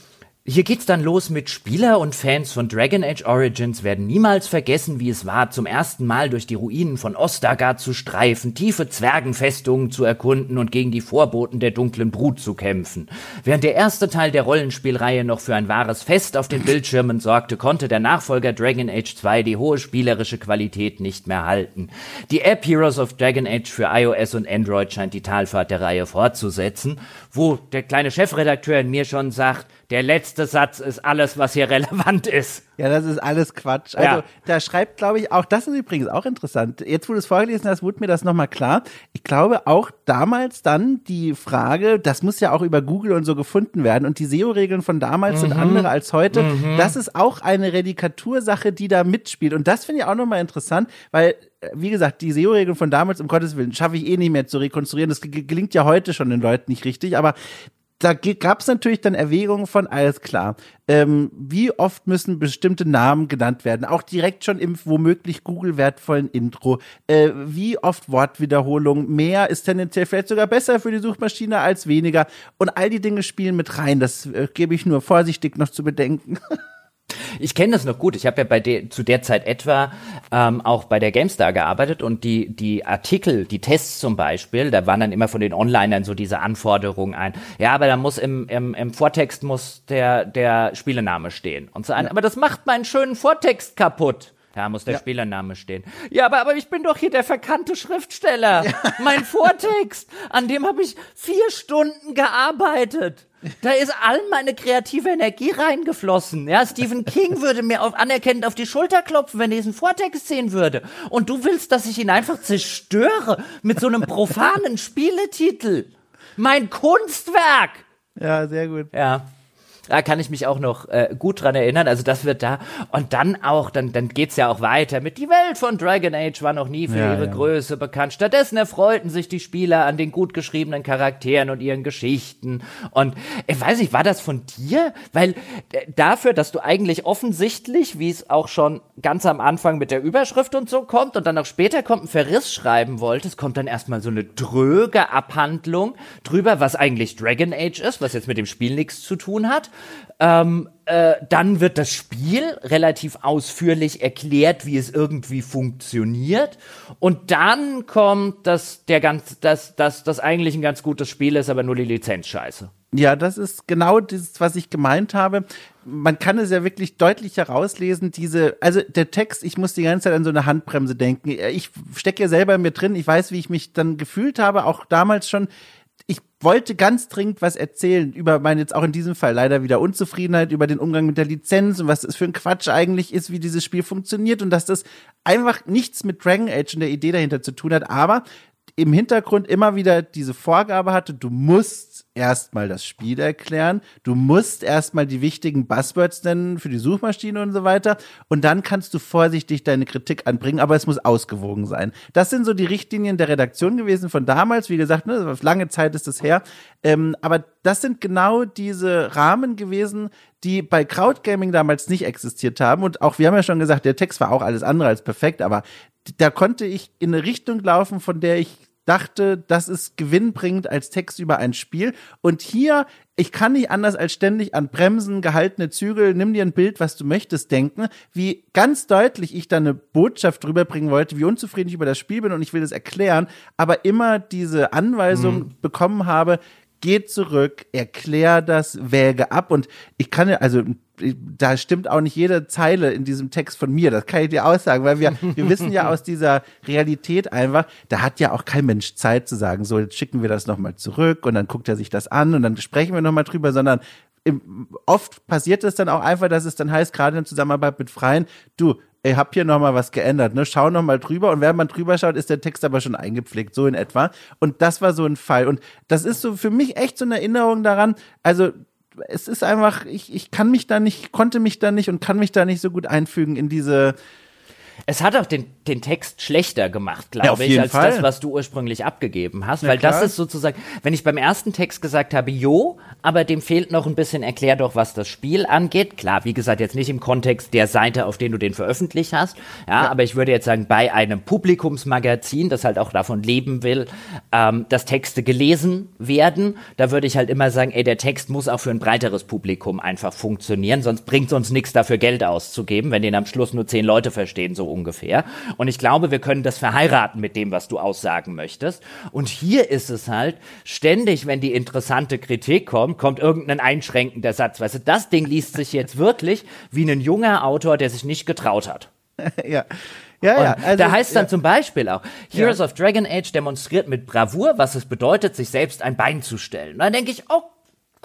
hier geht's dann los mit Spieler und Fans von Dragon Age Origins werden niemals vergessen, wie es war, zum ersten Mal durch die Ruinen von Ostagard zu streifen, tiefe Zwergenfestungen zu erkunden und gegen die Vorboten der dunklen Brut zu kämpfen. Während der erste Teil der Rollenspielreihe noch für ein wahres Fest auf den Bildschirmen sorgte, konnte der Nachfolger Dragon Age 2 die hohe spielerische Qualität nicht mehr halten. Die App Heroes of Dragon Age für iOS und Android scheint die Talfahrt der Reihe fortzusetzen, wo der kleine Chefredakteur in mir schon sagt, der letzte Satz ist alles, was hier relevant ist. Ja, das ist alles Quatsch. Also ja. da schreibt, glaube ich, auch, das ist übrigens auch interessant. Jetzt, wo du es vorgelesen hast, wurde mir das nochmal klar. Ich glaube auch damals dann die Frage, das muss ja auch über Google und so gefunden werden und die SEO-Regeln von damals mhm. sind andere als heute. Mhm. Das ist auch eine Redikatursache, die da mitspielt. Und das finde ich auch nochmal interessant, weil wie gesagt, die SEO-Regeln von damals, um Gottes Willen, schaffe ich eh nicht mehr zu rekonstruieren. Das gelingt ja heute schon den Leuten nicht richtig, aber da gab es natürlich dann Erwägungen von, alles klar, ähm, wie oft müssen bestimmte Namen genannt werden, auch direkt schon im womöglich Google-wertvollen Intro, äh, wie oft Wortwiederholung, mehr ist tendenziell vielleicht sogar besser für die Suchmaschine als weniger. Und all die Dinge spielen mit rein, das äh, gebe ich nur vorsichtig noch zu bedenken. Ich kenne das noch gut. Ich habe ja bei de, zu der Zeit etwa ähm, auch bei der GameStar gearbeitet und die, die Artikel, die Tests zum Beispiel, da waren dann immer von den Onlinern so diese Anforderungen ein. Ja, aber da muss im, im, im Vortext muss der, der Spielename stehen und so ein. Ja. Aber das macht meinen schönen Vortext kaputt. Da muss der ja. Spielername stehen. Ja, aber, aber ich bin doch hier der verkannte Schriftsteller. Ja. Mein Vortext, an dem habe ich vier Stunden gearbeitet. Da ist all meine kreative Energie reingeflossen. Ja, Stephen King würde mir auf, anerkennend auf die Schulter klopfen, wenn er diesen Vortext sehen würde. Und du willst, dass ich ihn einfach zerstöre mit so einem profanen Spieletitel. Mein Kunstwerk. Ja, sehr gut. Ja. Da kann ich mich auch noch äh, gut dran erinnern. Also das wird da. Und dann auch, dann, dann geht's ja auch weiter mit die Welt von Dragon Age war noch nie für ja, ihre ja. Größe bekannt. Stattdessen erfreuten sich die Spieler an den gut geschriebenen Charakteren und ihren Geschichten. Und ich weiß nicht, war das von dir? Weil äh, dafür, dass du eigentlich offensichtlich, wie es auch schon ganz am Anfang mit der Überschrift und so kommt und dann auch später kommt, ein Verriss schreiben wolltest, kommt dann erstmal so eine dröge Abhandlung drüber, was eigentlich Dragon Age ist, was jetzt mit dem Spiel nichts zu tun hat. Ähm, äh, dann wird das Spiel relativ ausführlich erklärt, wie es irgendwie funktioniert. Und dann kommt, dass der ganz, dass, dass das eigentlich ein ganz gutes Spiel ist, aber nur die Lizenz scheiße. Ja, das ist genau das, was ich gemeint habe. Man kann es ja wirklich deutlich herauslesen, diese, also der Text, ich muss die ganze Zeit an so eine Handbremse denken. Ich stecke ja selber in mir drin, ich weiß, wie ich mich dann gefühlt habe, auch damals schon ich wollte ganz dringend was erzählen über meine jetzt auch in diesem Fall leider wieder Unzufriedenheit über den Umgang mit der Lizenz und was das für ein Quatsch eigentlich ist, wie dieses Spiel funktioniert und dass das einfach nichts mit Dragon Age und der Idee dahinter zu tun hat, aber im Hintergrund immer wieder diese Vorgabe hatte, du musst erstmal das Spiel erklären, du musst erstmal die wichtigen Buzzwords nennen für die Suchmaschine und so weiter. Und dann kannst du vorsichtig deine Kritik anbringen, aber es muss ausgewogen sein. Das sind so die Richtlinien der Redaktion gewesen von damals, wie gesagt, ne, lange Zeit ist es her, ähm, aber das sind genau diese Rahmen gewesen, die bei Crowdgaming damals nicht existiert haben. Und auch, wir haben ja schon gesagt, der Text war auch alles andere als perfekt, aber da konnte ich in eine Richtung laufen, von der ich dachte, das ist gewinnbringend als Text über ein Spiel. Und hier, ich kann nicht anders als ständig an Bremsen, gehaltene Zügel, nimm dir ein Bild, was du möchtest, denken, wie ganz deutlich ich da eine Botschaft drüber bringen wollte, wie unzufrieden ich über das Spiel bin und ich will das erklären, aber immer diese Anweisung mhm. bekommen habe, geh zurück, erklär das, wäge ab. Und ich kann ja, also da stimmt auch nicht jede Zeile in diesem Text von mir, das kann ich dir aussagen, weil wir, wir wissen ja aus dieser Realität einfach, da hat ja auch kein Mensch Zeit zu sagen, so jetzt schicken wir das nochmal zurück und dann guckt er sich das an und dann sprechen wir nochmal drüber, sondern im, oft passiert es dann auch einfach, dass es dann heißt, gerade in Zusammenarbeit mit Freien, du, ich hab hier nochmal was geändert, ne? Schau nochmal drüber und während man drüber schaut, ist der Text aber schon eingepflegt, so in etwa. Und das war so ein Fall. Und das ist so für mich echt so eine Erinnerung daran, also es ist einfach, ich, ich kann mich da nicht, konnte mich da nicht und kann mich da nicht so gut einfügen in diese, es hat auch den, den Text schlechter gemacht, glaube ja, ich, als Fall. das, was du ursprünglich abgegeben hast. Ja, weil klar. das ist sozusagen, wenn ich beim ersten Text gesagt habe, jo, aber dem fehlt noch ein bisschen, erklär doch, was das Spiel angeht. Klar, wie gesagt, jetzt nicht im Kontext der Seite, auf den du den veröffentlicht hast. Ja, ja. aber ich würde jetzt sagen, bei einem Publikumsmagazin, das halt auch davon leben will, ähm, dass Texte gelesen werden, da würde ich halt immer sagen, ey, der Text muss auch für ein breiteres Publikum einfach funktionieren, sonst bringt es uns nichts dafür, Geld auszugeben, wenn den am Schluss nur zehn Leute verstehen, so ungefähr. Und ich glaube, wir können das verheiraten mit dem, was du aussagen möchtest. Und hier ist es halt ständig, wenn die interessante Kritik kommt, kommt irgendein einschränkender Satz. Weißt du, das Ding liest sich jetzt wirklich wie ein junger Autor, der sich nicht getraut hat. ja. Ja, ja. Also, da heißt dann ja. zum Beispiel auch, Heroes ja. of Dragon Age demonstriert mit Bravour, was es bedeutet, sich selbst ein Bein zu stellen. Und dann denke ich, oh,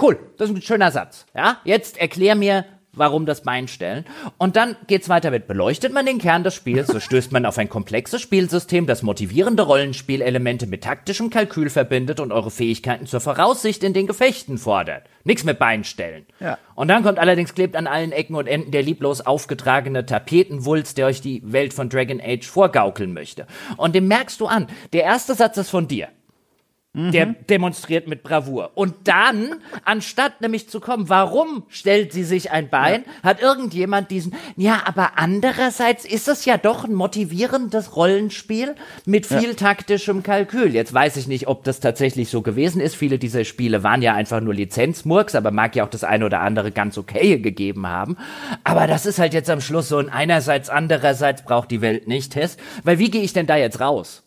cool, das ist ein schöner Satz. Ja, jetzt erklär mir, warum das Bein stellen. Und dann geht's weiter mit, beleuchtet man den Kern des Spiels, so stößt man auf ein komplexes Spielsystem, das motivierende Rollenspielelemente mit taktischem Kalkül verbindet und eure Fähigkeiten zur Voraussicht in den Gefechten fordert. Nix mit Beinstellen. Ja. Und dann kommt allerdings klebt an allen Ecken und Enden der lieblos aufgetragene Tapetenwulst, der euch die Welt von Dragon Age vorgaukeln möchte. Und dem merkst du an, der erste Satz ist von dir. Der mhm. demonstriert mit Bravour. Und dann, anstatt nämlich zu kommen, warum stellt sie sich ein Bein, ja. hat irgendjemand diesen, ja, aber andererseits ist es ja doch ein motivierendes Rollenspiel mit viel ja. taktischem Kalkül. Jetzt weiß ich nicht, ob das tatsächlich so gewesen ist. Viele dieser Spiele waren ja einfach nur Lizenzmurks, aber mag ja auch das eine oder andere ganz okay gegeben haben. Aber das ist halt jetzt am Schluss so ein einerseits, andererseits braucht die Welt nicht Test. Weil wie gehe ich denn da jetzt raus?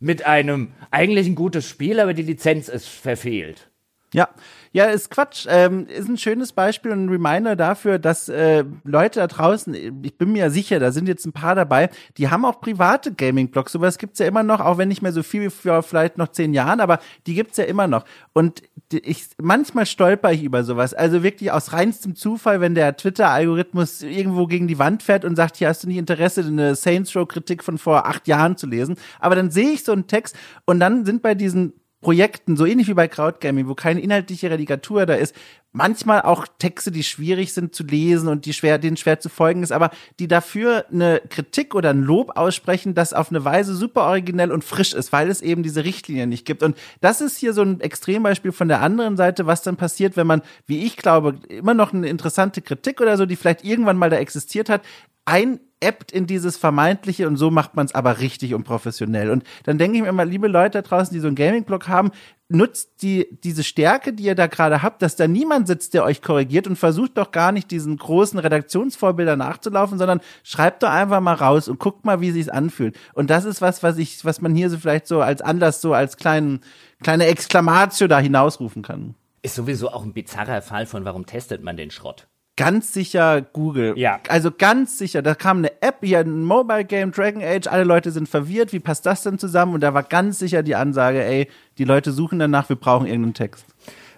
Mit einem eigentlich ein gutes Spiel, aber die Lizenz ist verfehlt. Ja, ja, ist Quatsch. Ähm, ist ein schönes Beispiel und ein Reminder dafür, dass äh, Leute da draußen, ich bin mir sicher, da sind jetzt ein paar dabei, die haben auch private Gaming-Blogs. Sowas gibt's ja immer noch, auch wenn nicht mehr so viel wie vor vielleicht noch zehn Jahren, aber die gibt's ja immer noch. Und ich, manchmal stolper ich über sowas. Also wirklich aus reinstem Zufall, wenn der Twitter-Algorithmus irgendwo gegen die Wand fährt und sagt, hier hast du nicht Interesse, eine Saints Row-Kritik von vor acht Jahren zu lesen. Aber dann sehe ich so einen Text und dann sind bei diesen Projekten, so ähnlich wie bei Crowdgaming, wo keine inhaltliche Redigatur da ist, manchmal auch Texte, die schwierig sind zu lesen und die schwer, denen schwer zu folgen ist, aber die dafür eine Kritik oder ein Lob aussprechen, das auf eine Weise super originell und frisch ist, weil es eben diese Richtlinien nicht gibt. Und das ist hier so ein Extrembeispiel von der anderen Seite, was dann passiert, wenn man, wie ich glaube, immer noch eine interessante Kritik oder so, die vielleicht irgendwann mal da existiert hat, ein ebbt in dieses Vermeintliche und so macht man es aber richtig und professionell. Und dann denke ich mir immer, liebe Leute da draußen, die so einen Gaming-Blog haben, nutzt die, diese Stärke, die ihr da gerade habt, dass da niemand sitzt, der euch korrigiert und versucht doch gar nicht diesen großen Redaktionsvorbildern nachzulaufen, sondern schreibt doch einfach mal raus und guckt mal, wie sich's anfühlt. Und das ist was, was ich, was man hier so vielleicht so als Anlass, so als kleinen, kleine Exklamatio da hinausrufen kann. Ist sowieso auch ein bizarrer Fall von, warum testet man den Schrott? Ganz sicher Google. Ja. Also ganz sicher. Da kam eine App, hier ein Mobile Game, Dragon Age, alle Leute sind verwirrt, wie passt das denn zusammen? Und da war ganz sicher die Ansage, ey, die Leute suchen danach, wir brauchen irgendeinen Text.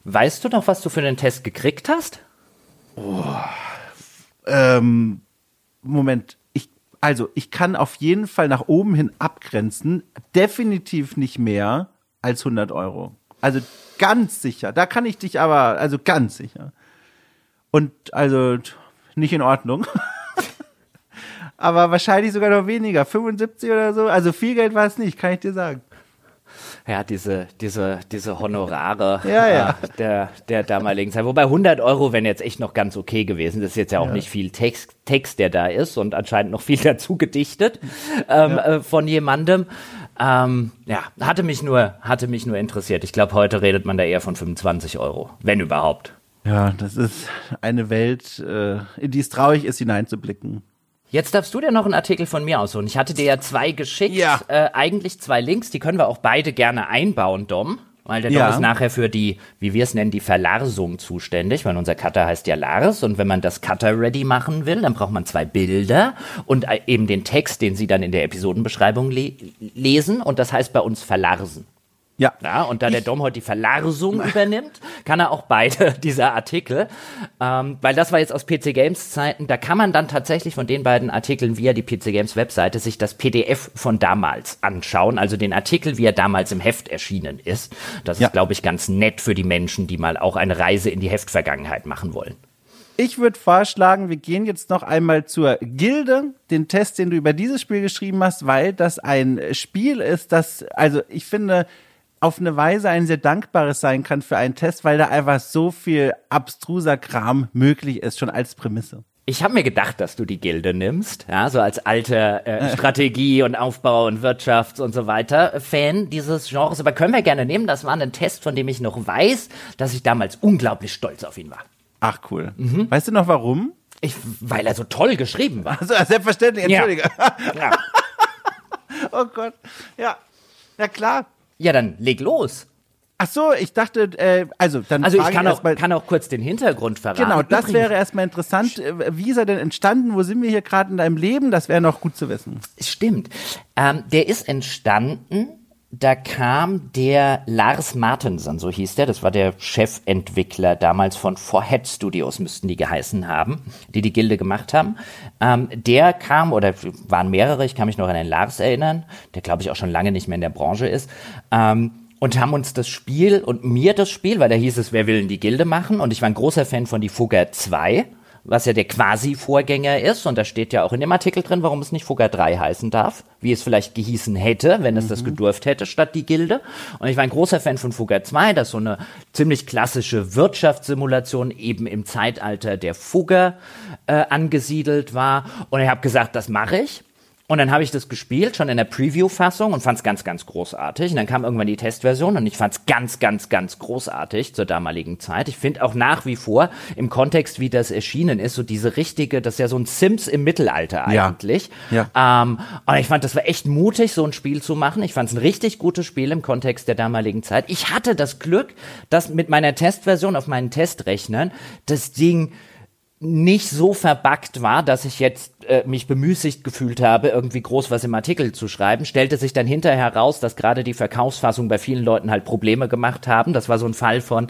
Weißt du noch, was du für den Test gekriegt hast? Oh, ähm, Moment. Ich, also, ich kann auf jeden Fall nach oben hin abgrenzen. Definitiv nicht mehr als 100 Euro. Also ganz sicher. Da kann ich dich aber, also ganz sicher. Und also nicht in Ordnung. Aber wahrscheinlich sogar noch weniger, 75 oder so. Also viel Geld war es nicht, kann ich dir sagen. Ja, diese, diese, diese Honorare ja, ja. Äh, der, der damaligen Zeit. Wobei 100 Euro wären jetzt echt noch ganz okay gewesen. Das ist jetzt ja auch ja. nicht viel Text, Text, der da ist und anscheinend noch viel dazu gedichtet ähm, äh, von jemandem. Ähm, ja, hatte mich nur, hatte mich nur interessiert. Ich glaube, heute redet man da eher von 25 Euro, wenn überhaupt. Ja, das ist eine Welt, äh, in die es traurig ist, hineinzublicken. Jetzt darfst du dir noch einen Artikel von mir aussuchen. Ich hatte dir ja zwei geschickt, ja. Äh, eigentlich zwei Links, die können wir auch beide gerne einbauen, Dom. Weil der Dom ja. ist nachher für die, wie wir es nennen, die Verlarsung zuständig, weil unser Cutter heißt ja Lars. Und wenn man das Cutter ready machen will, dann braucht man zwei Bilder und äh, eben den Text, den Sie dann in der Episodenbeschreibung le lesen. Und das heißt bei uns verlarsen. Ja. ja und da ich, der Dom heute die Verlarsung übernimmt, kann er auch beide dieser Artikel, ähm, weil das war jetzt aus PC Games Zeiten, da kann man dann tatsächlich von den beiden Artikeln via die PC Games Webseite sich das PDF von damals anschauen, also den Artikel, wie er damals im Heft erschienen ist. Das ja. ist, glaube ich, ganz nett für die Menschen, die mal auch eine Reise in die Heftvergangenheit machen wollen. Ich würde vorschlagen, wir gehen jetzt noch einmal zur Gilde, den Test, den du über dieses Spiel geschrieben hast, weil das ein Spiel ist, das, also ich finde, auf eine Weise ein sehr dankbares sein kann für einen Test, weil da einfach so viel abstruser Kram möglich ist, schon als Prämisse. Ich habe mir gedacht, dass du die Gilde nimmst, ja, so als alter äh, Strategie und Aufbau und Wirtschafts und so weiter Fan dieses Genres. Aber können wir gerne nehmen. Das war ein Test, von dem ich noch weiß, dass ich damals unglaublich stolz auf ihn war. Ach cool. Mhm. Weißt du noch warum? Ich, weil er so toll geschrieben war. Also selbstverständlich. Entschuldige. Ja. ja. oh Gott. Ja. Ja klar. Ja, dann leg los. Ach so, ich dachte, äh, also dann. Also ich kann auch, mal, kann auch kurz den Hintergrund verraten. Genau, das Übrigens. wäre erstmal interessant. Äh, wie ist er denn entstanden? Wo sind wir hier gerade in deinem Leben? Das wäre noch gut zu wissen. Stimmt. Ähm, der ist entstanden da kam der Lars Martensen, so hieß der, das war der Chefentwickler damals von Forehead Studios, müssten die geheißen haben, die die Gilde gemacht haben. Ähm, der kam, oder waren mehrere, ich kann mich noch an den Lars erinnern, der glaube ich auch schon lange nicht mehr in der Branche ist, ähm, und haben uns das Spiel und mir das Spiel, weil da hieß es, wer will in die Gilde machen, und ich war ein großer Fan von die Fugger 2, was ja der Quasi-Vorgänger ist. Und da steht ja auch in dem Artikel drin, warum es nicht Fugger 3 heißen darf, wie es vielleicht gehießen hätte, wenn es mhm. das gedurft hätte, statt die Gilde. Und ich war ein großer Fan von Fugger 2, das so eine ziemlich klassische Wirtschaftssimulation eben im Zeitalter der Fugger äh, angesiedelt war. Und ich habe gesagt, das mache ich. Und dann habe ich das gespielt, schon in der Preview-Fassung und fand es ganz, ganz großartig. Und dann kam irgendwann die Testversion und ich fand es ganz, ganz, ganz großartig zur damaligen Zeit. Ich finde auch nach wie vor im Kontext, wie das erschienen ist, so diese richtige, das ist ja so ein Sims im Mittelalter eigentlich. Ja. ja. Ähm, und ich fand, das war echt mutig, so ein Spiel zu machen. Ich fand es ein richtig gutes Spiel im Kontext der damaligen Zeit. Ich hatte das Glück, dass mit meiner Testversion auf meinen Testrechnern das Ding nicht so verbackt war, dass ich jetzt äh, mich bemüßigt gefühlt habe, irgendwie groß was im Artikel zu schreiben, stellte sich dann hinterher heraus, dass gerade die Verkaufsfassung bei vielen Leuten halt Probleme gemacht haben. Das war so ein Fall von,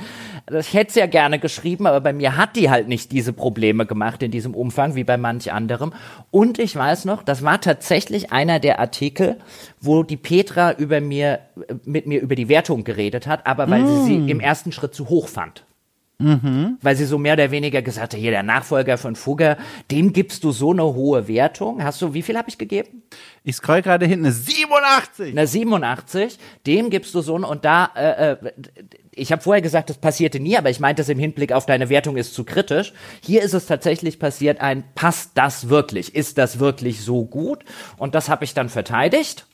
ich hätte es ja gerne geschrieben, aber bei mir hat die halt nicht diese Probleme gemacht in diesem Umfang wie bei manch anderem. Und ich weiß noch, das war tatsächlich einer der Artikel, wo die Petra über mir, mit mir über die Wertung geredet hat, aber weil mm. sie sie im ersten Schritt zu hoch fand. Mhm. Weil sie so mehr oder weniger gesagt hat, hier der Nachfolger von Fugger, dem gibst du so eine hohe Wertung. Hast du, wie viel habe ich gegeben? Ich scroll gerade hinten, eine 87. Eine 87, dem gibst du so eine, und da, äh, äh, ich habe vorher gesagt, das passierte nie, aber ich meinte es im Hinblick auf deine Wertung ist zu kritisch. Hier ist es tatsächlich passiert, ein passt das wirklich? Ist das wirklich so gut? Und das habe ich dann verteidigt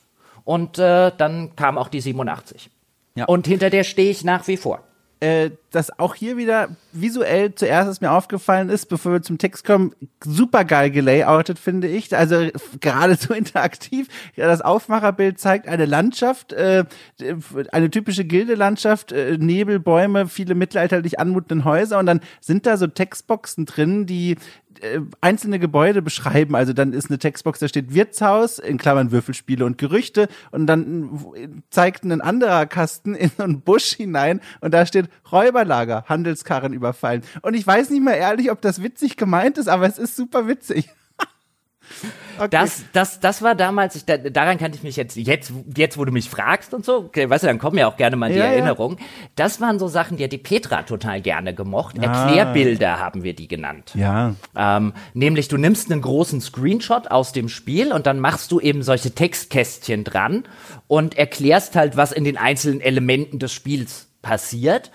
und äh, dann kam auch die 87. Ja. Und hinter der stehe ich nach wie vor äh, dass auch hier wieder visuell zuerst, was mir aufgefallen ist, bevor wir zum Text kommen, super geil gelayoutet, finde ich. Also gerade so interaktiv. Ja, das Aufmacherbild zeigt eine Landschaft, äh, eine typische Gildelandschaft, äh, Nebel, Bäume, viele mittelalterlich anmutenden Häuser und dann sind da so Textboxen drin, die äh, einzelne Gebäude beschreiben. Also dann ist eine Textbox, da steht Wirtshaus, in Klammern Würfelspiele und Gerüchte. Und dann zeigt ein anderer Kasten in einen Busch hinein und da steht Räuberlager, Handelskarren überfallen. Und ich weiß nicht mal ehrlich, ob das witzig gemeint ist, aber es ist super witzig. Okay. Das, das, das war damals, ich, da, daran kann ich mich jetzt, jetzt, jetzt, wo du mich fragst und so, okay, weißt du, dann kommen ja auch gerne mal die ja, Erinnerungen. Ja. Das waren so Sachen, die hat die Petra total gerne gemocht. Ah. Erklärbilder haben wir die genannt. Ja. Ähm, nämlich, du nimmst einen großen Screenshot aus dem Spiel und dann machst du eben solche Textkästchen dran und erklärst halt, was in den einzelnen Elementen des Spiels passiert.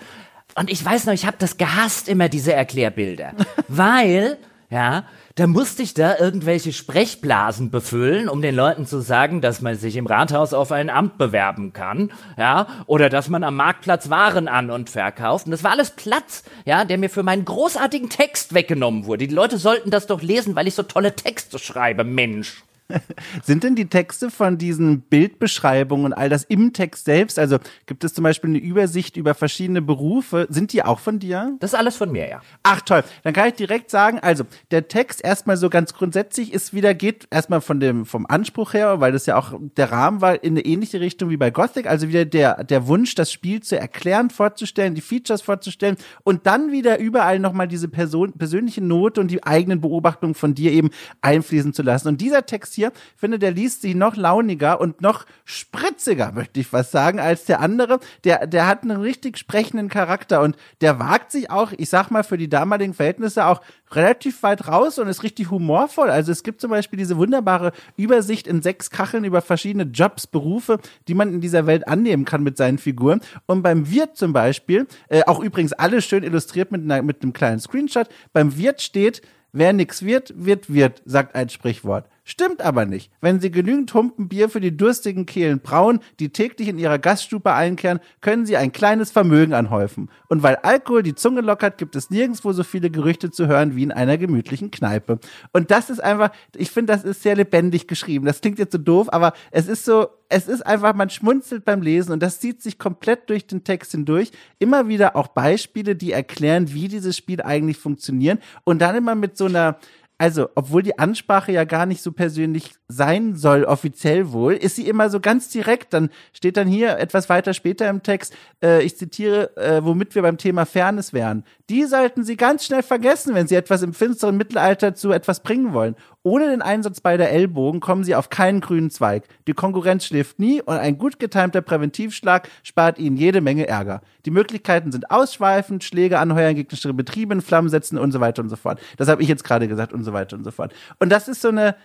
Und ich weiß noch, ich habe das gehasst, immer diese Erklärbilder. weil, ja, da musste ich da irgendwelche Sprechblasen befüllen, um den Leuten zu sagen, dass man sich im Rathaus auf ein Amt bewerben kann, ja, oder dass man am Marktplatz Waren an und verkauft. Und das war alles Platz, ja, der mir für meinen großartigen Text weggenommen wurde. Die Leute sollten das doch lesen, weil ich so tolle Texte schreibe, Mensch. Sind denn die Texte von diesen Bildbeschreibungen und all das im Text selbst, also gibt es zum Beispiel eine Übersicht über verschiedene Berufe, sind die auch von dir? Das ist alles von mir, ja. Ach toll, dann kann ich direkt sagen, also der Text erstmal so ganz grundsätzlich ist wieder, geht erstmal von dem, vom Anspruch her, weil das ja auch der Rahmen war, in eine ähnliche Richtung wie bei Gothic, also wieder der, der Wunsch, das Spiel zu erklären, vorzustellen, die Features vorzustellen und dann wieder überall nochmal diese Person, persönliche Note und die eigenen Beobachtungen von dir eben einfließen zu lassen. Und dieser Text hier hier. Ich finde, der liest sich noch launiger und noch spritziger, möchte ich was sagen, als der andere. Der, der hat einen richtig sprechenden Charakter und der wagt sich auch, ich sag mal, für die damaligen Verhältnisse auch relativ weit raus und ist richtig humorvoll. Also es gibt zum Beispiel diese wunderbare Übersicht in sechs Kacheln über verschiedene Jobs, Berufe, die man in dieser Welt annehmen kann mit seinen Figuren. Und beim Wirt zum Beispiel, äh, auch übrigens alles schön illustriert mit, einer, mit einem kleinen Screenshot, beim Wirt steht, Wer nix wird, wird wird, sagt ein Sprichwort. Stimmt aber nicht. Wenn Sie genügend Humpen Bier für die durstigen Kehlen brauen, die täglich in Ihrer Gaststube einkehren, können Sie ein kleines Vermögen anhäufen. Und weil Alkohol die Zunge lockert, gibt es nirgendwo so viele Gerüchte zu hören wie in einer gemütlichen Kneipe. Und das ist einfach, ich finde, das ist sehr lebendig geschrieben. Das klingt jetzt so doof, aber es ist so, es ist einfach, man schmunzelt beim Lesen und das zieht sich komplett durch den Text hindurch. Immer wieder auch Beispiele, die erklären, wie dieses Spiel eigentlich funktioniert und dann immer mit so einer also, obwohl die Ansprache ja gar nicht so persönlich sein soll, offiziell wohl, ist sie immer so ganz direkt. Dann steht dann hier etwas weiter später im Text, äh, ich zitiere, äh, womit wir beim Thema Fairness wären. Die sollten Sie ganz schnell vergessen, wenn Sie etwas im finsteren Mittelalter zu etwas bringen wollen. Ohne den Einsatz beider Ellbogen kommen Sie auf keinen grünen Zweig. Die Konkurrenz schläft nie und ein gut getimter Präventivschlag spart Ihnen jede Menge Ärger. Die Möglichkeiten sind ausschweifend, Schläge anheuern, gegnerische Betriebe in Flammen setzen und so weiter und so fort. Das habe ich jetzt gerade gesagt und so weiter und so fort. Und das ist so eine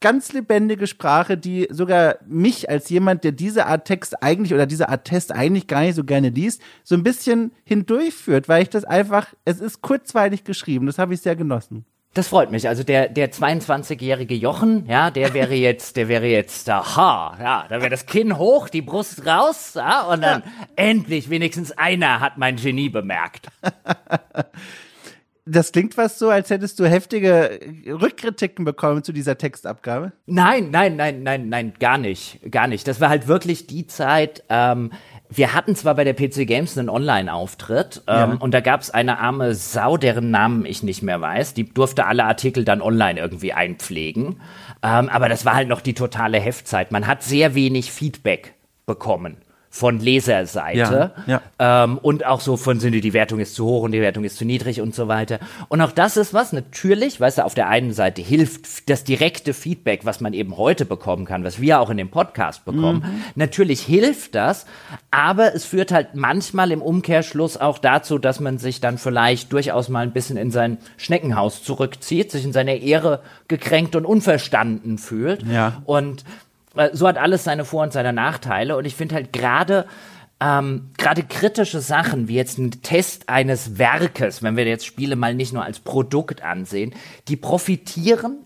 ganz lebendige Sprache, die sogar mich als jemand, der diese Art Text eigentlich oder diese Art Test eigentlich gar nicht so gerne liest, so ein bisschen hindurchführt, weil ich das einfach, es ist kurzweilig geschrieben, das habe ich sehr genossen. Das freut mich. Also der, der 22-jährige Jochen, ja, der wäre jetzt, der wäre jetzt, aha, ja, da wäre das Kinn hoch, die Brust raus, ja, und dann ja. endlich wenigstens einer hat mein Genie bemerkt. das klingt fast so, als hättest du heftige Rückkritiken bekommen zu dieser Textabgabe. Nein, nein, nein, nein, nein, gar nicht, gar nicht. Das war halt wirklich die Zeit, ähm, wir hatten zwar bei der PC Games einen Online-Auftritt ähm, Ja. und da gab es eine arme Sau, deren Namen ich nicht mehr weiß. Die durfte alle Artikel dann online irgendwie einpflegen. Ähm, aber das war halt noch die totale Heftzeit. Man hat sehr wenig Feedback bekommen von Leserseite. Ja, Ähm, und auch so von Sinne, die Wertung ist zu hoch und die Wertung ist zu niedrig und so weiter. Und auch das ist was, natürlich, weißt du, auf der einen Seite hilft das direkte Feedback, was man eben heute bekommen kann, was wir auch in dem Podcast bekommen. Natürlich hilft das, aber es führt halt manchmal im Umkehrschluss auch dazu, dass man sich dann vielleicht durchaus mal ein bisschen in sein Schneckenhaus zurückzieht, sich in seiner Ehre gekränkt und unverstanden fühlt. Ja. Und so hat alles seine Vor- und seine Nachteile. Und ich finde halt gerade ähm, gerade kritische Sachen, wie jetzt ein Test eines Werkes, wenn wir jetzt Spiele mal nicht nur als Produkt ansehen, die profitieren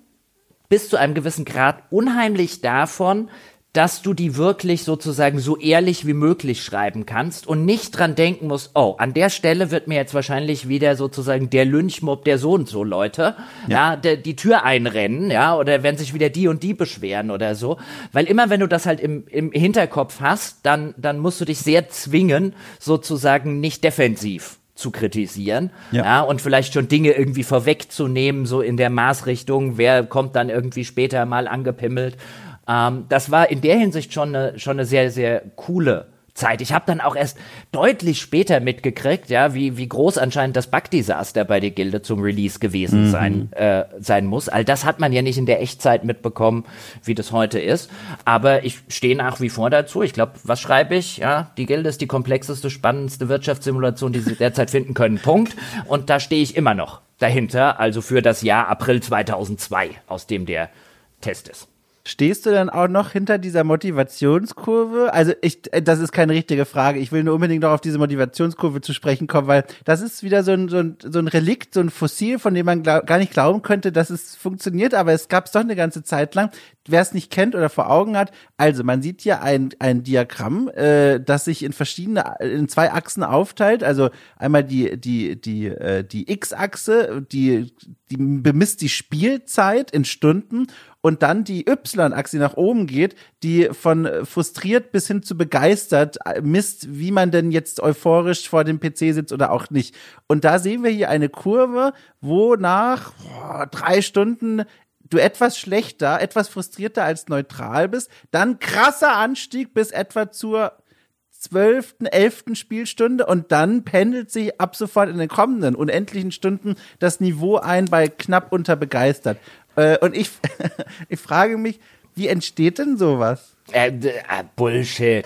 bis zu einem gewissen Grad unheimlich davon, dass du die wirklich sozusagen so ehrlich wie möglich schreiben kannst und nicht dran denken musst, oh, an der Stelle wird mir jetzt wahrscheinlich wieder sozusagen der Lynchmob der so und so Leute, ja, der, die Tür einrennen, ja, oder werden sich wieder die und die beschweren oder so. Weil immer wenn du das halt im, im Hinterkopf hast, dann, dann musst du dich sehr zwingen, sozusagen nicht defensiv zu kritisieren, Ja. ja, und vielleicht schon Dinge irgendwie vorwegzunehmen, so in der Maßrichtung, wer kommt dann irgendwie später mal angepimmelt. Ähm, das war in der Hinsicht schon eine, schon eine sehr, sehr coole Zeit. Ich habe dann auch erst deutlich später mitgekriegt, ja, wie, wie groß anscheinend das Bug-Desaster bei der Gilde zum Release gewesen sein, äh, sein muss. All das hat man ja nicht in der Echtzeit mitbekommen, wie das heute ist. Aber ich stehe nach wie vor dazu. Ich glaube, was schreibe ich? Ja, die Gilde ist die komplexeste, spannendste Wirtschaftssimulation, die sie derzeit finden können. Punkt. Und da stehe ich immer noch dahinter. Also für das Jahr April 2002, aus dem der Test ist. Stehst du dann auch noch hinter dieser Motivationskurve? Also ich, äh, das ist keine richtige Frage. Ich will nur unbedingt noch auf diese Motivationskurve zu sprechen kommen, weil das ist wieder so ein, so ein, so ein Relikt, so ein Fossil, von dem man glaub, gar nicht glauben könnte, dass es funktioniert, aber es gab es doch eine ganze Zeit lang. Wer es nicht kennt oder vor Augen hat, also man sieht hier ein, ein Diagramm, äh, das sich in verschiedene, in zwei Achsen aufteilt. Also einmal die, die, die, äh, die X-Achse, die, die bemisst die Spielzeit in Stunden und dann die Y-Achse, nach oben geht, die von äh, frustriert bis hin zu begeistert äh, misst, wie man denn jetzt euphorisch vor dem PC sitzt oder auch nicht. Und da sehen wir hier eine Kurve, wo nach boah, drei Stunden du etwas schlechter, etwas frustrierter als neutral bist, dann krasser Anstieg bis etwa zur zwölften, elften Spielstunde und dann pendelt sich ab sofort in den kommenden unendlichen Stunden das Niveau ein bei knapp unter begeistert. Äh, und ich, ich frage mich, wie entsteht denn sowas? Äh, ah, Bullshit.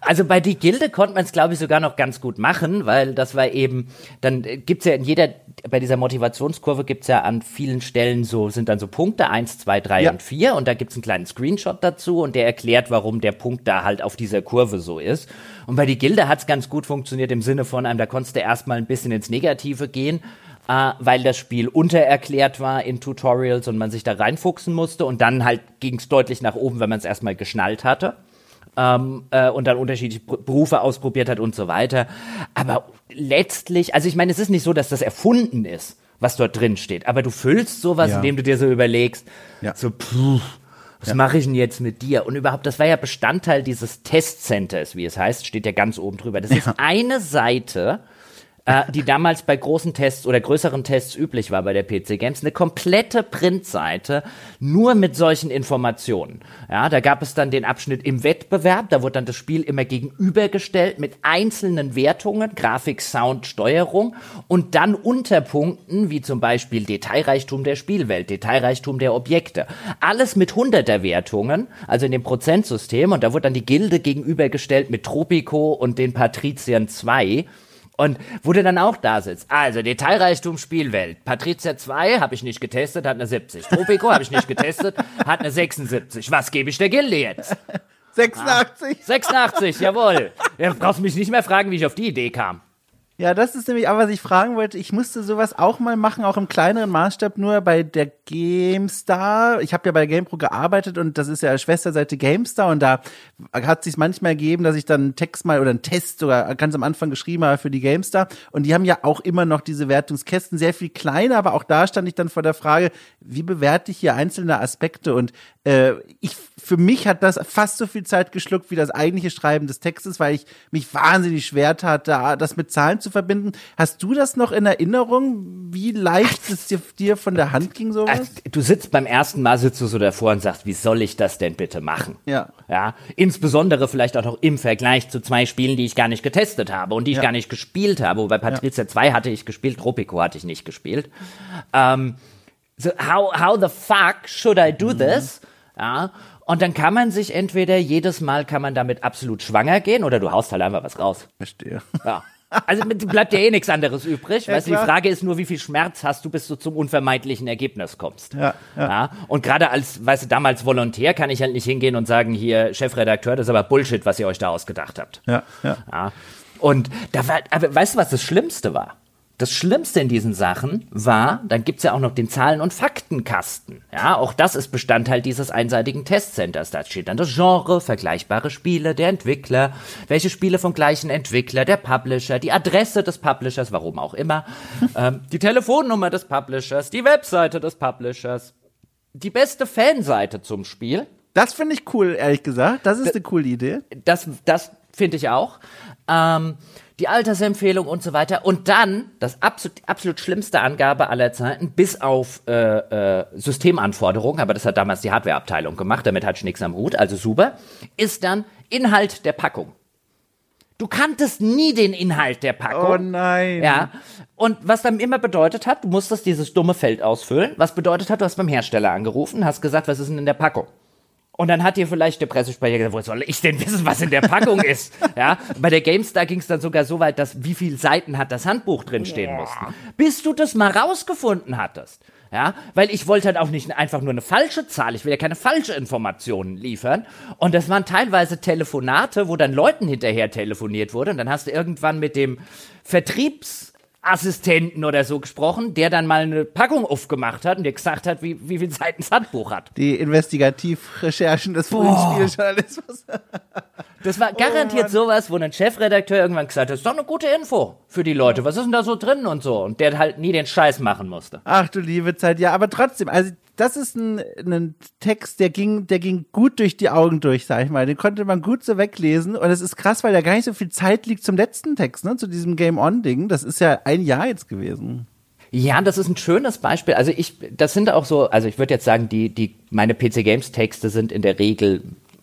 Also bei die Gilde konnte man es, glaube ich, sogar noch ganz gut machen, weil das war eben, dann äh, gibt's ja in jeder, bei dieser Motivationskurve gibt's ja an vielen Stellen so, sind dann so Punkte, eins, zwei, drei Ja. und vier und da gibt's einen kleinen Screenshot dazu und der erklärt, warum der Punkt da halt auf dieser Kurve so ist. Und bei die Gilde hat's ganz gut funktioniert im Sinne von einem, da konntest du erstmal ein bisschen ins Negative gehen, äh, weil das Spiel untererklärt war in Tutorials und man sich da reinfuchsen musste und dann halt ging's deutlich nach oben, wenn man es erstmal geschnallt hatte ähm, äh, und dann unterschiedliche Berufe ausprobiert hat und so weiter. Aber letztlich, also ich meine, es ist nicht so, dass das erfunden ist, was dort drin steht, aber du füllst sowas, Ja. indem du dir so überlegst, Ja. so, puh, was mache ich denn jetzt mit dir? Und überhaupt, das war ja Bestandteil dieses Testcenters, wie es heißt, steht ja ganz oben drüber. Das ist eine Seite, äh, die damals bei großen Tests oder größeren Tests üblich war bei der PC Games, eine komplette Printseite nur mit solchen Informationen. Ja, da gab es dann den Abschnitt im Wettbewerb, da wurde dann das Spiel immer gegenübergestellt mit einzelnen Wertungen, Grafik, Sound, Steuerung und dann Unterpunkten, wie zum Beispiel Detailreichtum der Spielwelt, Detailreichtum der Objekte. Alles mit hunderter Wertungen, also in dem Prozentsystem und da wurde dann die Gilde gegenübergestellt mit Tropico und den Patriziern 2. Und wo du dann auch da sitzt. Also Detailreichtum Spielwelt. Patrizia 2 habe ich nicht getestet, hat eine 70. Tropico habe ich nicht getestet, hat eine 76. Was gebe ich der Gilde jetzt? 86? 86, jawohl. Ja, brauchst mich nicht mehr fragen, wie ich auf die Idee kam. Ja, das ist nämlich auch, was ich fragen wollte. Ich musste sowas auch mal machen, auch im kleineren Maßstab, nur bei der GameStar. Ich habe ja bei GamePro gearbeitet und das ist ja Schwesterseite GameStar und da hat sich manchmal gegeben, dass ich dann einen Text mal oder einen Test sogar ganz am Anfang geschrieben habe für die GameStar und die haben ja auch immer noch diese Wertungskästen, sehr viel kleiner, aber auch da stand ich dann vor der Frage, wie bewerte ich hier einzelne Aspekte und äh, ich für mich hat das fast so viel Zeit geschluckt wie das eigentliche Schreiben des Textes, weil ich mich wahnsinnig schwer tat, da das mit Zahlen zu verbinden. Hast du das noch in Erinnerung, wie leicht es dir, dir von der Hand ging sowas? Du sitzt beim ersten Mal sitzt du so davor und sagst, wie soll ich das denn bitte machen? Ja. Ja, insbesondere vielleicht auch noch im Vergleich zu zwei Spielen, die ich gar nicht getestet habe und die ich Ja. gar nicht gespielt habe. Bei Patrizia 2 hatte ich gespielt, Tropico hatte ich nicht gespielt. Ähm, so how, how the fuck should I Mhm. do this? Ja. Und dann kann man sich entweder jedes Mal kann man damit absolut schwanger gehen oder du haust halt einfach was raus. Verstehe. Ja. Also bleibt ja eh nichts anderes übrig. Ja, weißt du, die klar. Frage ist nur, wie viel Schmerz hast du, bis du zum unvermeidlichen Ergebnis kommst. Ja, ja. Und gerade als, weißt du, damals Volontär kann ich halt nicht hingehen und sagen, hier, Chefredakteur, das ist aber Bullshit, was ihr euch da ausgedacht habt. Ja, ja. Ja. Und da war, aber weißt du, was das Schlimmste war? Das Schlimmste in diesen Sachen war, dann gibt's ja auch noch den Zahlen- und Faktenkasten. Ja, auch das ist Bestandteil dieses einseitigen Testcenters. Da steht dann das Genre, vergleichbare Spiele, der Entwickler, welche Spiele vom gleichen Entwickler, der Publisher, die Adresse des Publishers, warum auch immer, ähm, die Telefonnummer des Publishers, die Webseite des Publishers, die beste Fanseite zum Spiel. Das finde ich cool, ehrlich gesagt. Das ist eine coole Idee. Das, das finde ich auch. Ähm, die Altersempfehlung und so weiter. Und dann, das absolut, absolut schlimmste Angabe aller Zeiten, bis auf äh, äh, Systemanforderungen, aber das hat damals die Hardwareabteilung gemacht, damit hat ich nichts am Hut, also super, ist dann Inhalt der Packung. Du kanntest nie den Inhalt der Packung. Oh nein. Ja. Und was dann immer bedeutet hat, du musstest dieses dumme Feld ausfüllen. Was bedeutet hat, du hast beim Hersteller angerufen, hast gesagt, was ist denn in der Packung? Und dann hat dir vielleicht der Pressesprecher gesagt, wo soll ich denn wissen, was in der Packung ist? Ja, bei der GameStar ging es dann sogar so weit, dass wie viele Seiten hat das Handbuch drin stehen mussten. Bis du das mal rausgefunden hattest. Ja, weil ich wollte halt auch nicht einfach nur eine falsche Zahl, ich will ja keine falsche Informationen liefern. Und das waren teilweise Telefonate, wo dann Leuten hinterher telefoniert wurde. Und dann hast du irgendwann mit dem Vertriebsassistenten oder so gesprochen, der dann mal eine Packung aufgemacht hat und dir gesagt hat, wie, wie viele Seiten das Handbuch hat. Die Investigativrecherchen des frühen Spieljournalismus. Das war garantiert sowas, wo ein Chefredakteur irgendwann gesagt hat, das ist doch eine gute Info für die Leute. Was ist denn da so drin und so? Und der halt nie den Scheiß machen musste. Ach du liebe Zeit, ja, aber trotzdem, also das ist ein, ein Text, der ging, der ging gut durch die Augen durch, sag ich mal. Den konnte man gut so weglesen. Und es ist krass, weil da gar nicht so viel Zeit liegt zum letzten Text, ne, zu diesem Game On-Ding. Das ist ja ein Jahr jetzt gewesen. Ja, das ist ein schönes Beispiel. Also ich, das sind auch so, also ich würde jetzt sagen, die, die, meine PC Games Texte sind in der Regel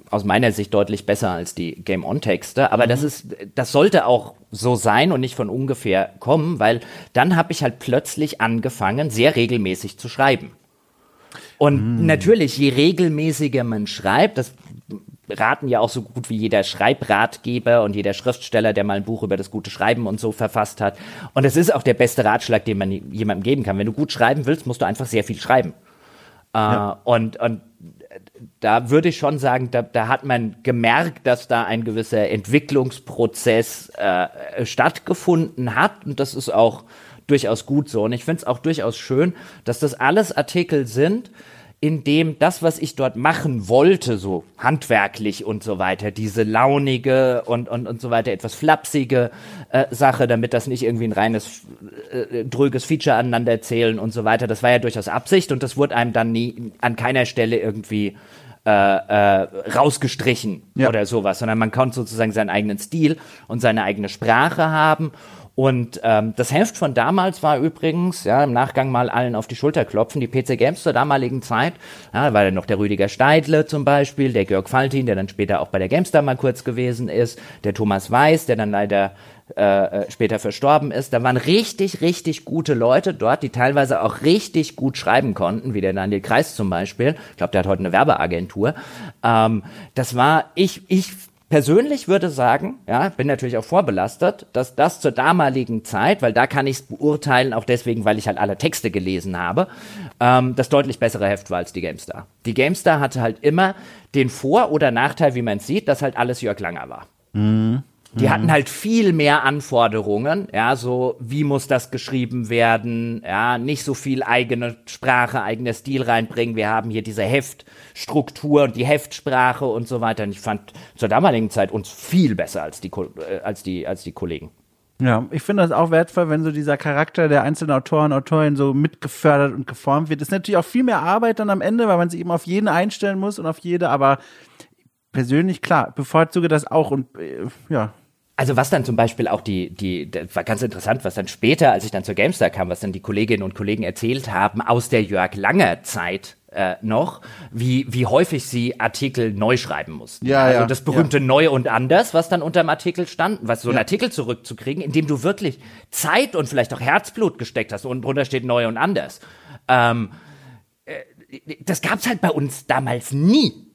aus meiner Sicht deutlich besser als die Game On Texte. Aber das ist, das sollte auch so sein und nicht von ungefähr kommen, weil dann habe ich halt plötzlich angefangen, sehr regelmäßig zu schreiben. Und natürlich, je regelmäßiger man schreibt, das raten ja auch so gut wie jeder Schreibratgeber und jeder Schriftsteller, der mal ein Buch über das gute Schreiben und so verfasst hat. Und es ist auch der beste Ratschlag, den man jemandem geben kann. Wenn du gut schreiben willst, musst du einfach sehr viel schreiben. Äh, und, und da würde ich schon sagen, da, da hat man gemerkt, dass da ein gewisser Entwicklungsprozess äh, stattgefunden hat. Und das ist auch durchaus gut so. Und ich finde es auch durchaus schön, dass das alles Artikel sind, in dem das, was ich dort machen wollte, so handwerklich und so weiter, diese launige und, und, und so weiter, etwas flapsige äh, Sache, damit das nicht irgendwie ein reines, äh, dröges Feature aneinander erzählen und so weiter, das war ja durchaus Absicht und das wurde einem dann nie an keiner Stelle irgendwie äh, äh, rausgestrichen Ja. oder sowas, sondern man konnte sozusagen seinen eigenen Stil und seine eigene Sprache haben. Und ähm, das Heft von damals war übrigens, ja, im Nachgang mal allen auf die Schulter klopfen, die PC Games zur damaligen Zeit, ja, da war dann noch der Rüdiger Steidle zum Beispiel, der Georg Faltin, der dann später auch bei der GameStar mal kurz gewesen ist, der Thomas Weiß, der dann leider äh, äh, später verstorben ist. Da waren richtig, richtig gute Leute dort, die teilweise auch richtig gut schreiben konnten, wie der Daniel Kreis zum Beispiel. Ich glaube, der hat heute eine Werbeagentur. Ähm, das war, ich, ich persönlich würde sagen, ja, bin natürlich auch vorbelastet, dass das zur damaligen Zeit, weil da kann ich es beurteilen, auch deswegen, weil ich halt alle Texte gelesen habe, ähm, das deutlich bessere Heft war als die GameStar. Die GameStar hatte halt immer den Vor- oder Nachteil, wie man sieht, dass halt alles Jörg Langer war. Die mhm. hatten halt viel mehr Anforderungen, ja, so wie muss das geschrieben werden, ja, nicht so viel eigene Sprache, eigener Stil reinbringen. Wir haben hier diese Heftstruktur und die Heftsprache und so weiter. Und ich fand zur damaligen Zeit uns viel besser als die, äh, als die, als die Kollegen. Ja, ich finde das auch wertvoll, wenn so dieser Charakter der einzelnen Autoren, Autorinnen so mitgefördert und geformt wird. Das ist natürlich auch viel mehr Arbeit dann am Ende, weil man sich eben auf jeden einstellen muss und auf jede, aber persönlich klar, bevorzuge das auch und äh, ja, also was dann zum Beispiel auch die, die, das war ganz interessant, was dann später, als ich dann zur GameStar kam, was dann die Kolleginnen und Kollegen erzählt haben aus der Jörg Langer Zeit äh, noch, wie, wie häufig sie Artikel neu schreiben mussten. Ja, also ja, das berühmte ja. Neu und Anders, was dann unter dem Artikel stand, was so ein ja. Artikel zurückzukriegen, in dem du wirklich Zeit und vielleicht auch Herzblut gesteckt hast und drunter steht Neu und Anders. Ähm, äh, das gab's halt bei uns damals nie.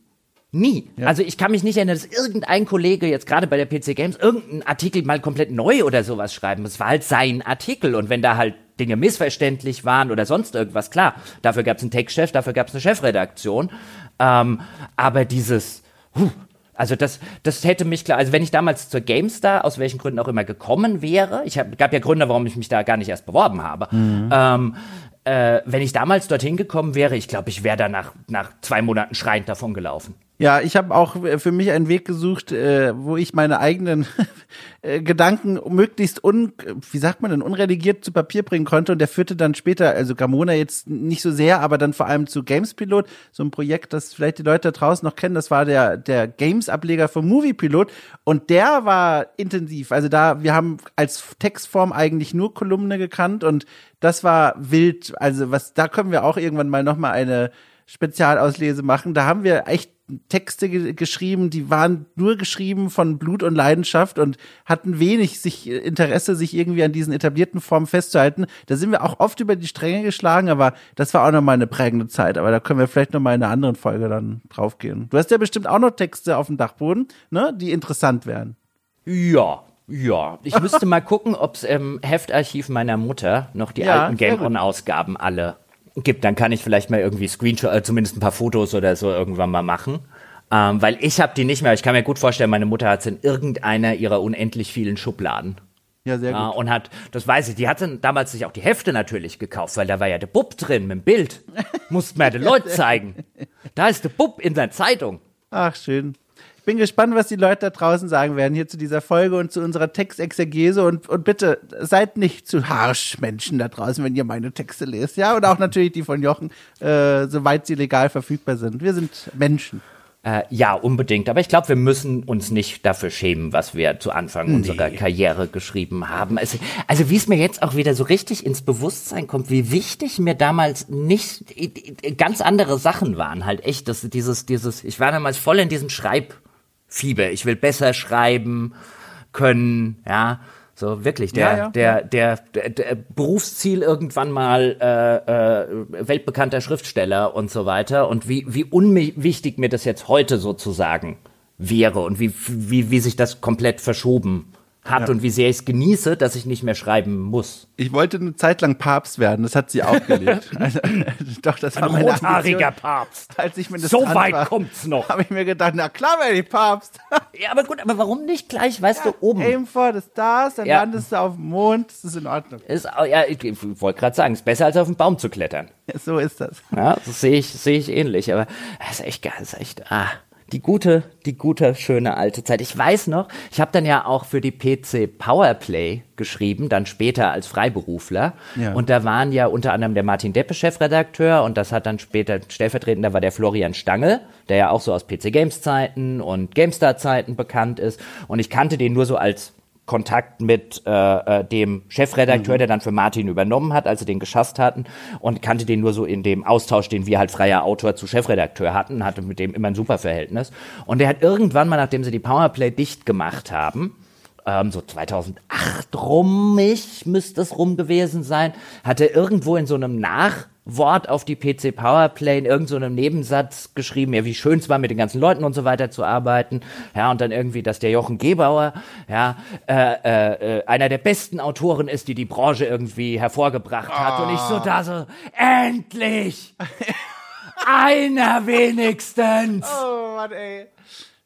Nie. Ja. Also ich kann mich nicht erinnern, dass irgendein Kollege jetzt gerade bei der PC Games irgendeinen Artikel mal komplett neu oder sowas schreiben. Es war halt sein Artikel und wenn da halt Dinge missverständlich waren oder sonst irgendwas, klar, dafür gab es einen Textchef, dafür gab es eine Chefredaktion. Ähm, aber dieses, huh, also das, das hätte mich klar, also wenn ich damals zur GameStar, aus welchen Gründen auch immer gekommen wäre, ich hab, gab ja Gründe, warum ich mich da gar nicht erst beworben habe, mhm. ähm, äh, wenn ich damals dorthin gekommen wäre, ich glaube, ich wäre da nach, nach zwei Monaten schreiend davon gelaufen. Ja, ich habe auch für mich einen Weg gesucht, äh, wo ich meine eigenen äh, Gedanken möglichst un, wie sagt man denn, unredigiert zu Papier bringen konnte. Und der führte dann später, also Gamona jetzt nicht so sehr, aber dann vor allem zu Games Pilot, so ein Projekt, das vielleicht die Leute da draußen noch kennen. Das war der der Games-Ableger vom Movie Pilot und der war intensiv. Also da, wir haben als Textform eigentlich nur Kolumne gekannt und das war wild. Also was, da können wir auch irgendwann mal noch mal eine Spezialauslese machen. Da haben wir echt Texte ge geschrieben, die waren nur geschrieben von Blut und Leidenschaft und hatten wenig sich Interesse, sich irgendwie an diesen etablierten Formen festzuhalten. Da sind wir auch oft über die Stränge geschlagen, aber das war auch nochmal eine prägende Zeit. Aber da können wir vielleicht nochmal in einer anderen Folge dann draufgehen. Du hast ja bestimmt auch noch Texte auf dem Dachboden, ne, die interessant wären. Ja, ja, ich müsste mal gucken, ob es im Heftarchiv meiner Mutter noch die ja, alten Game On-Ausgaben alle gibt, dann kann ich vielleicht mal irgendwie Screenshot, äh, zumindest ein paar Fotos oder so irgendwann mal machen. Ähm, weil ich habe die nicht mehr. Ich kann mir gut vorstellen, meine Mutter hat es in irgendeiner ihrer unendlich vielen Schubladen. Ja, sehr gut. Äh, und hat, das weiß ich, die hatte damals sich auch die Hefte natürlich gekauft, weil da war ja der Bub drin mit dem Bild. Mussten wir den Leuten zeigen. Da ist der Bub in der Zeitung. Ach, schön bin gespannt, was die Leute da draußen sagen werden hier zu dieser Folge und zu unserer Textexegese und, und bitte seid nicht zu harsch Menschen da draußen, wenn ihr meine Texte lest, ja, und auch natürlich die von Jochen, äh, soweit sie legal verfügbar sind. Wir sind Menschen. Äh, ja, unbedingt. Aber ich glaube, wir müssen uns nicht dafür schämen, was wir zu Anfang nee. unserer Karriere geschrieben haben. Also, also wie es mir jetzt auch wieder so richtig ins Bewusstsein kommt, wie wichtig mir damals nicht ganz andere Sachen waren. Halt echt, das, dieses, dieses, ich war damals voll in diesem Schreib Fieber. Ich will besser schreiben können, ja. So wirklich, der, ja, ja, der, Der, der, der, Berufsziel irgendwann mal äh, äh, weltbekannter Schriftsteller und so weiter. Und wie, wie unwichtig mir das jetzt heute sozusagen wäre und wie, wie, wie sich das komplett verschoben hat ja. und wie sehr ich es genieße, dass ich nicht mehr schreiben muss. Ich wollte eine Zeit lang Papst werden, das hat sie auch gelegt. also, doch, das war Ein meine rothaariger Papst. Als ich mir so weit war, kommt's noch. Habe ich mir gedacht, na klar werde ich Papst. ja, aber gut, aber warum nicht gleich, weißt ja, du, oben? Aim for the stars, dann ja. landest du auf dem Mond, das ist in Ordnung. Ist, ja, ich, ich wollte gerade sagen, ist besser als auf den Baum zu klettern. So ist das. Ja, das sehe ich, sehe ich ähnlich, aber das ist echt geil, das ist echt, ah die gute, die gute, schöne alte Zeit. Ich weiß noch, ich habe dann ja auch für die PC Powerplay geschrieben, dann später als Freiberufler. Ja. Und da waren ja unter anderem der Martin Deppe Chefredakteur und das hat dann später stellvertretend, da war der Florian Stange, der ja auch so aus PC Games Zeiten und GameStar Zeiten bekannt ist. Und ich kannte den nur so als Kontakt mit äh, äh, dem Chefredakteur, mhm. der dann für Martin übernommen hat, als sie den geschasst hatten und kannte den nur so in dem Austausch, den wir halt freier Autor zu Chefredakteur hatten, hatte mit dem immer ein super Verhältnis. Und der hat irgendwann mal, nachdem sie die Powerplay dicht gemacht haben, ähm, so 2008 rum, ich müsste es rum gewesen sein, hat er irgendwo in so einem Nach Wort auf die PC Powerplay in irgendeinem so Nebensatz geschrieben, ja, wie schön es war, mit den ganzen Leuten und so weiter zu arbeiten. Ja, und dann irgendwie, dass der Jochen Gebauer, ja, äh, äh, äh einer der besten Autoren ist, die die Branche irgendwie hervorgebracht hat. Oh. Und ich so da so, endlich! Einer wenigstens! Oh Mann, ey.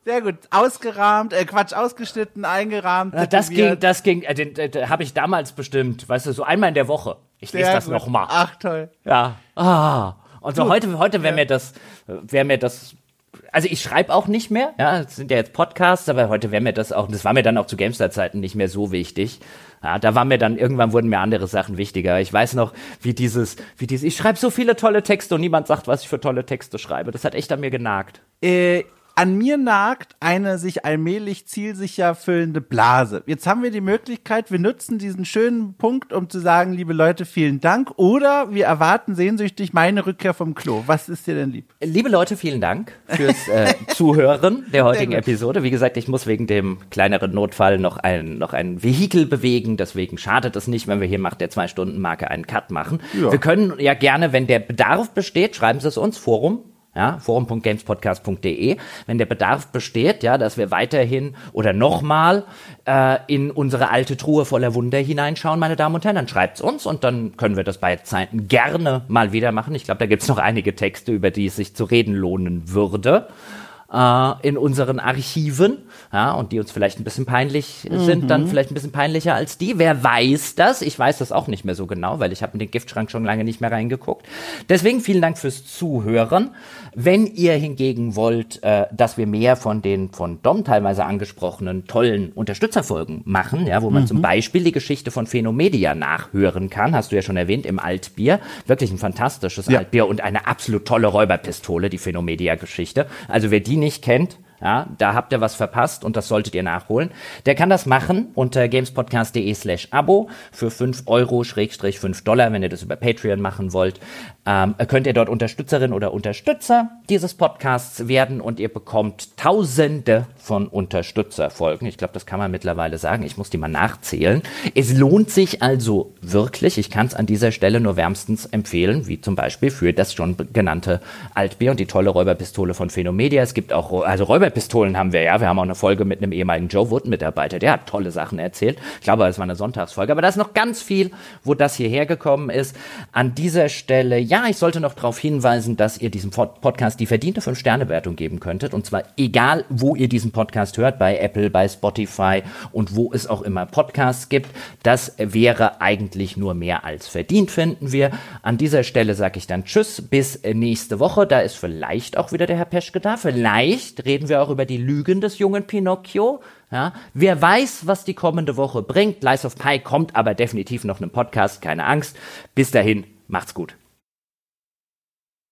Sehr gut. Ausgerahmt, äh, Quatsch, ausgeschnitten, eingerahmt. Ja, das ging, das ging, äh, den, den, den habe ich damals bestimmt, weißt du, so einmal in der Woche. Ich lese das gut. nochmal. Ach, toll. Ja. Ah. Und so heute, heute wäre mir das, wäre mir das, also ich schreibe auch nicht mehr, ja, es sind ja jetzt Podcasts, aber heute wäre mir das auch, das war mir dann auch zu Gamestar-Zeiten nicht mehr so wichtig. Ja, da war mir dann, irgendwann wurden mir andere Sachen wichtiger. Ich weiß noch, wie dieses, wie dieses, ich schreibe so viele tolle Texte und niemand sagt, was ich für tolle Texte schreibe. Das hat echt an mir genagt. Äh, an mir nagt eine sich allmählich zielsicher füllende Blase. Jetzt haben wir die Möglichkeit, wir nutzen diesen schönen Punkt, um zu sagen, liebe Leute, vielen Dank. Oder wir erwarten sehnsüchtig meine Rückkehr vom Klo. Was ist dir denn lieb? Liebe Leute, vielen Dank fürs äh, Zuhören der heutigen. Episode. Wie gesagt, ich muss wegen dem kleineren Notfall noch ein, noch ein Vehikel bewegen. Deswegen schadet es nicht, wenn wir hier nach der Zwei-Stunden-Marke einen Cut machen. Ja. Wir können ja gerne, wenn der Bedarf besteht, schreiben Sie es uns, Forum. Ja, forum.gamespodcast.de. Wenn der Bedarf besteht, ja, dass wir weiterhin oder nochmal äh, in unsere alte Truhe voller Wunder hineinschauen, meine Damen und Herren, dann schreibt's uns und dann können wir das bei Zeiten gerne mal wieder machen. Ich glaube, da gibt's noch einige Texte, über die es sich zu reden lohnen würde äh, in unseren Archiven, ja, und die uns vielleicht ein bisschen peinlich sind, dann vielleicht ein bisschen peinlicher als die. Wer weiß das? Ich weiß das auch nicht mehr so genau, weil ich habe in den Giftschrank schon lange nicht mehr reingeguckt. Deswegen vielen Dank fürs Zuhören. Wenn ihr hingegen wollt, äh, dass wir mehr von den von Dom teilweise angesprochenen tollen Unterstützerfolgen machen, ja, wo man zum Beispiel die Geschichte von Phenomedia nachhören kann, hast du ja schon erwähnt, im Altbier. Wirklich ein fantastisches Ja. Altbier und eine absolut tolle Räuberpistole, die Phenomedia-Geschichte. Also wer die nicht kennt, ja, da habt ihr was verpasst und das solltet ihr nachholen. Der kann das machen unter gamespodcast.de slash Abo für 5 Euro Schrägstrich 5 Dollar, wenn ihr das über Patreon machen wollt. Ähm, könnt ihr dort Unterstützerin oder Unterstützer dieses Podcasts werden und ihr bekommt tausende von Unterstützerfolgen. Ich glaube, das kann man mittlerweile sagen. Ich muss die mal nachzählen. Es lohnt sich also wirklich. Ich kann es an dieser Stelle nur wärmstens empfehlen, wie zum Beispiel für das schon genannte Altbier und die tolle Räuberpistole von Phenomedia. Es gibt auch, also Räuberpistolen haben wir ja. Wir haben auch eine Folge mit einem ehemaligen Joe Wood-Mitarbeiter. Der hat tolle Sachen erzählt. Ich glaube, es war eine Sonntagsfolge. Aber da ist noch ganz viel, wo das hierher gekommen ist. An dieser Stelle, ja, ich sollte noch darauf hinweisen, dass ihr diesem Pod- Podcast die verdiente 5-Sterne-Wertung geben könntet. Und zwar egal, wo ihr diesen Podcast hört, bei Apple, bei Spotify und wo es auch immer Podcasts gibt. Das wäre eigentlich nur mehr als verdient, finden wir. An dieser Stelle sage ich dann Tschüss, bis nächste Woche. Da ist vielleicht auch wieder der Herr Peschke da. Vielleicht reden wir auch über die Lügen des jungen Pinocchio. Ja, wer weiß, was die kommende Woche bringt. Lies of Pi kommt aber definitiv noch ein Podcast, keine Angst. Bis dahin, macht's gut.